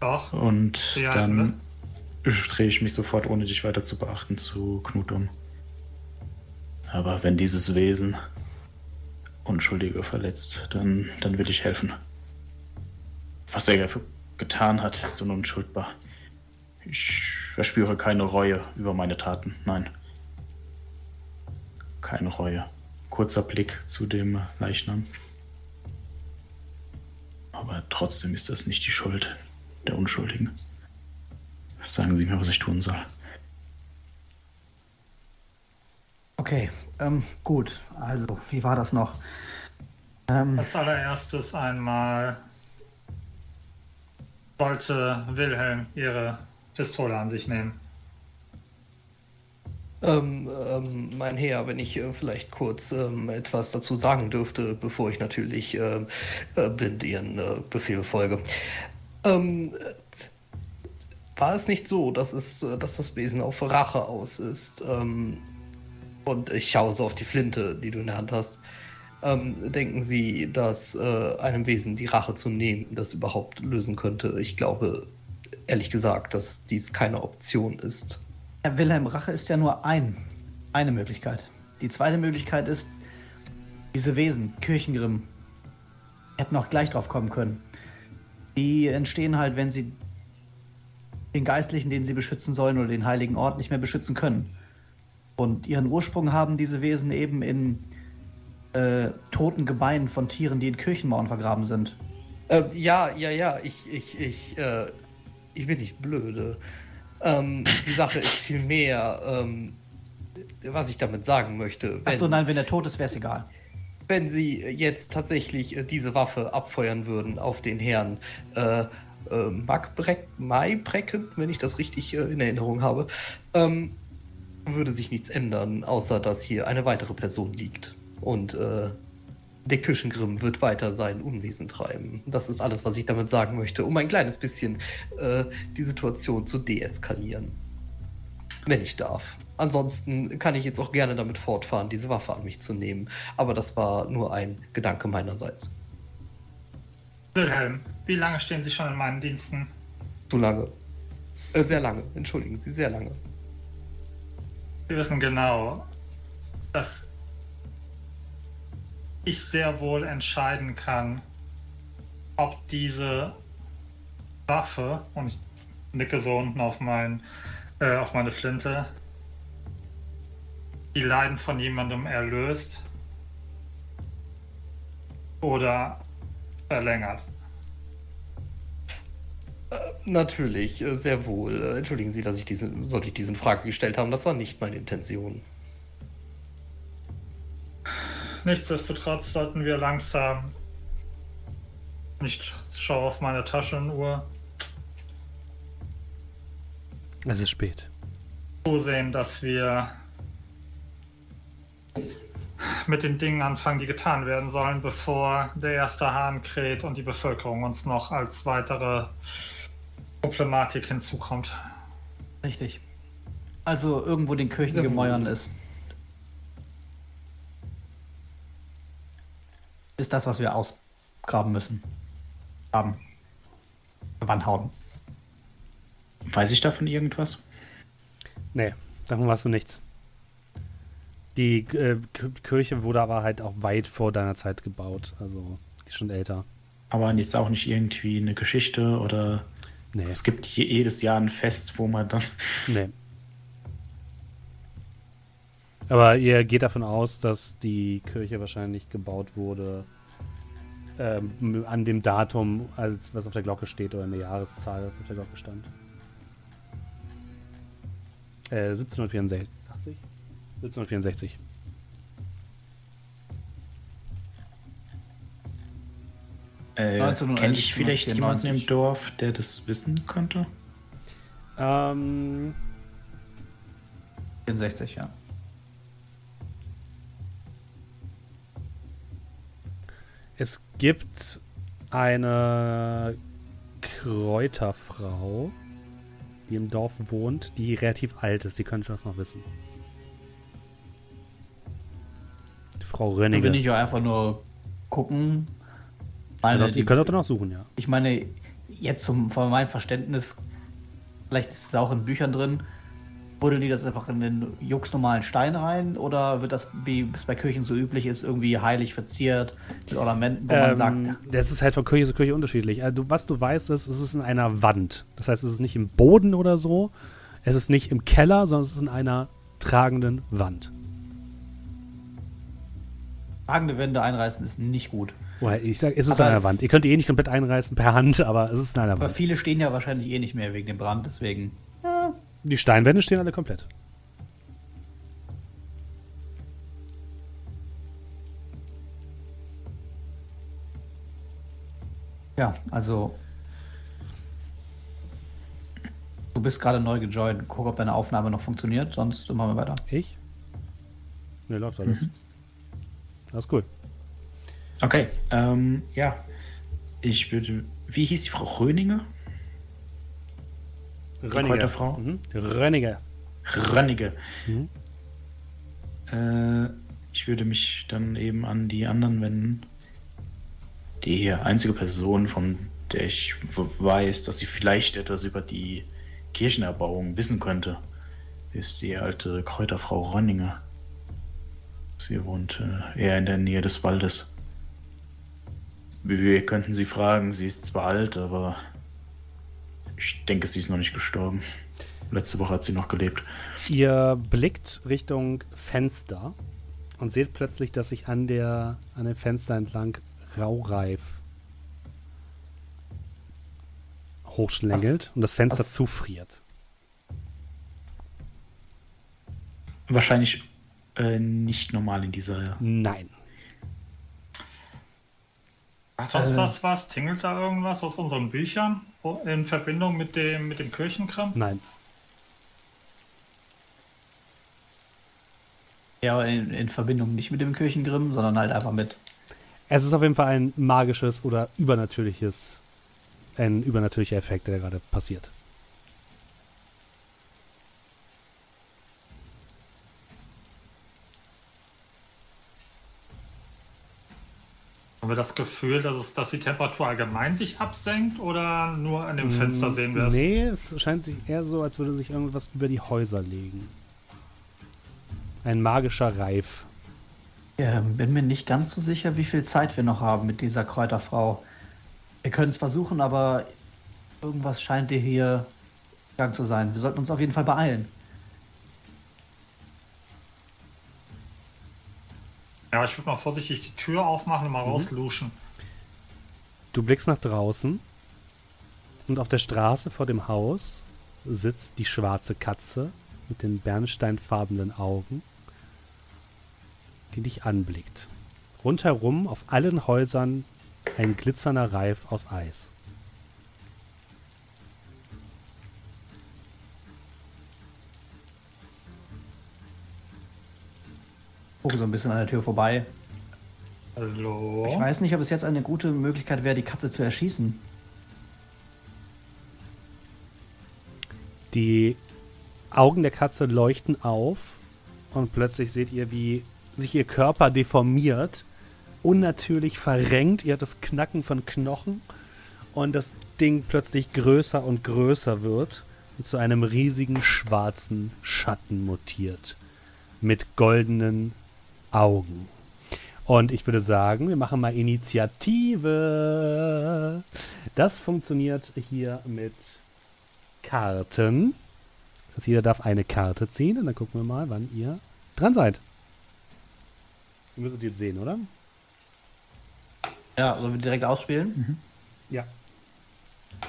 Doch. Und Ja, dann ne? drehe ich mich sofort, ohne dich weiter zu beachten, zu Knut um. Aber wenn dieses Wesen Unschuldige verletzt, dann, dann will ich helfen. Was er ge- getan hat, ist unenschuldbar. Ich verspüre keine Reue über meine Taten. Nein. Keine Reue. Kurzer Blick zu dem Leichnam. Aber trotzdem ist das nicht die Schuld der Unschuldigen. Sagen Sie mir, was ich tun soll. Okay, ähm, gut. Also, wie war das noch? Ähm, Als allererstes einmal sollte Wilhelm ihre Pistole an sich nehmen. Ähm, ähm, mein Herr, wenn ich äh, vielleicht kurz ähm, etwas dazu sagen dürfte, bevor ich natürlich ähm, äh, blind Ihren äh, Befehl folge. Ähm, äh, war es nicht so, dass, es, äh, dass das Wesen auf Rache aus ist? Und ich schaue so auf die Flinte, die du in der Hand hast. Ähm, denken Sie, dass äh, einem Wesen die Rache zu nehmen das überhaupt lösen könnte? Ich glaube, ehrlich gesagt, dass dies keine Option ist. Herr Wilhelm Rache ist ja nur ein, eine Möglichkeit. Die zweite Möglichkeit ist, diese Wesen, Kirchengrimm, hätten auch gleich drauf kommen können. Die entstehen halt, wenn sie den Geistlichen, den sie beschützen sollen, oder den heiligen Ort nicht mehr beschützen können. Und ihren Ursprung haben diese Wesen eben in äh, toten Gebeinen von Tieren, die in Kirchenmauern vergraben sind. Äh, ja, ja, ja, ich, ich, ich, äh, ich bin nicht blöde. Ähm, die Sache ist vielmehr, ähm, was ich damit sagen möchte. Wenn, Achso, nein, wenn er tot ist, wäre es egal. wenn sie jetzt tatsächlich äh, diese Waffe abfeuern würden auf den Herrn äh, äh, Magbrek, Maibrecken, wenn ich das richtig äh, in Erinnerung habe, ähm, würde sich nichts ändern, außer dass hier eine weitere Person liegt. Und äh, der Küchengrimm wird weiter sein Unwesen treiben. Das ist alles, was ich damit sagen möchte, um ein kleines bisschen äh, die Situation zu deeskalieren. Wenn ich darf. Ansonsten kann ich jetzt auch gerne damit fortfahren, diese Waffe an mich zu nehmen. Aber das war nur ein Gedanke meinerseits. Wilhelm, wie lange stehen Sie schon in meinen Diensten? Zu lange. Äh, sehr lange, entschuldigen Sie, sehr lange. Sie wissen genau, dass ich sehr wohl entscheiden kann, ob diese Waffe, und ich nicke so unten auf, mein, äh, auf meine Flinte, die Leiden von jemandem erlöst oder verlängert. Natürlich, äh, sehr wohl. Äh, Entschuldigen Sie, dass ich diese, sollte ich diese Frage gestellt haben. Das war nicht meine Intention. Nichtsdestotrotz sollten wir langsam. Ich schaue auf meine Taschenuhr. Es ist spät. zusehen, dass wir mit den Dingen anfangen, die getan werden sollen, bevor der erste Hahn kräht und die Bevölkerung uns noch als weitere Problematik hinzukommt. Richtig. Also irgendwo den Kirchengemäuern ist. Ist das, was wir ausgraben müssen. Haben. Wann hauen. Weiß ich davon irgendwas? Nee, davon weißt du nichts. Die äh, Kirche wurde aber halt auch weit vor deiner Zeit gebaut. Also, die ist schon älter. Aber jetzt auch nicht irgendwie eine Geschichte oder Nee, es gibt je- jedes Jahr ein Fest, wo man dann. nee. Aber ihr geht davon aus, dass die Kirche wahrscheinlich gebaut wurde ähm, an dem Datum, als was auf der Glocke steht, oder eine Jahreszahl, was auf der Glocke stand. Äh, 1764. 1764. Äh, Kenne ich vielleicht jemanden im Dorf, der das wissen könnte? Ähm. 64, ja. Es gibt eine Kräuterfrau, die im Dorf wohnt, die relativ alt ist. Sie können schon das noch wissen. Die Frau Rönning. Da will ich auch einfach nur gucken, Ihr Meine, könnt- ihr könnt auch noch suchen, ja. ich meine, jetzt zum, von meinem Verständnis, vielleicht ist es auch in Büchern drin, buddeln die das einfach in den juxnormalen Stein rein oder wird das, wie es bei Kirchen so üblich ist, irgendwie heilig verziert mit Ornamenten, wo man sagt, Ähm, das ist halt von Kirche zu Kirche unterschiedlich. Also, was du weißt, ist, es ist in einer Wand. Das heißt, es ist nicht im Boden oder so. Es ist nicht im Keller, sondern es ist in einer tragenden Wand. tragende Wände einreißen ist nicht gut. Ich sag, es ist Aber- in einer Wand. Ihr könnt die eh nicht komplett einreißen per Hand, aber es ist einer Aber Wand. viele stehen ja wahrscheinlich eh nicht mehr wegen dem Brand, deswegen. Die Steinwände stehen alle komplett. Ja, also. Du bist gerade neu gejoint. Guck, ob deine Aufnahme noch funktioniert, sonst machen wir weiter. Ich? Ne, läuft alles. Alles cool. Okay, ähm, ja. Ich würde. Wie hieß die Frau Röninger? Kräuterfrau? Mhm. Rönnige. Rönnige. Mhm. Äh, ich würde mich dann eben an die anderen wenden. Die einzige Person, von der ich weiß, dass sie vielleicht etwas über die Kirchenerbauung wissen könnte, ist die alte Kräuterfrau Rönninger. Sie wohnt äh, eher in der Nähe des Waldes. Wir könnten sie fragen, sie ist zwar alt, aber ich denke, sie ist noch nicht gestorben. Letzte Woche hat sie noch gelebt. Ihr blickt Richtung Fenster und seht plötzlich, dass sich an, der, an dem Fenster entlang Raureif hochschlängelt und das Fenster Was? zufriert. Wahrscheinlich äh, nicht normal in dieser. Nein. Macht uns Äh. das was? Tingelt da irgendwas aus unseren Büchern in Verbindung mit dem, mit dem Kirchenkram? Nein. Ja, in, in Verbindung nicht mit dem Kirchengrimm, sondern halt einfach mit. Es ist auf jeden Fall ein magisches oder übernatürliches, ein übernatürlicher Effekt, der gerade passiert. Haben wir das Gefühl, dass, es, dass die Temperatur allgemein sich absenkt oder nur an dem Fenster sehen wir es? Mm, Nee, es scheint sich eher so, als würde sich irgendwas über die Häuser legen. Ein magischer Reif. Ähm, bin mir nicht ganz so sicher, wie viel Zeit wir noch haben mit dieser Kräuterfrau. Wir können es versuchen, aber irgendwas scheint dir hier gang zu sein. Wir sollten uns auf jeden Fall beeilen. Ja, ich würde mal vorsichtig die Tür aufmachen und mal Mhm. rausluschen. Du blickst nach draußen und auf der Straße vor dem Haus sitzt die schwarze Katze mit den bernsteinfarbenen Augen, die dich anblickt. Rundherum auf allen Häusern ein glitzernder Reif aus Eis. Gucke so ein bisschen an der Tür vorbei. Hallo? Ich weiß nicht, ob es jetzt eine gute Möglichkeit wäre, die Katze zu erschießen. Die Augen der Katze leuchten auf und plötzlich seht ihr, wie sich ihr Körper deformiert, unnatürlich verrenkt. Ihr habt das Knacken von Knochen und das Ding plötzlich größer und größer wird und zu einem riesigen schwarzen Schatten mutiert mit goldenen Augen. Und ich würde sagen, wir machen mal Initiative. Das funktioniert hier mit Karten. Das heißt, jeder darf eine Karte ziehen und dann gucken wir mal, wann ihr dran seid. Ihr müsstet jetzt sehen, oder? Ja, sollen wir direkt ausspielen? Ja.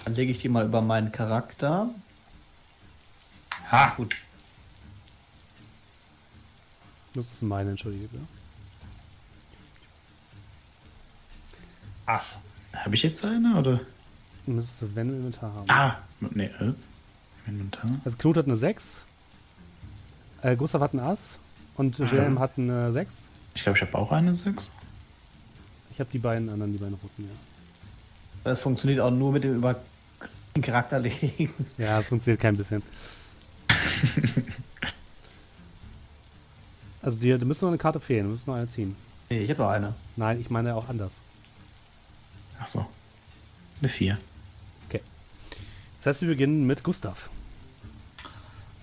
Dann lege ich die mal über meinen Charakter. Ha! Gut. Das ist meine, entschuldige. bitte. Ass. Habe ich jetzt eine oder? Du müsstest wenn im Inventar haben. Ah! Nee, äh, Inventar. Also Knut hat eine 6. Äh, Gustav hat ein Ass. Und Wilhelm hat eine 6. Ich glaube, ich habe auch eine 6. Ich Ich habe die beiden anderen, die beiden roten, ja. Das funktioniert auch nur mit dem über den Charakter legen. Ja, es funktioniert kein bisschen. also dir, du müsst noch eine Karte fehlen, du musst noch eine ziehen. Nee, ich habe noch eine. Nein, ich meine auch anders. Ach so. Eine 4. Das heißt, wir beginnen mit Gustav.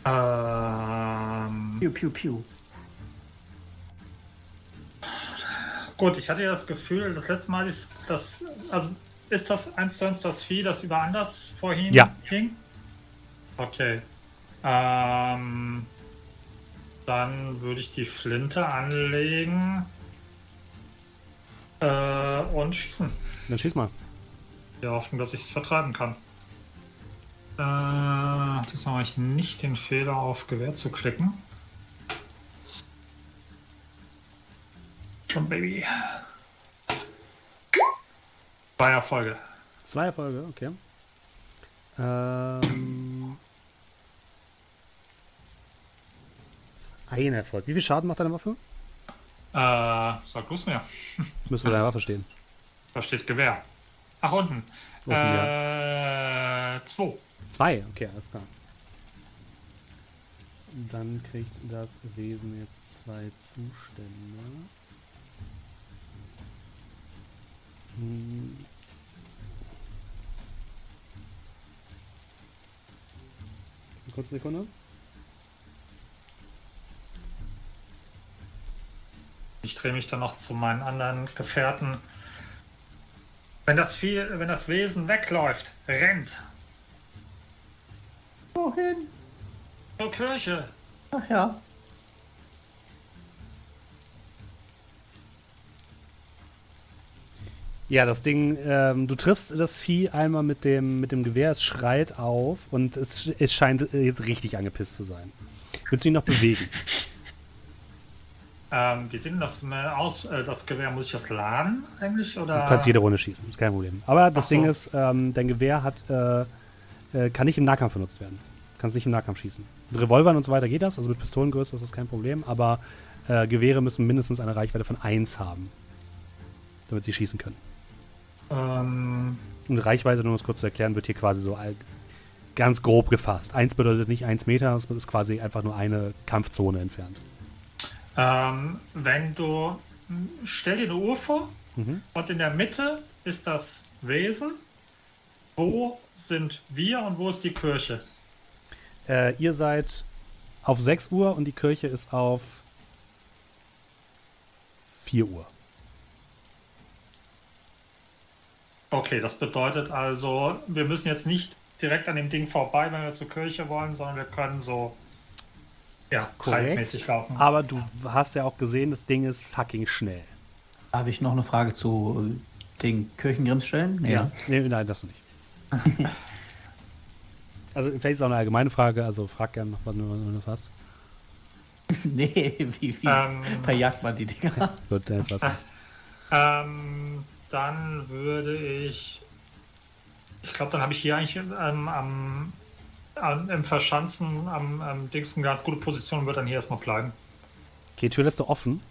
Ähm, Piu, piu, piu. gut, ich hatte ja das Gefühl, das letzte Mal ist das, also ist das eins zu eins das Vieh, das über anders vorhin Ja. hing? Okay. Ähm, dann würde ich die Flinte anlegen äh, und schießen. Dann schieß mal. Die Hoffnung, dass ich es vertreiben kann. Äh, diesmal mache ich nicht den Fehler, auf Gewehr zu klicken. Schon, Baby. Zwei Erfolge. Zwei Erfolge, okay. Ähm, ein Erfolg. Wie viel Schaden macht deine Waffe? Äh, sag es mir. Müssen wir deine Waffe stehen. Da steht Gewehr. Ach, unten. Unten, äh, zwei. Zwei, okay, alles klar. Dann kriegt das Wesen jetzt zwei Zustände. Hm. Eine kurze Sekunde. Ich drehe mich dann noch zu meinen anderen Gefährten. Wenn das, Vieh, wenn das Wesen wegläuft, rennt Wohin? zur Kirche. Ach ja. Ja, das Ding, ähm, du triffst das Vieh einmal mit dem, mit dem Gewehr, es schreit auf und es, es scheint jetzt richtig angepisst zu sein. Willst du ihn noch bewegen? Ähm, wie sieht denn das aus? Äh, das Gewehr, muss ich das laden eigentlich? Oder? Du kannst jede Runde schießen, ist kein Problem. Aber das so. Ding ist, ähm, dein Gewehr hat, äh, äh, kann nicht im Nahkampf benutzt werden. Du kannst nicht im Nahkampf schießen. Mit Revolvern und so weiter geht das, also mit Pistolengröße ist das kein Problem, aber äh, Gewehre müssen mindestens eine Reichweite von 1 haben, damit sie schießen können. Ähm, Und Reichweite, nur um es kurz zu erklären, wird hier quasi so ganz grob gefasst. 1 bedeutet nicht 1 Meter, es ist quasi einfach nur eine Kampfzone entfernt. Ähm, wenn du. Stell dir eine Uhr vor Mhm. und in der Mitte ist das Wesen. Wo sind wir und wo ist die Kirche? Äh, ihr seid auf 6 Uhr und die Kirche ist auf 4 Uhr. Okay, das bedeutet also, wir müssen jetzt nicht direkt an dem Ding vorbei, wenn wir zur Kirche wollen, sondern wir können so ja, Korrekt. laufen. Aber du hast ja auch gesehen, das Ding ist fucking schnell. Darf ich noch eine Frage zu den Kirchengrimms stellen? Nee, ne? Nee, nein, das nicht. also vielleicht ist es auch eine allgemeine Frage, also frag gerne noch, was du das hast. nee wie, wie Ähm. verjagt man die Dinger? Wird jetzt was nicht. Ähm, dann würde ich. Ich glaube, dann habe ich hier eigentlich ähm, am, am, im Verschanzen am, am Dings eine ganz gute Position und würde dann hier erstmal bleiben. Okay, Tür lässt du offen.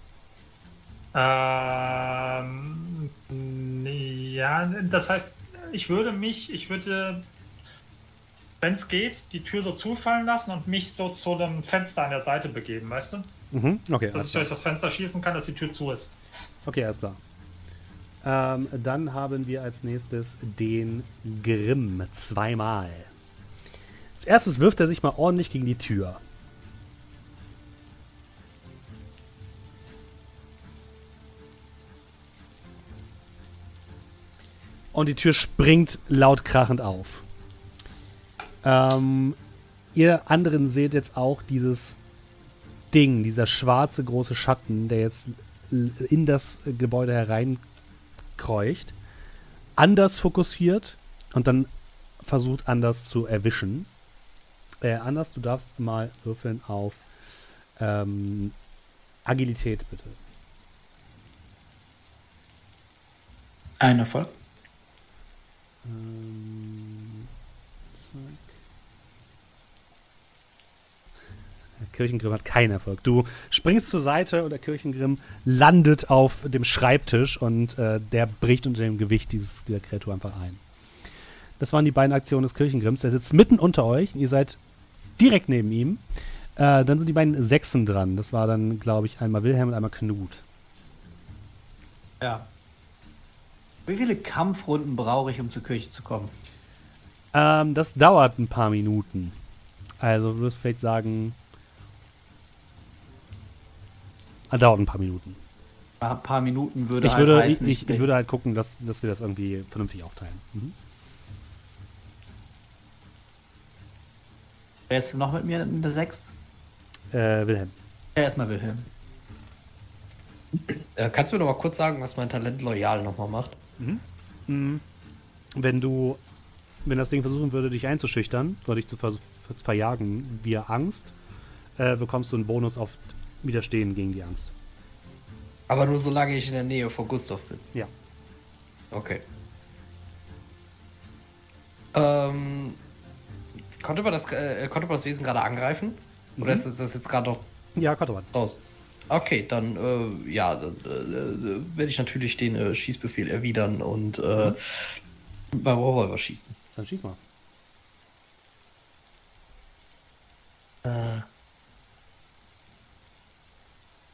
Ähm, ja, das heißt, ich würde mich, ich würde, wenn es geht, die Tür so zufallen lassen und mich so zu einem Fenster an der Seite begeben, weißt du? Mhm. Okay, Dass ich klar. durch das Fenster schießen kann, dass die Tür zu ist. Okay, alles klar. Ähm, dann haben wir als nächstes den Grimm. Zweimal. Als erstes wirft er sich mal ordentlich gegen die Tür. Und die Tür springt laut krachend auf. Ähm, ihr anderen seht jetzt auch dieses Ding, dieser schwarze große Schatten, der jetzt in das Gebäude hereinkreucht, anders fokussiert und dann versucht anders zu erwischen. Äh, anders, du darfst mal würfeln auf ähm, Agilität, bitte. Ein Erfolg. Ähm, zack. Kirchengrimm hat keinen Erfolg. Du springst zur Seite und der Kirchengrimm landet auf dem Schreibtisch und äh, der bricht unter dem Gewicht dieses, dieser Kreatur einfach ein. Das waren die beiden Aktionen des Kirchengrimms. Der sitzt mitten unter euch und ihr seid direkt neben ihm. Äh, dann sind die beiden Sechsen dran. Das war dann, glaube ich, einmal Wilhelm und einmal Knut. Ja. Wie viele Kampfrunden brauche ich, um zur Kirche zu kommen? Ähm, das dauert ein paar Minuten. Also du wirst vielleicht sagen, ah, dauert ein paar Minuten. Ein paar Minuten würde Ich halt würde, ich, heißen, ich, ich würde halt gucken, dass, dass wir das irgendwie vernünftig aufteilen. Mhm. Wer ist noch mit mir in der 6? Äh, Wilhelm. Ja, erstmal Wilhelm. Äh, kannst du mir noch mal kurz sagen, was mein Talent loyal nochmal macht? Wenn du, wenn das Ding versuchen würde, dich einzuschüchtern oder dich zu vers verjagen via Angst, äh, bekommst du einen Bonus auf Widerstehen gegen die Angst. Aber nur solange ich in der Nähe von Gustav bin. Ja. Okay. Ähm, konnte, man das, äh, konnte man das Wesen gerade angreifen? Oder ist das, das jetzt gerade noch Ja, konnte man. raus? Okay, dann äh, ja, dann, äh, werde ich natürlich den äh, Schießbefehl erwidern und äh, mit meinem Revolver schießen. Dann schieß mal. Äh,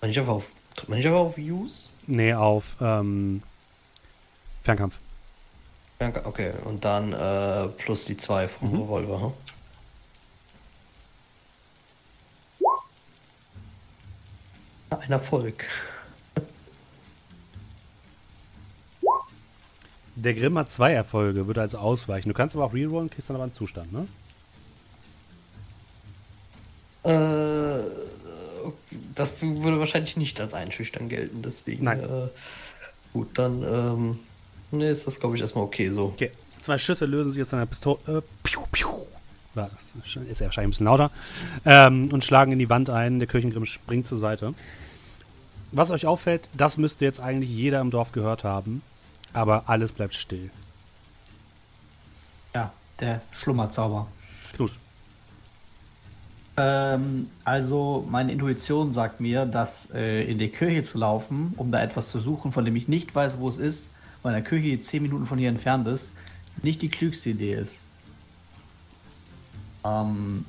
man nicht einfach auf, man nicht einfach auf Use? Nee, auf ähm, Fernkampf. Okay, und dann äh, plus die zwei vom Revolver. Hm? Ein Erfolg. Der Grimm hat zwei Erfolge, würde also ausweichen. Du kannst aber auch rerollen, kriegst dann aber einen Zustand, ne? Äh, das würde wahrscheinlich nicht als Einschüchtern gelten, deswegen. Nein. Äh, gut, dann ähm, ne, ist das, glaube ich, erstmal okay so. Okay. Zwei Schüsse lösen sich aus deiner Pistole. Äh, piu, piu. Das ist ja wahrscheinlich ein bisschen lauter. Ähm, und schlagen in die Wand ein. Der Kirchengrimm springt zur Seite. Was euch auffällt, das müsste jetzt eigentlich jeder im Dorf gehört haben. Aber alles bleibt still. Ja, der Schlummerzauber. Knut. Ähm, also meine Intuition sagt mir, dass äh, in die Kirche zu laufen, um da etwas zu suchen, von dem ich nicht weiß, wo es ist, weil eine Kirche, 10 Minuten von hier entfernt ist, nicht die klügste Idee ist. Ähm,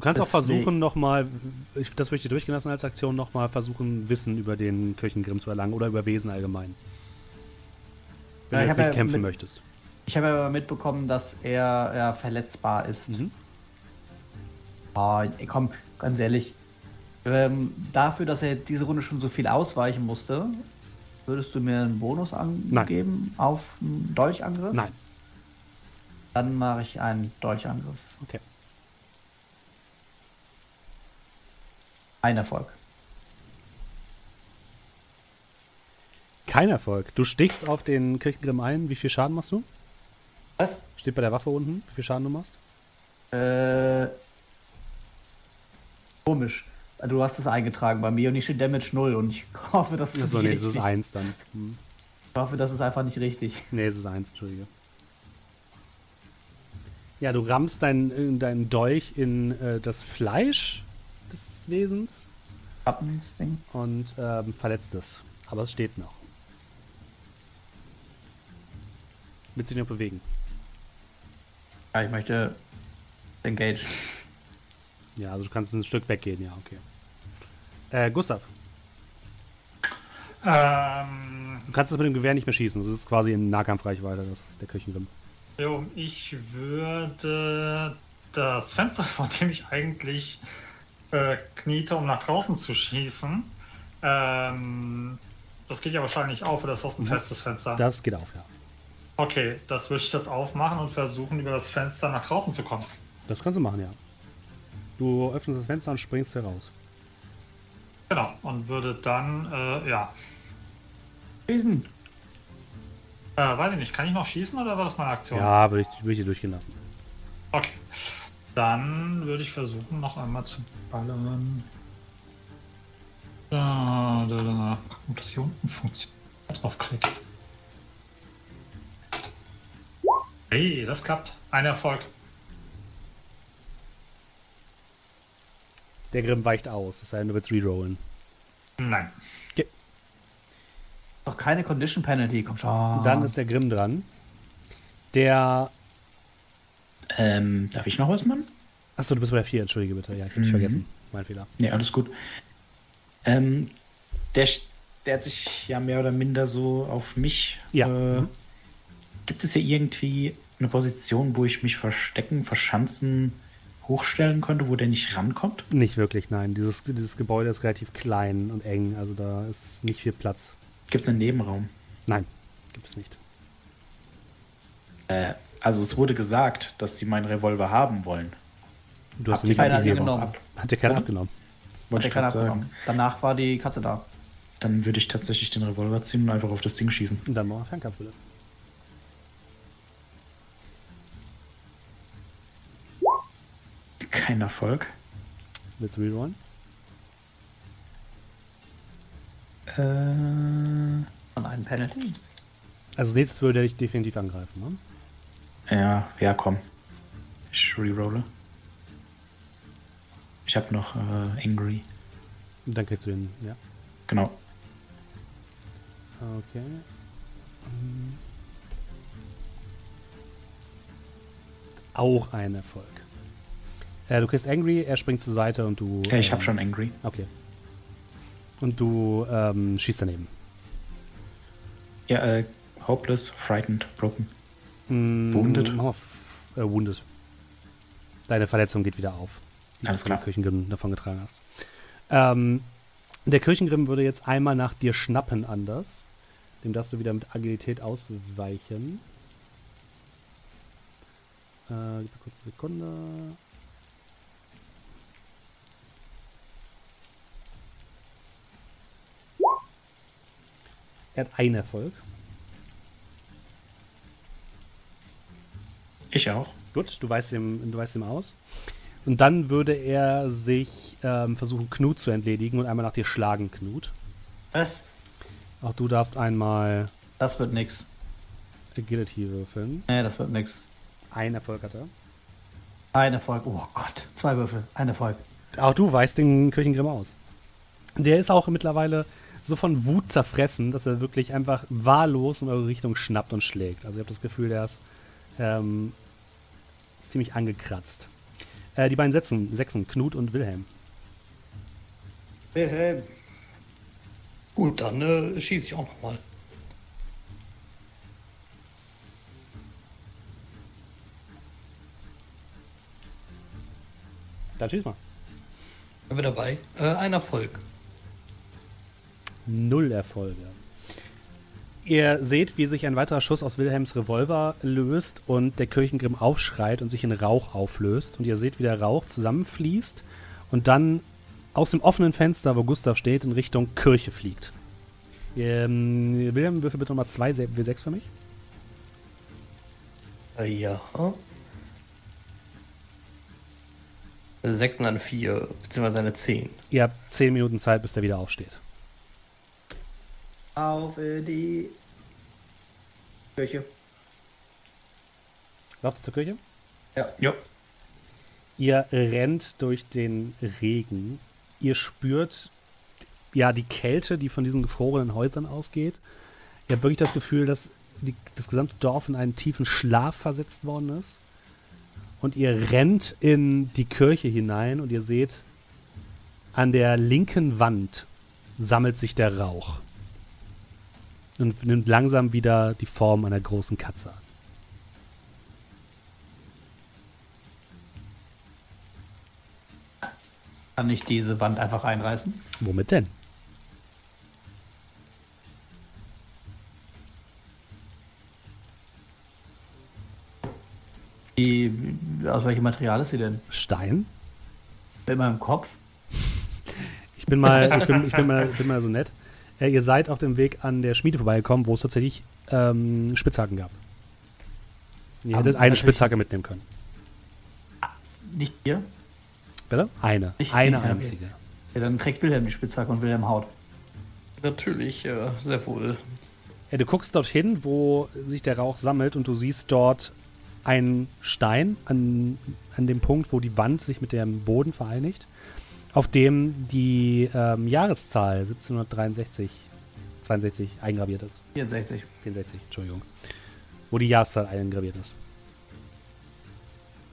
Du kannst auch Deswegen- versuchen, nochmal, das möchte ich durchgehen lassen als Aktion, nochmal versuchen, Wissen über den Kirchengrimm zu erlangen oder über Wesen allgemein. Wenn Ja, du jetzt nicht ja kämpfen mit- möchtest. ich habe aber mitbekommen, dass er, er verletzbar ist. Mhm. Ey, komm, ganz ehrlich. Ähm, dafür, dass er diese Runde schon so viel ausweichen musste, würdest du mir einen Bonus angeben auf einen Dolchangriff? Nein. Dann mache ich einen Dolchangriff. Okay. Ein Erfolg. Kein Erfolg. Du stichst auf den Kirchengrimm ein. Wie viel Schaden machst du? Was? Steht bei der Waffe unten, wie viel Schaden du machst? Äh, komisch. Du hast es eingetragen bei mir und ich steht Damage 0 und ich hoffe, das ist Achso, nee, das ist richtig. 1 dann. Hm. Ich hoffe, das ist einfach nicht richtig. Nee, es ist 1, entschuldige. Ja, du rammst deinen dein Dolch in äh, das Fleisch des Wesens und ähm, verletzt es. Aber es steht noch. Willst du dich noch bewegen? Ja, ich möchte engage. Ja, also du kannst ein Stück weggehen, ja, okay. Äh, Gustav, Ähm, du kannst das mit dem Gewehr nicht mehr schießen. Das ist quasi in Nahkampfreichweite, das, der Kirchengrimm. jo, ich würde das Fenster, vor dem ich eigentlich äh, kniete, um nach draußen zu schießen, ähm, das geht ja wahrscheinlich auf, oder ist das ein festes Fenster? Das geht auf, ja. Okay, das würde ich das aufmachen und versuchen, über das Fenster nach draußen zu kommen. Das kannst du machen, ja. Du öffnest das Fenster und springst heraus. Genau, und würde dann, äh, ja, Schießen. äh, weiß ich nicht, kann ich noch schießen oder war das meine Aktion? Ja, würde ich, würde ich dir durchgehen lassen. Okay. Dann würde ich versuchen, noch einmal zu ballern. Da, da, da. Ob das hier unten funktioniert? Draufklick. Hey, das klappt. Ein Erfolg. Der Grimm weicht aus, es sei denn, du willst rerollen. Nein. Doch keine Condition Penalty, komm schon. Dann ist der Grimm dran. Der. Ähm, darf ich noch was machen? Achso, du bist bei der 4, entschuldige bitte. Ja, ich hab dich Mhm. vergessen. Mein Fehler. Nee, alles gut. Ähm, der, der hat sich ja mehr oder minder so auf mich. Ja. Äh, Mhm. Gibt es hier irgendwie eine Position, wo ich mich verstecken, verschanzen, hochstellen könnte, wo der nicht rankommt? Nicht wirklich, nein. Dieses, dieses Gebäude ist relativ klein und eng, also da ist nicht viel Platz. Gibt es einen Nebenraum? Nein, gibt es nicht. Äh, also es wurde gesagt, dass sie meinen Revolver haben wollen. Du hast ihn nicht keiner abgegeben. genommen? Ab. Hat dir keiner abgenommen. Hat Wollte der ich keiner gerade sagen. abgenommen. Danach war die Katze da. Dann würde ich tatsächlich den Revolver ziehen und einfach auf das Ding schießen. Und dann machen wir Fernkampfwille. Kein Erfolg. Willst du rerollen? Äh, Und einen Penalty. Also nächstes würde er dich definitiv angreifen, ne? Ja, ja, komm. Ich rerolle. Ich habe noch äh, Angry. Und dann kriegst du den, ja. Genau. Okay. Hm. Auch ein Erfolg. Äh, du kriegst Angry, er springt zur Seite und du. Ja, ich habe ähm, schon Angry. Okay. Und du ähm, schießt daneben. Ja, äh, hopeless, frightened, broken. Mm, Wounded? f- Äh, wounded. Deine Verletzung geht wieder auf. Alles du klar. vom Kirchengrimm davon getragen hast. Ähm, der Kirchengrimm würde jetzt einmal nach dir schnappen anders. Dem darfst du wieder mit Agilität ausweichen. Äh, gib mir kurz eine Sekunde. Er hat einen Erfolg. Ich auch. Gut, du weißt ihm, du weißt ihm aus. Und dann würde er sich ähm, versuchen, Knut zu entledigen und einmal nach dir schlagen, Knut. Was? Auch du darfst einmal Das wird nix. Agility würfeln. Nee, das wird nix. Ein Erfolg hat er. Ein Erfolg. Oh Gott. Zwei Würfel. Ein Erfolg. Auch du weißt den Kirchengrimm aus. Der ist auch mittlerweile so von Wut zerfressen, dass er wirklich einfach wahllos in eure Richtung schnappt und schlägt. Also ihr habt das Gefühl, der ist ähm, ziemlich angekratzt. Äh, die beiden Sätzen, Sechsen, Knut und Wilhelm. Wilhelm. Gut, dann äh, schieße ich auch nochmal. Dann schieß mal. Sind wir dabei? Äh, ein Erfolg. Null Erfolge. Ihr seht, wie sich ein weiterer Schuss aus Wilhelms Revolver löst und der Kirchengrimm aufschreit und sich in Rauch auflöst. Und ihr seht, wie der Rauch zusammenfließt und dann aus dem offenen Fenster, wo Gustav steht, in Richtung Kirche fliegt. Ähm, Wilhelm, würfel bitte nochmal zwei W6 für mich. Äh, ja. 6 und eine 4, beziehungsweise eine 10. Ihr habt zehn Minuten Zeit, bis der wieder aufsteht. Auf in die Kirche. Lauft ihr zur Kirche? Ja. Jo. Ihr rennt durch den Regen. Ihr spürt ja die Kälte, die von diesen gefrorenen Häusern ausgeht. Ihr habt wirklich das Gefühl, dass die, das gesamte Dorf in einen tiefen Schlaf versetzt worden ist. Und ihr rennt in die Kirche hinein und ihr seht, an der linken Wand sammelt sich der Rauch. Und nimmt langsam wieder die Form einer großen Katze an. Kann ich diese Wand einfach einreißen? Womit denn? Die, aus welchem Material ist sie denn? Stein? Mit meinem Kopf? Ich bin mal, ich bin, ich bin mal, bin mal so nett. Äh, ihr seid auf dem Weg an der Schmiede vorbeigekommen, wo es tatsächlich ähm, Spitzhacken gab. Ihr hättet eine Spitzhacke mitnehmen können. Nicht hier? Bitte? Eine. Ich- eine okay. einzige. Ja, dann trägt Wilhelm die Spitzhacke und Wilhelm haut. Natürlich, äh, sehr wohl. Ja, du guckst dorthin, wo sich der Rauch sammelt und du siehst dort einen Stein an, an dem Punkt, wo die Wand sich mit dem Boden vereinigt. Auf dem die ähm, Jahreszahl 1763, 62 eingraviert ist. 64. 64, Entschuldigung. Wo die Jahreszahl eingraviert ist.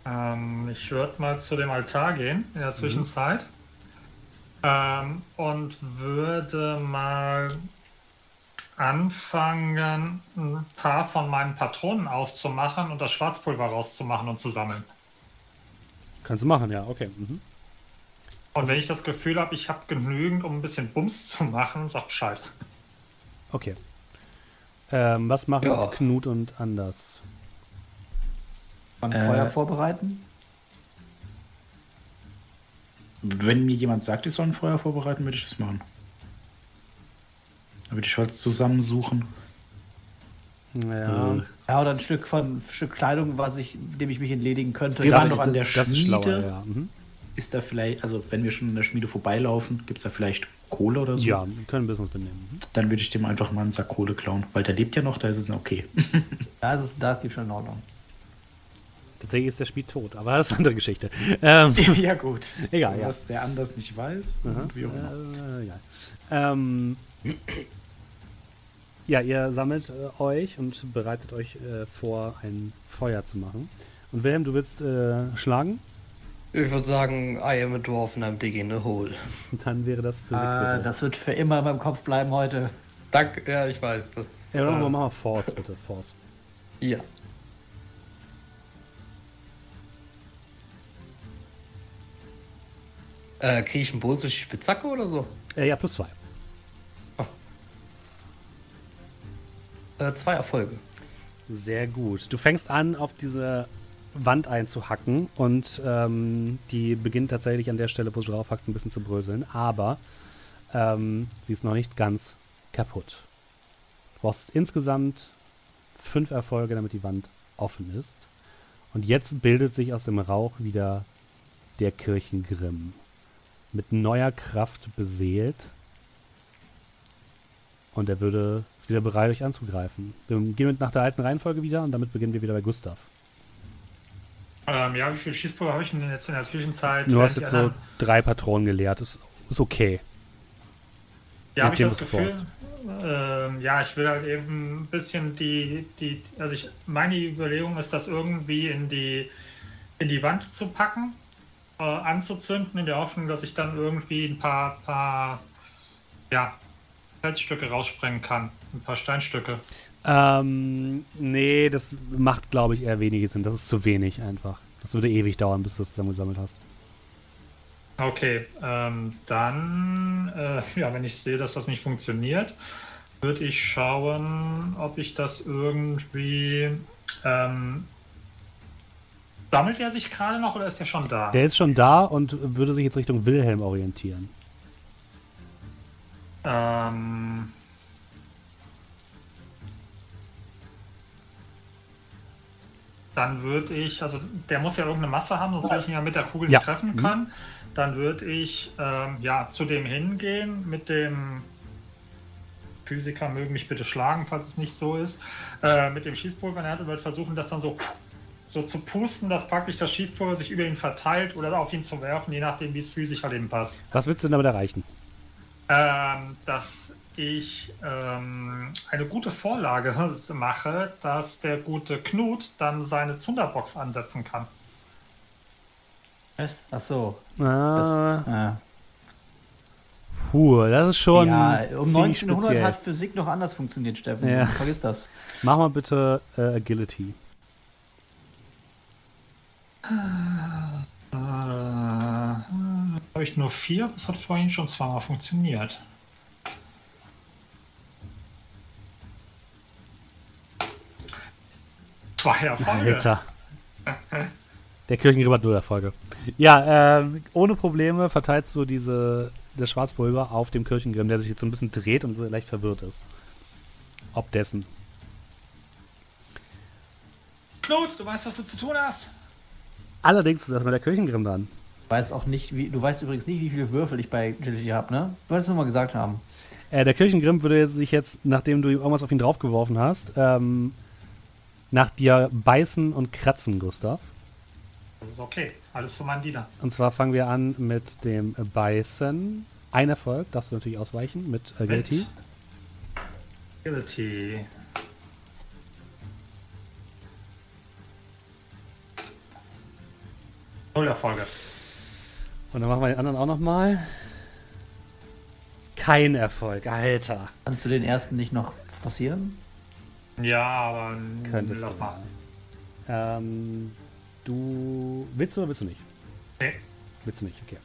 Ähm, ich würde mal zu dem Altar gehen in der Zwischenzeit. Ähm, und würde mal anfangen, ein paar von meinen Patronen aufzumachen und das Schwarzpulver rauszumachen und zu sammeln. Kannst du machen, ja, okay. Mhm. Und wenn ich das Gefühl habe, ich habe genügend, um ein bisschen Bums zu machen, sagt Bescheid. Okay. Ähm, was machen Ja. Knut und Anders? Beim Äh, Feuer vorbereiten. Wenn mir jemand sagt, ich soll ein Feuer vorbereiten, würde ich das machen. Da würde ich Holz zusammensuchen. Ja, Äh, Ja, oder ein Stück von Stück Kleidung, was ich, dem ich mich entledigen könnte. Wir Das waren doch an der das ist schlauer, Schmiede. ja. Mhm. Ist da vielleicht, also wenn wir schon in der Schmiede vorbeilaufen, gibt es da vielleicht Kohle oder so? Ja, wir können Business benehmen. Dann würde ich dem einfach mal einen Sack Kohle klauen, weil der lebt ja noch, da ist es okay. Da ist, es, da ist die schon in Ordnung. Tatsächlich ist der Spiel tot, aber das ist eine andere Geschichte. Ähm, ja, gut. Egal, ja. Was der anders nicht weiß und wie auch immer. Äh, egal. Ähm, ja, ihr sammelt äh, euch und bereitet euch äh, vor, ein Feuer zu machen. Und Wilhelm, du willst äh, schlagen? Ich würde sagen, I am a dwarf and I'm digging a hole. Dann wäre das Physik. Äh, bitte. das wird für immer in meinem Kopf bleiben heute. Danke, ja, ich weiß. Das, ja, dann äh, machen wir Force, bitte. Force. ja. Äh, kriege ich einen Bonus durch die Spitzhacke oder so? Äh, ja, plus zwei. Äh, zwei Erfolge. Sehr gut. Du fängst an, auf diese Wand einzuhacken und ähm, die beginnt tatsächlich an der Stelle, wo du drauf hackst, ein bisschen zu bröseln. Aber ähm, sie ist noch nicht ganz kaputt. Du brauchst insgesamt fünf Erfolge, damit die Wand offen ist. Und jetzt bildet sich aus dem Rauch wieder der Kirchengrimm. Mit neuer Kraft beseelt. Und er würde ist wieder bereit, euch anzugreifen. Wir gehen nach der alten Reihenfolge wieder und damit beginnen wir wieder bei Gustav. Ähm, ja, wie viel Schießpulver habe ich denn jetzt in der Zwischenzeit? Du hast jetzt so drei Patronen geleert. Ist, ist okay. Ja, habe ich das Gefühl. Ähm, ja, ich will halt eben ein bisschen die, die, also ich, meine Überlegung ist, das irgendwie in die, in die Wand zu packen, äh, anzuzünden, in der Hoffnung, dass ich dann irgendwie ein paar, paar, ja, Felsstücke raussprengen kann, ein paar Steinstücke. Ähm, nee, das macht, glaube ich, eher wenig Sinn. Das ist zu wenig einfach. Das würde ewig dauern, bis du es zusammengesammelt hast. Okay, ähm, dann, äh, ja, wenn ich sehe, dass das nicht funktioniert, würde ich schauen, ob ich das irgendwie. Ähm, sammelt er sich gerade noch oder ist er schon da? Der ist schon da und würde sich jetzt Richtung Wilhelm orientieren. Ähm, dann würde ich, also der muss ja irgendeine Masse haben, sonst würde ich ihn ja mit der Kugel Ja. nicht treffen Mhm. können. Dann würde ich ähm, ja zu dem hingehen mit dem Physiker mögen mich bitte schlagen, falls es nicht so ist. Äh, mit dem Schießpulver in der Hand und würde versuchen, das dann so, so zu pusten, dass praktisch das Schießpulver sich über ihn verteilt oder auf ihn zu werfen, je nachdem, wie es physisch halt eben passt. Was willst du denn damit erreichen? Ähm, dass ich ähm, eine gute Vorlage mache, dass der gute Knut dann seine Zunderbox ansetzen kann. Was? Ach so. Ah, Das, ja. puh, das ist schon. ja, um ziemlich 1900 speziell. hat Physik noch anders funktioniert, Steffen. Ja. Vergiss das. Mach mal bitte äh, Agility. Äh, Habe ich nur vier? Das hat vorhin schon zweimal funktioniert. Zwei Erfolge. Alter. Der Kirchengrimm hat null Erfolge. Ja, ähm, ohne Probleme verteilst du diese, das Schwarzpulver auf dem Kirchengrimm, der sich jetzt so ein bisschen dreht und so leicht verwirrt ist. Ob dessen. Knut, du weißt, was du zu tun hast. Allerdings ist erstmal der Kirchengrimm dran. Du weißt auch nicht, wie, du weißt übrigens nicht, wie viele Würfel ich bei Agility habe, ne? Du wolltest nur mal gesagt haben. Äh, der Kirchengrimm würde sich jetzt, nachdem du irgendwas auf ihn draufgeworfen hast, ähm, nach dir beißen und kratzen, Gustav. Das ist okay. Alles für meinen Diener. Und zwar fangen wir an mit dem Beißen. Ein Erfolg, darfst du natürlich ausweichen mit Agility. Agility. Null Erfolge. Und dann machen wir den anderen auch nochmal. Kein Erfolg, Alter. Kannst du den ersten nicht noch passieren? Ja, aber Könntest lass du. mal. Ähm, du willst du oder willst du nicht? Nee. Willst du nicht, okay.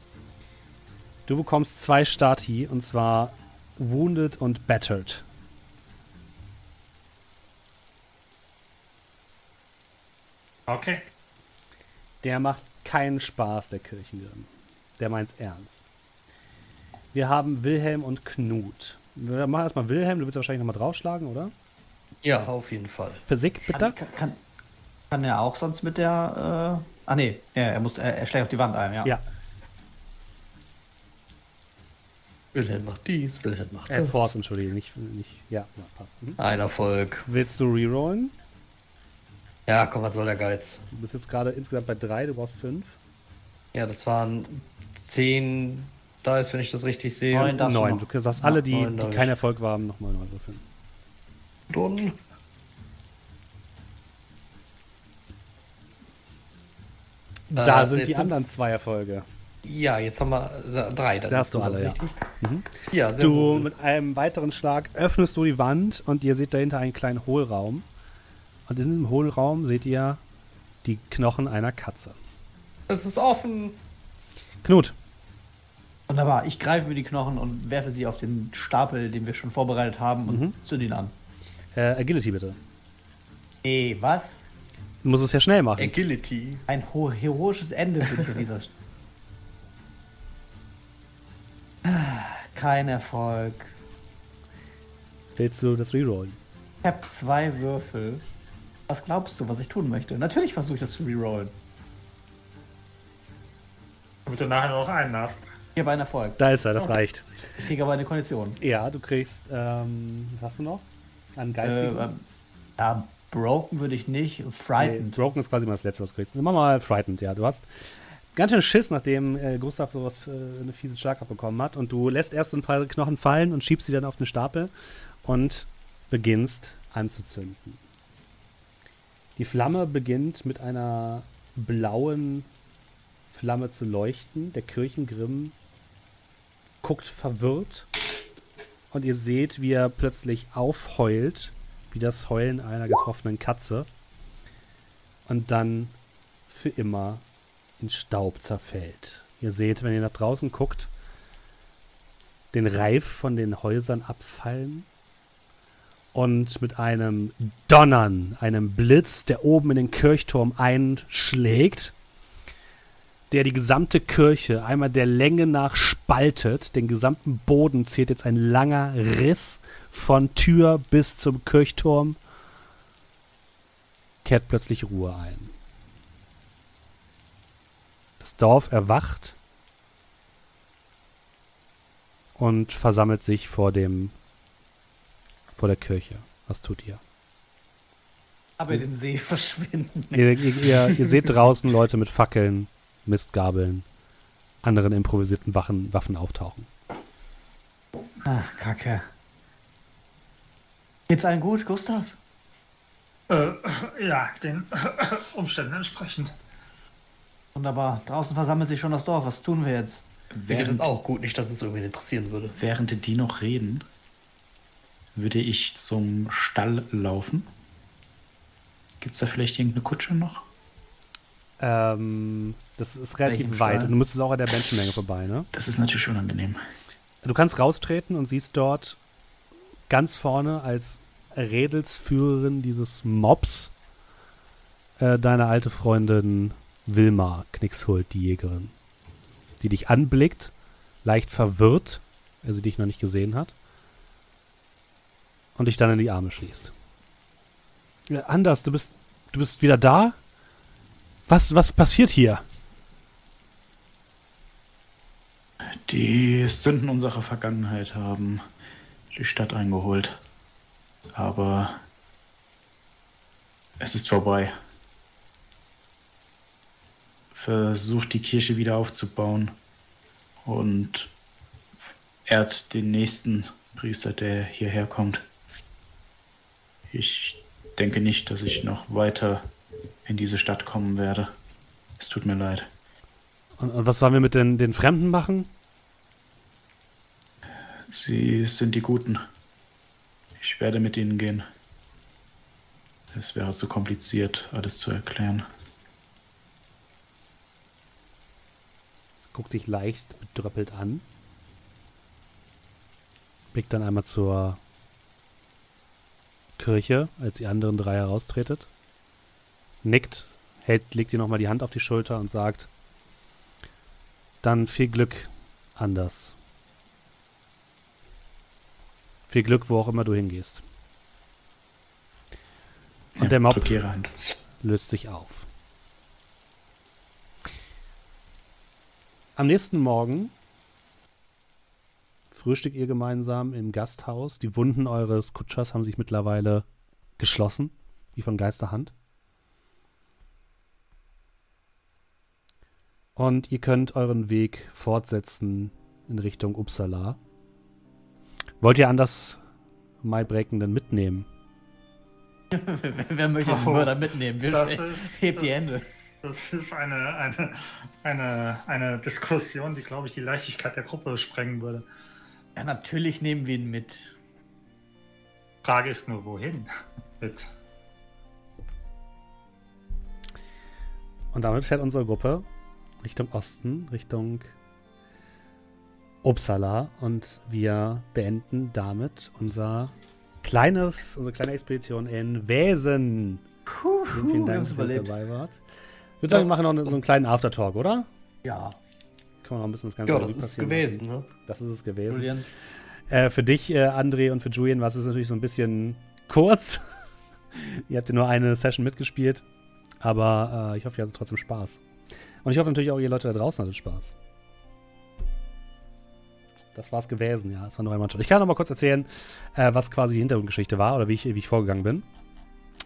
Du bekommst zwei Stati und zwar Wounded und Battered. Okay. Der macht keinen Spaß, der Kirchengrimm. Der meint's ernst. Wir haben Wilhelm und Knut. Wir machen erstmal Wilhelm, du willst wahrscheinlich nochmal draufschlagen, oder? Ja, auf jeden Fall. Physik, bitte. Kann, kann, kann er auch sonst mit der. Äh, ah, nee, ja, er, muss, er, er schlägt auf die Wand ein, ja. Ja, Wilhelm macht dies, Wilhelm macht äh, das. Force, entschuldige, nicht, nicht, ja, passt. Mhm. Ein Erfolg. Willst du rerollen? Ja, komm, was soll der Geiz? Du bist jetzt gerade insgesamt bei drei, du brauchst fünf. Ja, das waren zehn Dice, wenn ich das richtig sehe. Neun darfst du Neun. Du sagst alle, die, neun die kein Erfolg haben, nochmal neu würfeln. Dann Da Äh, sind die anderen zwei Erfolge. Ja, jetzt haben wir äh, drei. Da hast du alle, ja. richtig? Mhm. Ja, sehr Du gut. mit einem weiteren Schlag öffnest du die Wand und ihr seht dahinter einen kleinen Hohlraum. Und in diesem Hohlraum seht ihr die Knochen einer Katze. Es ist offen. Knut, Wunderbar, ich greife mir die Knochen und werfe sie auf den Stapel, den wir schon vorbereitet haben, und Mhm. zünde ihn an. Äh, Agility bitte. Ey, was? Du musst es ja schnell machen. Agility. Ein ho- heroisches Ende für dieser. Kein Erfolg. Willst du das rerollen? Ich habe zwei Würfel. Was glaubst du, was ich tun möchte? Natürlich versuche ich das zu rerollen. Damit du nachher noch einen hast. Ich habe einen Erfolg. Da ist er, das Oh. reicht. Ich kriege aber eine Kondition. Ja, du kriegst, ähm, was hast du noch? An Äh, geistigen? ähm, ja, broken würde ich nicht. Nee, Frightened. Broken ist quasi immer das Letzte, was du kriegst. Mach mal Frightened, ja. Du hast ganz schön Schiss, nachdem äh, Gustav sowas, äh, eine fiese Schlag abbekommen hat. Und du lässt erst ein paar Knochen fallen und schiebst sie dann auf den Stapel und beginnst anzuzünden. Die Flamme beginnt mit einer blauen Flamme zu leuchten. Der Kirchengrimm guckt verwirrt und ihr seht, wie er plötzlich aufheult, wie das Heulen einer getroffenen Katze und dann für immer in Staub zerfällt. Ihr seht, wenn ihr nach draußen guckt, den Reif von den Häusern abfallen und mit einem Donnern, einem Blitz, der oben in den Kirchturm einschlägt, der die gesamte Kirche einmal der Länge nach spaltet. Den gesamten Boden zählt jetzt ein langer Riss von Tür bis zum Kirchturm. Kehrt plötzlich Ruhe ein. Das Dorf erwacht und versammelt sich vor dem vor der Kirche. Was tut ihr? Aber den See verschwinden. Ihr, ihr, ihr, ihr seht draußen Leute mit Fackeln, Mistgabeln, anderen improvisierten Waffen, Waffen auftauchen. Ach, Kacke. Geht's allen gut, Gustav? Äh, ja, den Umständen entsprechend. Wunderbar. Draußen versammelt sich schon das Dorf. Was tun wir jetzt? Mir geht es Während, auch gut, nicht, dass es irgendwie interessieren würde. während die noch reden, würde ich zum Stall laufen. Gibt es da vielleicht irgendeine Kutsche noch? Ähm, das ist relativ weit und du müsstest auch an der Menschenmenge vorbei, ne? Das ist natürlich unangenehm. Du kannst raustreten und siehst dort ganz vorne als Redelsführerin dieses Mobs äh, deine alte Freundin Wilma Knickshult, die Jägerin, die dich anblickt, leicht verwirrt, weil sie dich noch nicht gesehen hat, und dich dann in die Arme schließt. Ja, Anders, du bist, du bist wieder da? Was, was passiert hier? Die Sünden unserer Vergangenheit haben die Stadt eingeholt. Aber es ist vorbei. versucht die Kirche wieder aufzubauen und ehrt den nächsten Priester, der hierher kommt. Ich denke nicht, dass ich noch weiter in diese Stadt kommen werde. Es tut mir leid. Und, was sollen wir mit den, den Fremden machen? Sie sind die Guten. Ich werde mit ihnen gehen. Es wäre zu kompliziert, alles zu erklären. Guck dich leicht bedröppelt an. Blickt dann einmal zur Kirche, als die anderen drei heraustretet. Nickt, hält, legt ihr nochmal die Hand auf die Schulter und sagt, dann viel Glück anders. Viel Glück, wo auch immer du hingehst. Und Ja, der Mob löst sich auf. Am nächsten Morgen frühstückt ihr gemeinsam im Gasthaus. Die Wunden eures Kutschers haben sich mittlerweile geschlossen, wie von Geisterhand. Und ihr könnt euren Weg fortsetzen in Richtung Uppsala. Wollt ihr anders Maibrecken denn mitnehmen? wer, möchte den Oh, Mörder mitnehmen? Wir das hebt ist- die Hände. Das ist eine, eine, eine, eine Diskussion, die, glaube ich, die Leichtigkeit der Gruppe sprengen würde. Ja, natürlich nehmen wir ihn mit. Frage ist nur, wohin? Mit. Und damit fährt unsere Gruppe Richtung Osten, Richtung Uppsala. Und wir beenden damit unser kleines, unsere kleine Expedition in Wesen. Puh, Vielen, vielen Dank, dass ihr dabei wart. Ich würde sagen, wir machen noch so einen kleinen Aftertalk, oder? Ja, Können wir noch ein bisschen das Ganze Ja, das ist passieren gewesen, ne? Das ist es gewesen. Julian. Äh, für dich, äh, André, und für Julian war es natürlich so ein bisschen kurz. ihr habt ja nur eine Session mitgespielt. Aber äh, ich hoffe, ihr hattet trotzdem Spaß. Und ich hoffe natürlich auch, ihr Leute da draußen hattet Spaß. Das war's gewesen, ja. Das war nur ein One-Shot. Ich kann noch mal kurz erzählen, äh, was quasi die Hintergrundgeschichte war oder wie ich, wie ich vorgegangen bin.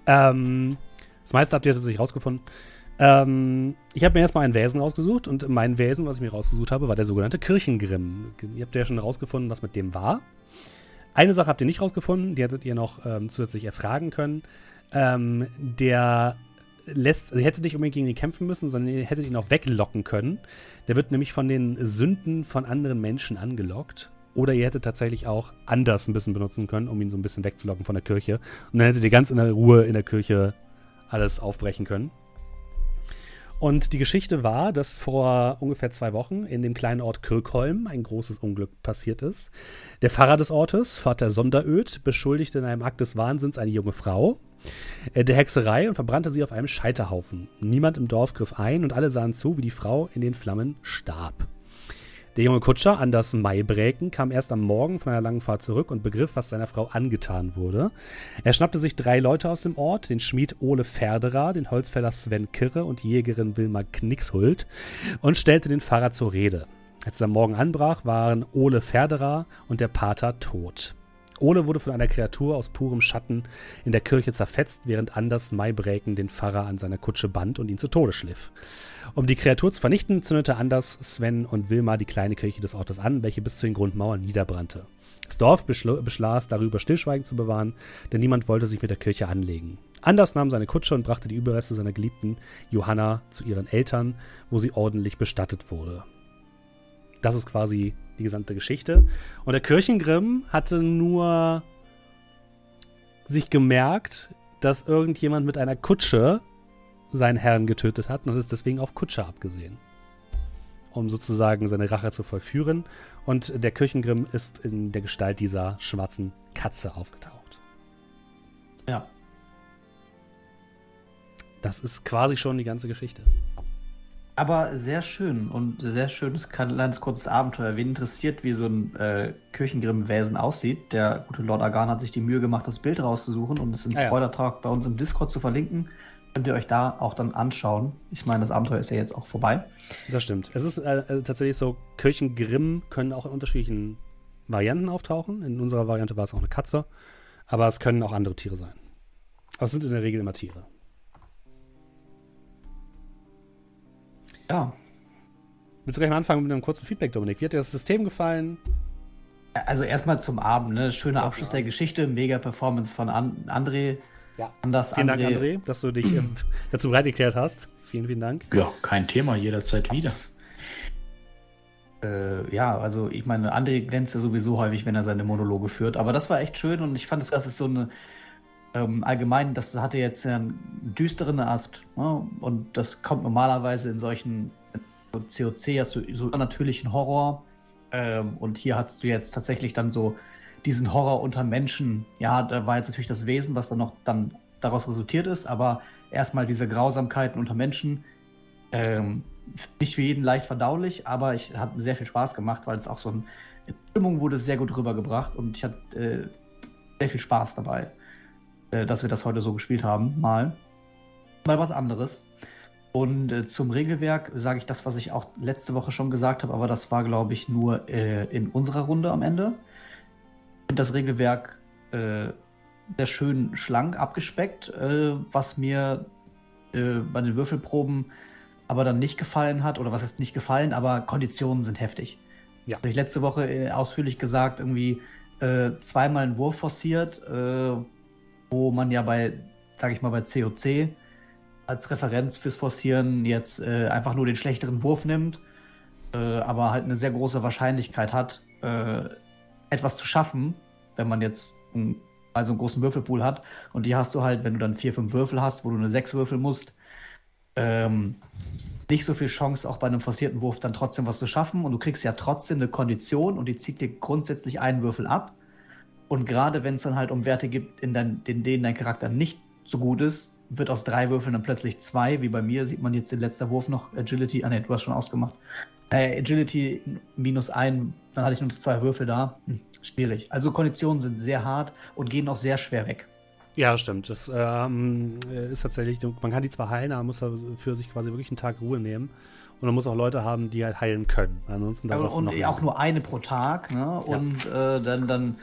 Ähm, das meiste habt ihr tatsächlich rausgefunden. Ähm, ich habe mir erstmal ein Wesen rausgesucht und mein Wesen, was ich mir rausgesucht habe, war der sogenannte Kirchengrimm. Ihr habt ja schon rausgefunden, was mit dem war. Eine Sache habt ihr nicht rausgefunden, die hättet ihr noch ähm, zusätzlich erfragen können. Ähm, der lässt, also ihr hättet nicht unbedingt gegen ihn kämpfen müssen, sondern ihr hättet ihn auch weglocken können. Der wird nämlich von den Sünden von anderen Menschen angelockt. Oder ihr hättet tatsächlich auch anders ein bisschen benutzen können, um ihn so ein bisschen wegzulocken von der Kirche. Und dann hättet ihr ganz in der Ruhe in der Kirche alles aufbrechen können. Und die Geschichte war, dass vor ungefähr zwei Wochen in dem kleinen Ort Kirkholm ein großes Unglück passiert ist. Der Pfarrer des Ortes, Vater Sonderöd, beschuldigte in einem Akt des Wahnsinns eine junge Frau der Hexerei und verbrannte sie auf einem Scheiterhaufen. Niemand im Dorf griff ein und alle sahen zu, wie die Frau in den Flammen starb. Der junge Kutscher, Anders Maibräken, kam erst am Morgen von einer langen Fahrt zurück und begriff, was seiner Frau angetan wurde. Er schnappte sich drei Leute aus dem Ort, den Schmied Ole Ferderer, den Holzfäller Sven Kirre und Jägerin Wilma Knixhult, und stellte den Pfarrer zur Rede. Als es am Morgen anbrach, waren Ole Ferderer und der Pater tot. Ole wurde von einer Kreatur aus purem Schatten in der Kirche zerfetzt, während Anders Maibräken den Pfarrer an seiner Kutsche band und ihn zu Tode schliff. Um die Kreatur zu vernichten, zündete Anders, Sven und Wilma die kleine Kirche des Ortes an, welche bis zu den Grundmauern niederbrannte. Das Dorf beschl- beschloss, darüber Stillschweigen zu bewahren, denn niemand wollte sich mit der Kirche anlegen. Anders nahm seine Kutsche und brachte die Überreste seiner Geliebten Johanna zu ihren Eltern, wo sie ordentlich bestattet wurde. Das ist quasi die gesamte Geschichte. Und der Kirchengrimm hatte nur sich gemerkt, dass irgendjemand mit einer Kutsche seinen Herrn getötet hat und ist deswegen auf Kutsche abgesehen. Um sozusagen seine Rache zu vollführen. Und der Kirchengrimm ist in der Gestalt dieser schwarzen Katze aufgetaucht. Ja. Das ist quasi schon die ganze Geschichte. Aber sehr schön und sehr schönes kleines kurzes Abenteuer. Wen interessiert, wie so ein äh, Kirchengrimm-Wesen aussieht? Der gute Lord Argan hat sich die Mühe gemacht, das Bild rauszusuchen und es in Ah ja. Spoiler-Talk bei uns im Discord zu verlinken. Könnt ihr euch da auch dann anschauen. Ich meine, das Abenteuer ist ja jetzt auch vorbei. Das stimmt. Es ist äh, äh, tatsächlich so, Kirchengrimm können auch in unterschiedlichen Varianten auftauchen. In unserer Variante war es auch eine Katze. Aber es können auch andere Tiere sein. Aber es sind in der Regel immer Tiere. Ja. Willst du gleich mal anfangen mit einem kurzen Feedback, Dominik? Wie hat dir das System gefallen? Also erstmal zum Abend, ne? Schöner Abschluss der Geschichte, mega Performance von An André. Ja. Anders Vielen Dank, André. André, dass du dich ähm, dazu bereit erklärt hast. Vielen, vielen Dank. Ja, kein Thema, jederzeit wieder. Äh, ja, also ich meine, André glänzt ja sowieso häufig, wenn er seine Monologe führt, aber das war echt schön und ich fand, das, das ist so eine ähm, allgemein, das hatte jetzt einen düsteren Ast ne? und das kommt normalerweise in solchen so COC hast du so natürlichen Horror ähm, und hier hast du jetzt tatsächlich dann so diesen Horror unter Menschen. Ja, da war jetzt natürlich das Wesen, was dann noch dann daraus resultiert ist, aber erstmal diese Grausamkeiten unter Menschen. Ähm, nicht für jeden leicht verdaulich, aber ich hat sehr viel Spaß gemacht, weil es auch so ein in Stimmung wurde sehr gut rübergebracht und ich hatte äh, sehr viel Spaß dabei, äh, dass wir das heute so gespielt haben. Mal. Mal was anderes. Und äh, zum Regelwerk sage ich das, was ich auch letzte Woche schon gesagt habe, aber das war, glaube ich, nur äh, in unserer Runde am Ende. Und das Regelwerk äh, sehr schön schlank abgespeckt, äh, was mir äh, bei den Würfelproben aber dann nicht gefallen hat, oder was ist nicht gefallen, aber Konditionen sind heftig. Ja. Habe ich letzte Woche ausführlich gesagt, irgendwie zweimal einen Wurf forciert, wo man ja bei, sage ich mal, bei COC als Referenz fürs Forcieren jetzt äh, einfach nur den schlechteren Wurf nimmt, äh, aber halt eine sehr große Wahrscheinlichkeit hat, äh, etwas zu schaffen, wenn man jetzt einen, also einen großen Würfelpool hat. Und die hast du halt, wenn du dann vier, fünf Würfel hast, wo du eine sechs Würfel musst, ähm, nicht so viel Chance, auch bei einem forcierten Wurf dann trotzdem was zu schaffen. Und du kriegst ja trotzdem eine Kondition und die zieht dir grundsätzlich einen Würfel ab. Und gerade wenn es dann halt um Werte gibt, in, dein, in denen dein Charakter nicht so gut ist, wird aus drei Würfeln dann plötzlich zwei, wie bei mir, sieht man jetzt den letzten Wurf noch, Agility, ah ne, du hast schon ausgemacht. Äh, Agility minus ein, dann hatte ich nur zwei Würfel da. Hm, schwierig. Also Konditionen sind sehr hart und gehen auch sehr schwer weg. Ja, stimmt. Das ähm, ist tatsächlich, man kann die zwar heilen, aber man muss für sich quasi wirklich einen Tag Ruhe nehmen. Und man muss auch Leute haben, die halt heilen können. Ansonsten dauert Aber, es und länger. auch nur eine pro Tag, ne? Und äh, dann, dann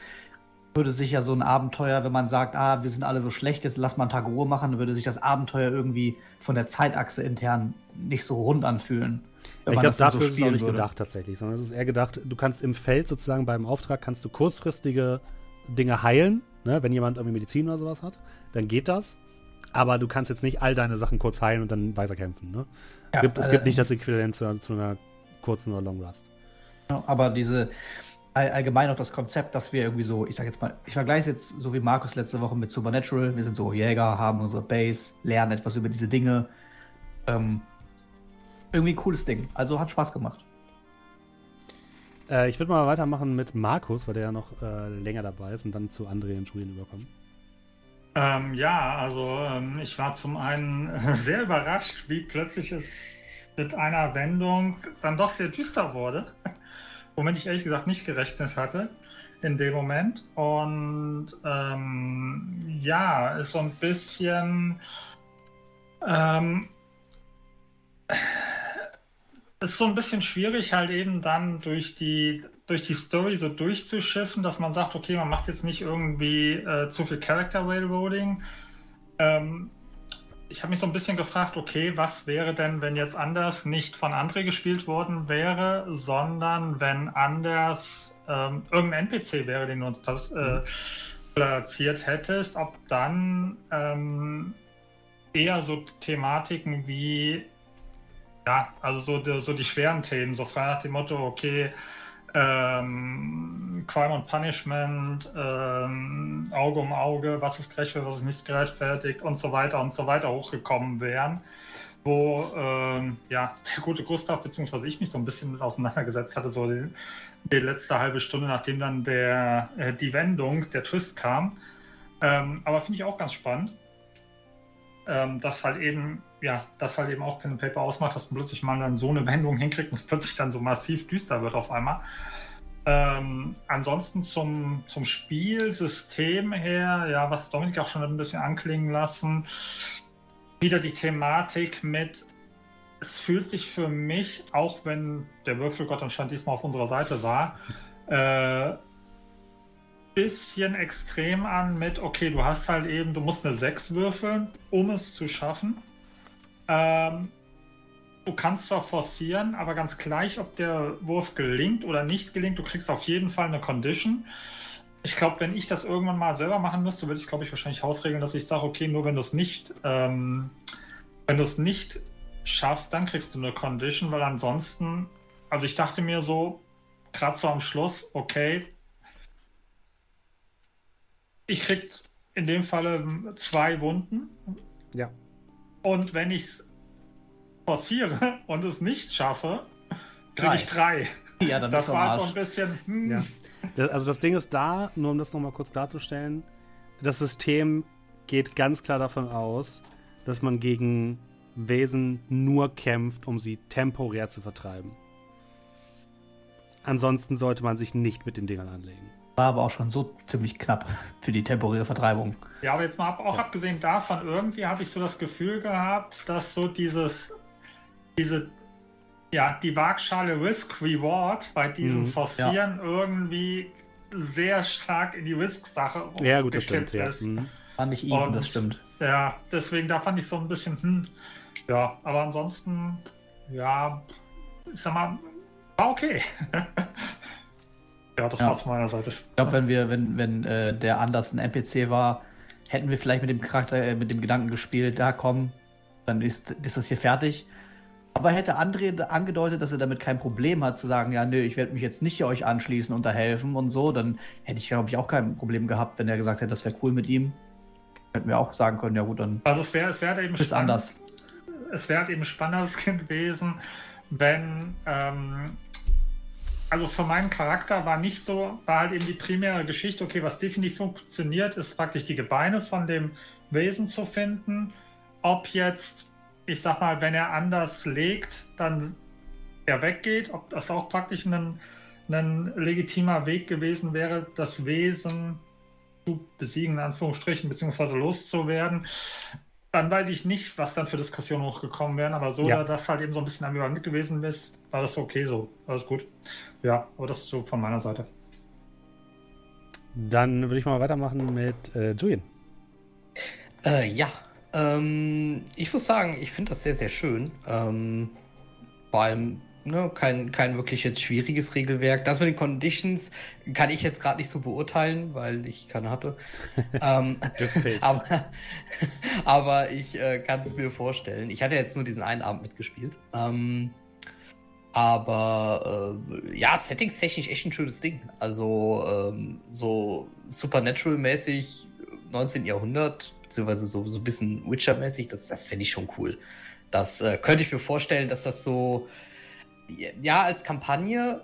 würde sich ja so ein Abenteuer, wenn man sagt, ah, wir sind alle so schlecht, jetzt lass mal einen Tag Ruhe machen, dann würde sich das Abenteuer irgendwie von der Zeitachse intern nicht so rund anfühlen. Ich glaube, dafür ist es auch nicht würde. gedacht tatsächlich, sondern es ist eher gedacht, du kannst im Feld sozusagen beim Auftrag kannst du kurzfristige Dinge heilen, ne? wenn jemand irgendwie Medizin oder sowas hat, dann geht das. Aber du kannst jetzt nicht all deine Sachen kurz heilen und dann weiterkämpfen. Ne? Ja, es gibt, es äh, gibt nicht das Äquivalent zu, zu einer kurzen oder Long Rust. Aber diese all, allgemein auch das Konzept, dass wir irgendwie so, ich sag jetzt mal, ich vergleiche es jetzt so wie Markus letzte Woche mit Supernatural. Wir sind so Jäger, haben unsere Base, lernen etwas über diese Dinge. Ähm, irgendwie ein cooles Ding. Also hat Spaß gemacht. Äh, ich würde mal weitermachen mit Markus, weil der ja noch äh, länger dabei ist und dann zu André und Julian überkommen. Ähm, ja, also ähm, ich war zum einen sehr überrascht, wie plötzlich es mit einer Wendung dann doch sehr düster wurde, womit ich ehrlich gesagt nicht gerechnet hatte in dem Moment. Und ähm, ja, ist so ein bisschen ähm, ist so ein bisschen schwierig, halt eben dann durch die, durch die Story so durchzuschiffen, dass man sagt, okay, man macht jetzt nicht irgendwie äh, zu viel Character Railroading. Ähm, ich habe mich so ein bisschen gefragt, okay, was wäre denn, wenn jetzt anders nicht von André gespielt worden wäre, sondern wenn anders ähm, irgendein NPC wäre, den du uns äh, platziert hättest, ob dann ähm, eher so Thematiken wie ja, also so die, so die schweren Themen, so frei nach dem Motto, okay, ähm, Crime und Punishment, ähm, Auge um Auge, was ist gerechtfertigt, was ist nicht gerechtfertigt und so weiter und so weiter hochgekommen wären. Wo ähm, ja, der gute Gustav, beziehungsweise ich mich so ein bisschen auseinandergesetzt hatte, so die, die letzte halbe Stunde, nachdem dann der, äh, die Wendung, der Twist kam. Ähm, aber finde ich auch ganz spannend ähm, das halt eben, ja, das halt eben auch Pen and Paper ausmacht, dass man plötzlich mal dann so eine Wendung hinkriegt und es plötzlich dann so massiv düster wird auf einmal. Ähm, ansonsten zum, zum Spielsystem her, ja, was Dominik auch schon ein bisschen anklingen lassen, wieder die Thematik mit, es fühlt sich für mich, auch wenn der Würfelgott anscheinend diesmal auf unserer Seite war, äh, bisschen extrem an mit, okay, du hast halt eben, du musst eine 6 würfeln, um es zu schaffen. Ähm, du kannst zwar forcieren, aber ganz gleich, ob der Wurf gelingt oder nicht gelingt, du kriegst auf jeden Fall eine Condition. Ich glaube, wenn ich das irgendwann mal selber machen müsste, würde ich, glaube ich, wahrscheinlich hausregeln, dass ich sage, okay, nur wenn du es nicht, ähm, wenn du es nicht schaffst, dann kriegst du eine Condition, weil ansonsten, also ich dachte mir so, gerade so am Schluss, okay, ich krieg in dem Falle zwei Wunden. Ja. Und wenn ich es forciere und es nicht schaffe, kriege ich drei. Ja, dann das war so ein bisschen. Hm, Ja. Das, also das Ding ist da, nur um das nochmal kurz klarzustellen, das System geht ganz klar davon aus, dass man gegen Wesen nur kämpft, um sie temporär zu vertreiben. Ansonsten sollte man sich nicht mit den Dingern anlegen. War aber auch schon so ziemlich knapp für die temporäre Vertreibung. Ja, aber jetzt mal ab- auch abgesehen davon, irgendwie habe ich so das Gefühl gehabt, dass so dieses, diese, ja, die Waagschale Risk-Reward bei diesem Mhm, Forcieren irgendwie sehr stark in die Risk-Sache Ja, gut, das stimmt. gekippt Ja. ist. Mhm. Fand ich Und- das stimmt. Ja, deswegen, da fand ich so ein bisschen, hm, ja, aber ansonsten, ja, ich sag mal, war okay. ja, das Ja. war's von meiner Seite. Ich glaube, wenn wir, wenn, wenn äh, der anders ein NPC war, hätten wir vielleicht mit dem Charakter, äh, mit dem Gedanken gespielt, da komm, dann ist, ist das hier fertig. Aber hätte André angedeutet, dass er damit kein Problem hat, zu sagen, ja, nö, ich werde mich jetzt nicht hier euch anschließen und da helfen und so, dann hätte ich, glaube ich, auch kein Problem gehabt, wenn er gesagt hätte, das wäre cool mit ihm. Hätten wir auch sagen können, ja gut, dann Also es wäre es wär eben ist spannend- anders. es wäre eben spannender gewesen, wenn, ähm, also für meinen Charakter war nicht so, war halt eben die primäre Geschichte, okay, was definitiv funktioniert, ist praktisch die Gebeine von dem Wesen zu finden. Ob jetzt, ich sag mal, wenn er anders legt, dann er weggeht, ob das auch praktisch ein, ein legitimer Weg gewesen wäre, das Wesen zu besiegen, in Anführungsstrichen, beziehungsweise loszuwerden dann weiß ich nicht, was dann für Diskussionen hochgekommen wären, aber so, Ja. dass das halt eben so ein bisschen ambivalent gewesen ist, war das okay so. Alles gut. Ja, aber das ist so von meiner Seite. Dann würde ich mal weitermachen mit äh, Julian. Äh, ja. Ähm, ich muss sagen, ich finde das sehr, sehr schön. Ähm, vor allem, ne, kein, kein wirklich jetzt schwieriges Regelwerk. Das mit den Conditions kann ich jetzt gerade nicht so beurteilen, weil ich keine hatte. ähm, aber, aber ich äh, kann es mir vorstellen. Ich hatte jetzt nur diesen einen Abend mitgespielt. Ähm, aber äh, ja, settingstechnisch echt ein schönes Ding. Also ähm, so Supernatural-mäßig 19. Jahrhundert, beziehungsweise so, so ein bisschen Witcher-mäßig, das, das fände ich schon cool. Das äh, könnte ich mir vorstellen, dass das so, ja, als Kampagne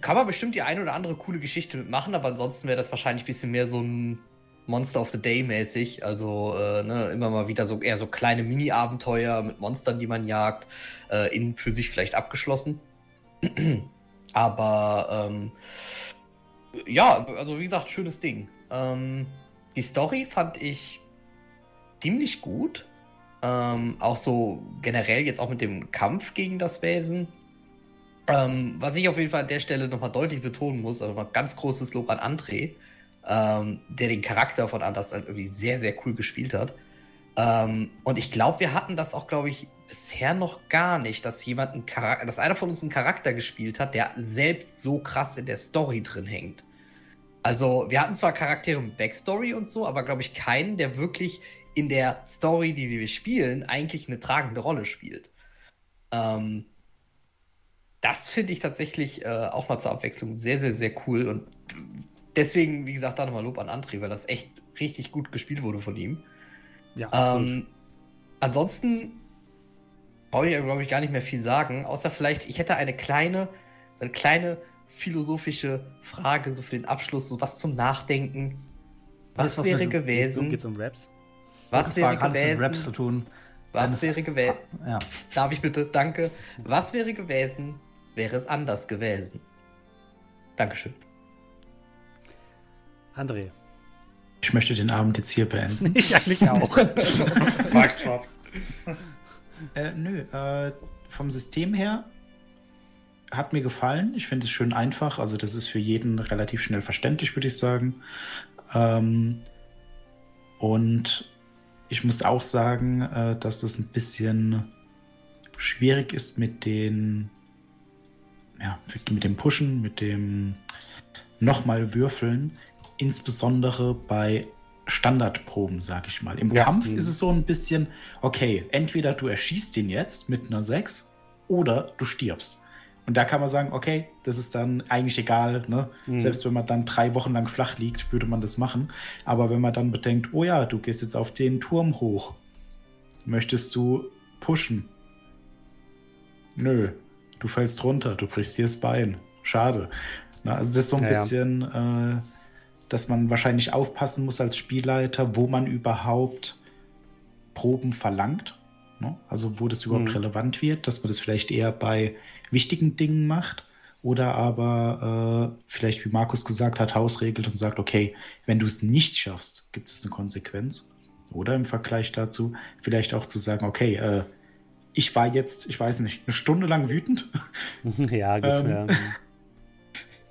kann man bestimmt die eine oder andere coole Geschichte mitmachen, aber ansonsten wäre das wahrscheinlich ein bisschen mehr so ein Monster of the Day mäßig. Also äh, ne, immer mal wieder so eher so kleine Mini-Abenteuer mit Monstern, die man jagt, äh, in für sich vielleicht abgeschlossen. aber ähm, ja, also wie gesagt, schönes Ding. Ähm, die Story fand ich ziemlich gut. Ähm, auch so generell jetzt auch mit dem Kampf gegen das Wesen. Ähm, was ich auf jeden Fall an der Stelle nochmal deutlich betonen muss, also mal ganz großes Lob an André, ähm, der den Charakter von Anders halt irgendwie sehr, sehr cool gespielt hat. Ähm, und ich glaube, wir hatten das auch, glaube ich, bisher noch gar nicht, dass jemand einen Charakter, dass einer von uns einen Charakter gespielt hat, der selbst so krass in der Story drin hängt. Also, wir hatten zwar Charaktere mit Backstory und so, aber glaube ich keinen, der wirklich in der Story, die wir spielen, eigentlich eine tragende Rolle spielt. Ähm, das finde ich tatsächlich äh, auch mal zur Abwechslung sehr, sehr, sehr cool. Und deswegen, wie gesagt, da nochmal Lob an André, weil das echt richtig gut gespielt wurde von ihm. Ja. Ähm, ansonsten brauche ich, glaube ich, gar nicht mehr viel sagen, außer vielleicht, ich hätte eine kleine, eine kleine philosophische Frage, so für den Abschluss, so was zum Nachdenken. Was was wäre so gewesen? geht's um Raps. Was wäre Hat es mit Raps gewesen? zu tun? Was wäre gewesen? Ja. Darf ich bitte? Danke. Was wäre gewesen, wäre es anders gewesen? Dankeschön. André. Ich möchte den Abend jetzt hier beenden. Ich eigentlich auch. Mic drop. Äh, nö, äh, vom System her hat mir gefallen. Ich finde es schön einfach. Also das ist für jeden relativ schnell verständlich, würde ich sagen. Ähm, und ich muss auch sagen, äh, dass es ein bisschen schwierig ist mit den, ja, mit dem Pushen, mit dem nochmal Würfeln, insbesondere bei Standardproben, sag ich mal. Im Ja. Kampf Mhm. ist es so ein bisschen, okay, entweder du erschießt ihn jetzt mit einer 6 oder du stirbst. Und da kann man sagen, okay, das ist dann eigentlich egal, ne? Mhm. Selbst wenn man dann drei Wochen lang flach liegt, würde man das machen. Aber wenn man dann bedenkt, oh ja, du gehst jetzt auf den Turm hoch, möchtest du pushen? Nö, du fällst runter, du brichst dir das Bein. Schade. Na, also das ist so ein Ja, ja. bisschen, äh, dass man wahrscheinlich aufpassen muss als Spielleiter, wo man überhaupt Proben verlangt. Ne? Also wo das überhaupt Mhm. relevant wird, dass man das vielleicht eher bei wichtigen Dingen macht oder aber äh, vielleicht, wie Markus gesagt hat, hausregelt und sagt, okay, wenn du es nicht schaffst, gibt es eine Konsequenz. Oder im Vergleich dazu vielleicht auch zu sagen, okay, äh, ich war jetzt, ich weiß nicht, eine Stunde lang wütend. ja. Ähm, ja.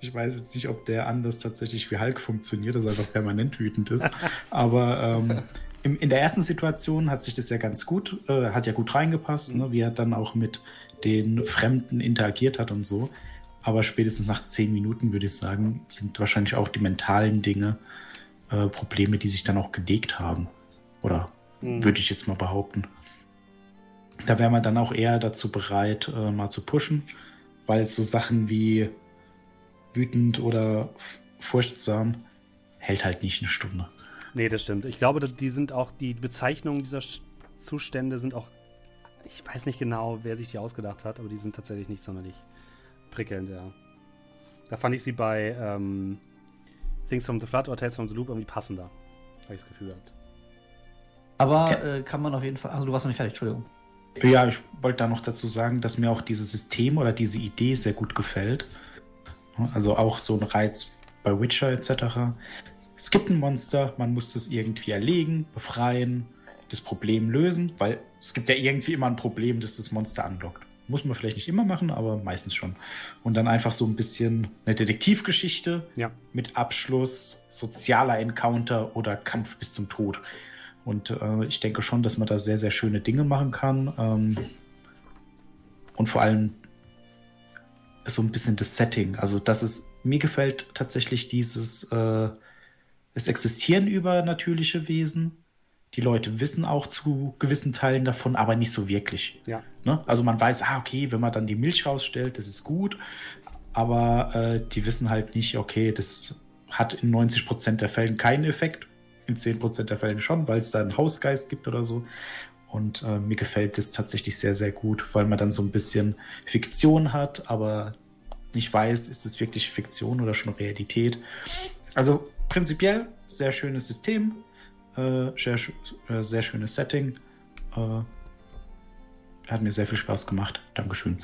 Ich weiß jetzt nicht, ob der anders tatsächlich wie Hulk funktioniert, dass er einfach permanent wütend ist. Aber ähm, im, in der ersten Situation hat sich das ja ganz gut, äh, hat ja gut reingepasst, ne, wie er dann auch mit den Fremden interagiert hat und so. Aber spätestens nach zehn Minuten, würde ich sagen, sind wahrscheinlich auch die mentalen Dinge äh, Probleme, die sich dann auch gelegt haben. Oder Mhm. würde ich jetzt mal behaupten. Da wäre man dann auch eher dazu bereit, äh, mal zu pushen, weil so Sachen wie wütend oder furchtsam hält halt nicht eine Stunde. Nee, das stimmt. Ich glaube, die sind auch, die Bezeichnungen dieser Zustände sind auch, ich weiß nicht genau, wer sich die ausgedacht hat, aber die sind tatsächlich nicht sonderlich prickelnd, ja. Da fand ich sie bei ähm, Things from the Flood oder Tales from the Loop irgendwie passender. Habe ich das Gefühl gehabt. Aber äh, kann man auf jeden Fall. Also du warst noch nicht fertig, Entschuldigung. Ja, ich wollte da noch dazu sagen, dass mir auch dieses System oder diese Idee sehr gut gefällt. Also auch so ein Reiz bei Witcher etc. Es gibt ein Monster, man muss das irgendwie erlegen, befreien, das Problem lösen, weil es gibt ja irgendwie immer ein Problem, das das Monster anlockt. Muss man vielleicht nicht immer machen, aber meistens schon. Und dann einfach so ein bisschen eine Detektivgeschichte Ja. mit Abschluss, sozialer Encounter oder Kampf bis zum Tod. Und äh, ich denke schon, dass man da sehr, sehr schöne Dinge machen kann. Ähm, und vor allem so ein bisschen das Setting. Also, das ist, mir gefällt tatsächlich dieses, äh, es existieren übernatürliche Wesen. Die Leute wissen auch zu gewissen Teilen davon, aber nicht so wirklich. Ja. Ne? Also man weiß, ah, okay, wenn man dann die Milch rausstellt, das ist gut, aber äh, die wissen halt nicht, okay, das hat in 90% der Fällen keinen Effekt, in 10% der Fällen schon, weil es da einen Hausgeist gibt oder so. Und äh, mir gefällt das tatsächlich sehr, sehr gut, weil man dann so ein bisschen Fiktion hat, aber nicht weiß, ist es wirklich Fiktion oder schon Realität. Also prinzipiell sehr schönes System, äh, sehr, äh, sehr schönes Setting. Äh, hat mir sehr viel Spaß gemacht. Dankeschön.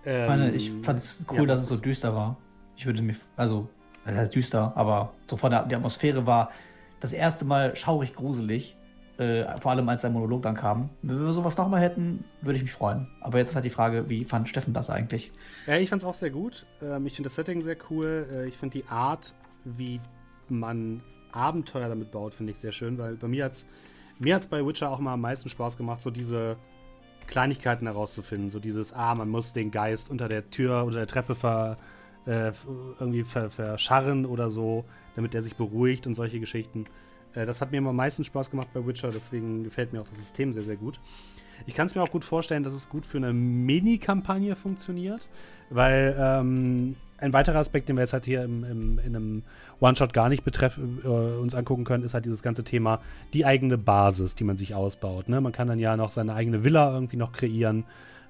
Ich meine, ich Ähm, fand es cool, ja, dass es so düster war. Ich würde mir, also, das heißt düster, aber so von der die Atmosphäre war das erste Mal schaurig gruselig. Äh, vor allem als der Monolog dann kam. Wenn wir sowas nochmal hätten, würde ich mich freuen. Aber jetzt ist halt die Frage, wie fand Steffen das eigentlich? Ja, ich fand es auch sehr gut. Ähm, ich finde das Setting sehr cool. Äh, ich finde die Art, wie man Abenteuer damit baut, finde ich sehr schön, weil bei mir hat es mir hat's bei Witcher auch mal am meisten Spaß gemacht, so diese Kleinigkeiten herauszufinden. So dieses, ah, man muss den Geist unter der Tür oder der Treppe ver, äh, irgendwie ver, verscharren oder so, damit er sich beruhigt und solche Geschichten. Äh, das hat mir immer am meisten Spaß gemacht bei Witcher, deswegen gefällt mir auch das System sehr, sehr gut. Ich kann es mir auch gut vorstellen, dass es gut für eine Mini-Kampagne funktioniert, weil ähm, ein weiterer Aspekt, den wir jetzt halt hier im, im, in einem One-Shot gar nicht betreff, äh, uns angucken können, ist halt dieses ganze Thema, die eigene Basis, die man sich ausbaut. Ne? Man kann dann ja noch seine eigene Villa irgendwie noch kreieren,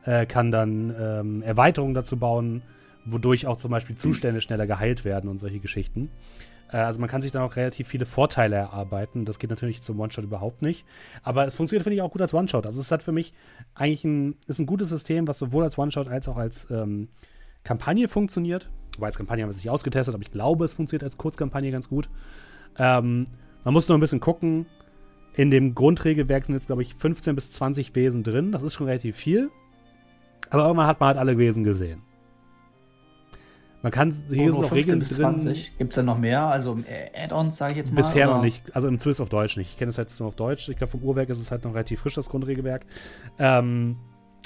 äh, kann dann ähm, Erweiterungen dazu bauen, wodurch auch zum Beispiel Zustände schneller geheilt werden und solche Geschichten. Äh, Also man kann sich dann auch relativ viele Vorteile erarbeiten. Das geht natürlich zum One-Shot überhaupt nicht. Aber es funktioniert, finde ich, auch gut als One-Shot. Also es hat für mich eigentlich ein, ist ein gutes System, was sowohl als One-Shot als auch als ähm, Kampagne funktioniert. Wobei als Kampagne haben wir es nicht ausgetestet, aber ich glaube, es funktioniert als Kurzkampagne ganz gut. Ähm, man muss nur ein bisschen gucken. In dem Grundregelwerk sind jetzt, glaube ich, 15 bis 20 Wesen drin. Das ist schon relativ viel. Aber irgendwann hat man halt alle Wesen gesehen. Man kann, hier sind auch Regeln drin. Gibt es denn noch mehr? Also äh, Add-ons, sage ich jetzt mal? Bisher noch oder? nicht. Also im Twist auf Deutsch nicht. Ich kenne es jetzt nur auf Deutsch. Ich glaube, vom Uhrwerk ist es halt noch relativ frisch, das Grundregelwerk. Ähm,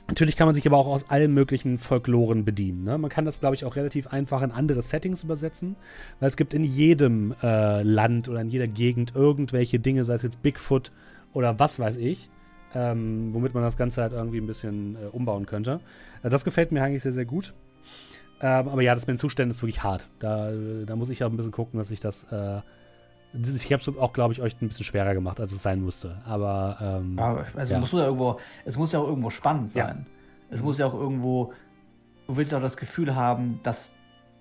Natürlich kann man sich aber auch aus allen möglichen Folkloren bedienen. Ne? Man kann das, glaube ich, auch relativ einfach in andere Settings übersetzen, weil es gibt in jedem äh, Land oder in jeder Gegend irgendwelche Dinge, sei es jetzt Bigfoot oder was weiß ich, ähm, womit man das Ganze halt irgendwie ein bisschen äh, umbauen könnte. Äh, das gefällt mir eigentlich sehr, sehr gut. Ähm, aber ja, das mit den Zuständen ist wirklich hart. Da, da muss ich auch ein bisschen gucken, dass ich das. Äh, ich habe es auch, glaube ich, euch ein bisschen schwerer gemacht, als es sein musste. Aber. Ähm, ja, also ja. Muss ja irgendwo, es muss ja auch irgendwo spannend sein. Es muss ja auch irgendwo. Du willst ja auch das Gefühl haben, dass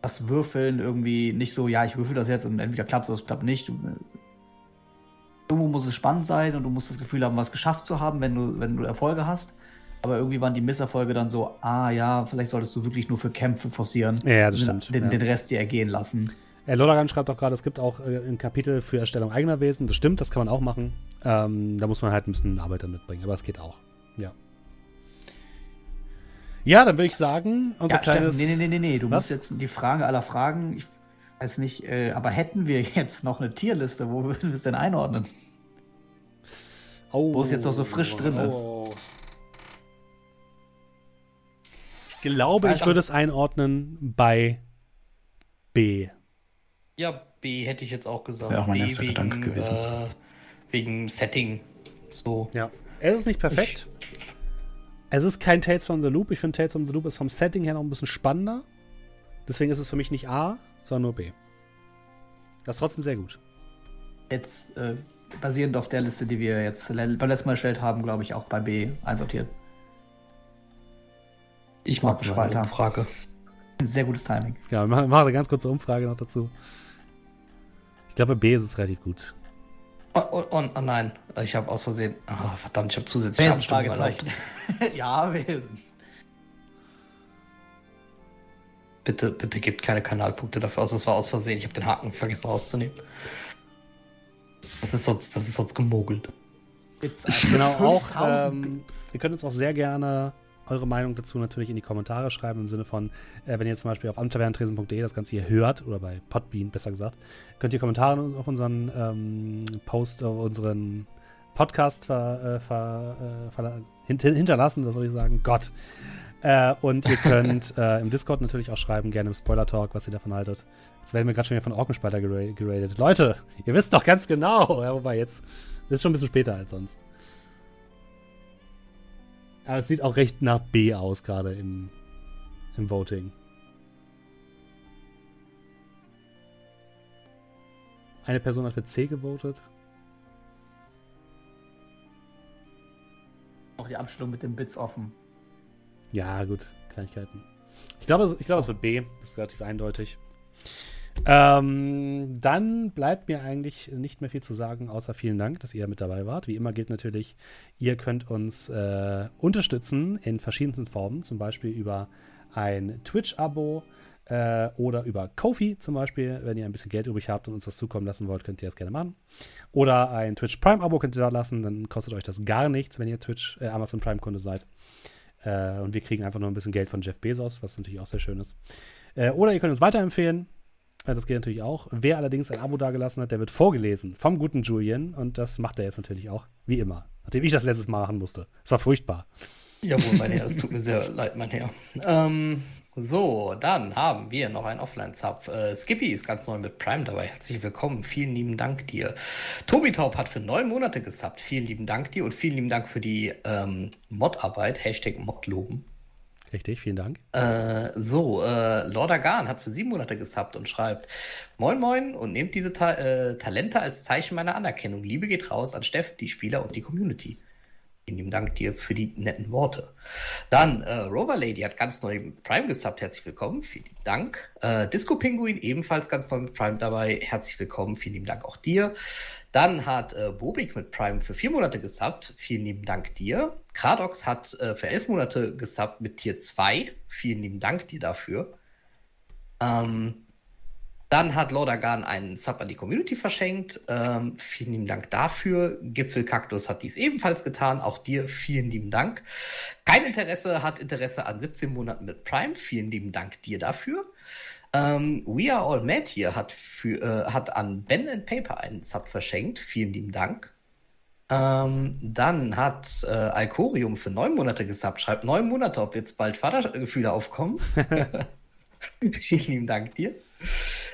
das Würfeln irgendwie nicht so, ja, ich würfel das jetzt und entweder klappt es oder es klappt nicht. Du, irgendwo muss es spannend sein und du musst das Gefühl haben, was geschafft zu haben, wenn du, wenn du Erfolge hast. Aber irgendwie waren die Misserfolge dann so, ah ja, vielleicht solltest du wirklich nur für Kämpfe forcieren. Ja, das stimmt. Den, ja. den Rest dir ergehen lassen. Äh, Lodagan schreibt auch gerade, es gibt auch äh, ein Kapitel für Erstellung eigener Wesen. Das stimmt, das kann man auch machen. Ähm, da muss man halt ein bisschen Arbeit mitbringen, aber es geht auch. Ja. Ja, dann würde ich sagen, unser ja, kleines. Steffen, nee, nee, nee, nee, du Was? musst jetzt die Frage aller Fragen, ich weiß nicht, äh, aber hätten wir jetzt noch eine Tierliste, wo würden wir es denn einordnen? Oh, wo es jetzt noch so frisch drin oh. ist. Ich glaube, ich würde es einordnen bei B. Ja, B hätte ich jetzt auch gesagt. Wäre auch mein B erster Gedanke gewesen. Äh, wegen Setting. So. Ja. Es ist nicht perfekt. Ich, es ist kein Tales from the Loop. Ich finde, Tales from the Loop ist vom Setting her noch ein bisschen spannender. Deswegen ist es für mich nicht A, sondern nur B. Das ist trotzdem sehr gut. Jetzt äh, basierend auf der Liste, die wir jetzt beim letzten Mal erstellt haben, glaube ich, auch bei B einsortiert. Ich mag Spalter. Frage. Sehr gutes Timing. Ja, wir machen eine ganz kurze Umfrage noch dazu. Ich glaube, B ist es relativ gut. Oh, oh, oh, oh nein, ich habe aus Versehen. Oh, verdammt, ich habe zusätzlich Wesen Fragezeichen. ja, Wesen. Bitte, bitte gebt keine Kanalpunkte dafür aus. Das war aus Versehen. Ich habe den Haken vergessen rauszunehmen. Das ist sonst, das ist sonst gemogelt. Genau, auch. Ähm, ihr könnt uns auch sehr gerne eure Meinung dazu natürlich in die Kommentare schreiben, im Sinne von, äh, wenn ihr zum Beispiel auf amtavernentresen.de das Ganze hier hört, oder bei Podbean besser gesagt, könnt ihr Kommentare auf unseren ähm, Post, auf unseren Podcast ver, äh, ver, äh, ver, hinterlassen, das soll ich sagen. Gott. Äh, und ihr könnt äh, im Discord natürlich auch schreiben, gerne im Spoiler-Talk, was ihr davon haltet. Jetzt werden wir gerade schon wieder von Orkenspalter geradet. Leute, ihr wisst doch ganz genau. Ja, wobei jetzt ist schon ein bisschen später als sonst. Aber es sieht auch recht nach B aus, gerade im, im Voting. Eine Person hat für C gewotet. Auch die Abstimmung mit den Bits offen. Ja, gut. Kleinigkeiten. Ich glaube, ich glaube, es wird B. Das ist relativ eindeutig. Ähm, dann bleibt mir eigentlich nicht mehr viel zu sagen, außer vielen Dank, dass ihr mit dabei wart. Wie immer gilt natürlich, ihr könnt uns äh, unterstützen in verschiedensten Formen, zum Beispiel über ein Twitch-Abo äh, oder über Kofi zum Beispiel. Wenn ihr ein bisschen Geld übrig habt und uns das zukommen lassen wollt, könnt ihr das gerne machen. Oder ein Twitch Prime-Abo könnt ihr da lassen, dann kostet euch das gar nichts, wenn ihr Twitch, äh, Amazon Prime-Kunde seid. Äh, und wir kriegen einfach nur ein bisschen Geld von Jeff Bezos, was natürlich auch sehr schön ist. Äh, oder ihr könnt uns weiterempfehlen das geht natürlich auch. Wer allerdings ein Abo dagelassen hat, der wird vorgelesen vom guten Julian. Und das macht er jetzt natürlich auch, wie immer. Nachdem ich das letztes Mal machen musste. Es war furchtbar. Jawohl, mein Herr, es tut mir sehr leid, mein Herr. Ähm, so, dann haben wir noch einen Offline-Sub. Äh, Skippy ist ganz neu mit Prime dabei. Herzlich willkommen. Vielen lieben Dank dir. Tobi Taub hat für neun Monate gesubbt. Vielen lieben Dank dir und vielen lieben Dank für die ähm, Mod-Arbeit. Hashtag Modloben. Richtig, vielen Dank. Äh, so, äh, Lord Agan hat für sieben Monate gesubbt und schreibt: Moin Moin und nehmt diese Ta äh, Talente als Zeichen meiner Anerkennung. Liebe geht raus an Steffen, die Spieler und die Community. Vielen lieben Dank dir für die netten Worte. Dann, äh, Rover Lady hat ganz neu mit Prime gesubbt. Herzlich willkommen. Vielen Dank. Äh, Disco Pinguin ebenfalls ganz neu mit Prime dabei. Herzlich willkommen. Vielen lieben Dank auch dir. Dann hat äh, Bobik mit Prime für vier Monate gesubbt. Vielen lieben Dank dir. Kradox hat äh, für elf Monate gesubbt mit Tier 2. Vielen lieben Dank dir dafür. Ähm, dann hat Lodagan einen Sub an die Community verschenkt. Ähm, vielen lieben Dank dafür. Gipfelkaktus hat dies ebenfalls getan. Auch dir vielen lieben Dank. Kein Interesse hat Interesse an 17 Monaten mit Prime. Vielen lieben Dank dir dafür. Ähm, We Are All Mad hier hat, für, äh, hat an Ben and Paper einen Sub verschenkt. Vielen lieben Dank. Ähm, dann hat äh, Alcorium für neun Monate gesubbt. Schreibt neun Monate, ob jetzt bald Vatergefühle aufkommen. Vielen lieben Dank dir.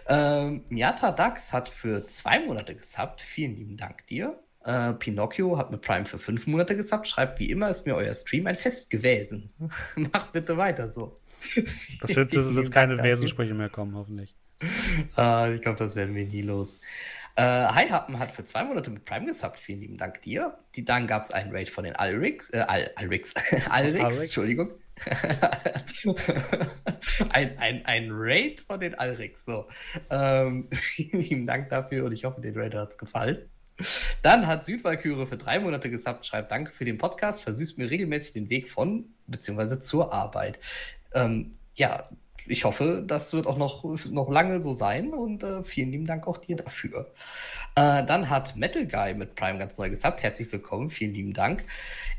Ähm, Miata Dax hat für zwei Monate gesubbt. Vielen lieben Dank dir. Äh, Pinocchio hat mit Prime für fünf Monate gesubbt. Schreibt, wie immer ist mir euer Stream ein Fest gewesen. Macht bitte weiter so. Das Schönste ist, dass jetzt keine Wesensprüche mehr kommen, hoffentlich. Uh, ich glaube, das werden wir nie los. Äh, Hi Happen hat für zwei Monate mit Prime gesubbt. Vielen lieben Dank dir. Die, dann gab es einen Raid von den Alrix. Äh, Al, Alrix. Alrix, Alrix. Entschuldigung. ein, ein, ein Raid von den Alrix. So. Ähm, vielen lieben Dank dafür und ich hoffe, den Raid hat es gefallen. Dann hat Südwalküre für drei Monate gesubbt, schreibt Danke für den Podcast, versüßt mir regelmäßig den Weg von bzw. zur Arbeit. Ähm, ja, ich hoffe, das wird auch noch, noch lange so sein und äh, vielen lieben Dank auch dir dafür. Äh, dann hat Metal Guy mit Prime ganz neu gesubbt. Herzlich willkommen, vielen lieben Dank.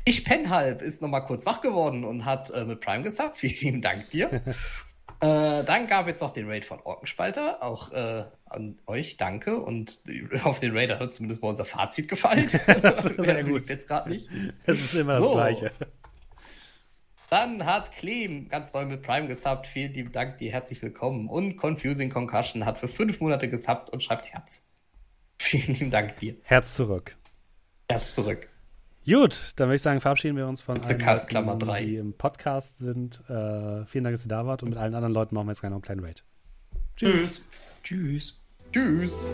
Ich penn halb ist noch mal kurz wach geworden und hat äh, mit Prime gesubbt. Vielen lieben Dank dir. Äh, dann gab es noch den Raid von Orkenspalter. Auch äh, an euch danke. Und auf den Raid hat zumindest mal unser Fazit gefallen. das ist sehr gut. Jetzt gerade nicht. Es ist immer So. das Gleiche. Dann hat Clem ganz neu mit Prime gesubbt. Vielen lieben Dank dir. Herzlich willkommen. Und Confusing Concussion hat für fünf Monate gesubbt und schreibt Herz. Vielen lieben Dank dir. Herz zurück. Herz zurück. Gut, dann würde ich sagen, verabschieden wir uns von allen, Leuten, die im Podcast sind. Äh, vielen Dank, dass ihr da wart. Und mit allen anderen Leuten machen wir jetzt noch einen kleinen Raid. Tschüss. Tschüss. Tschüss.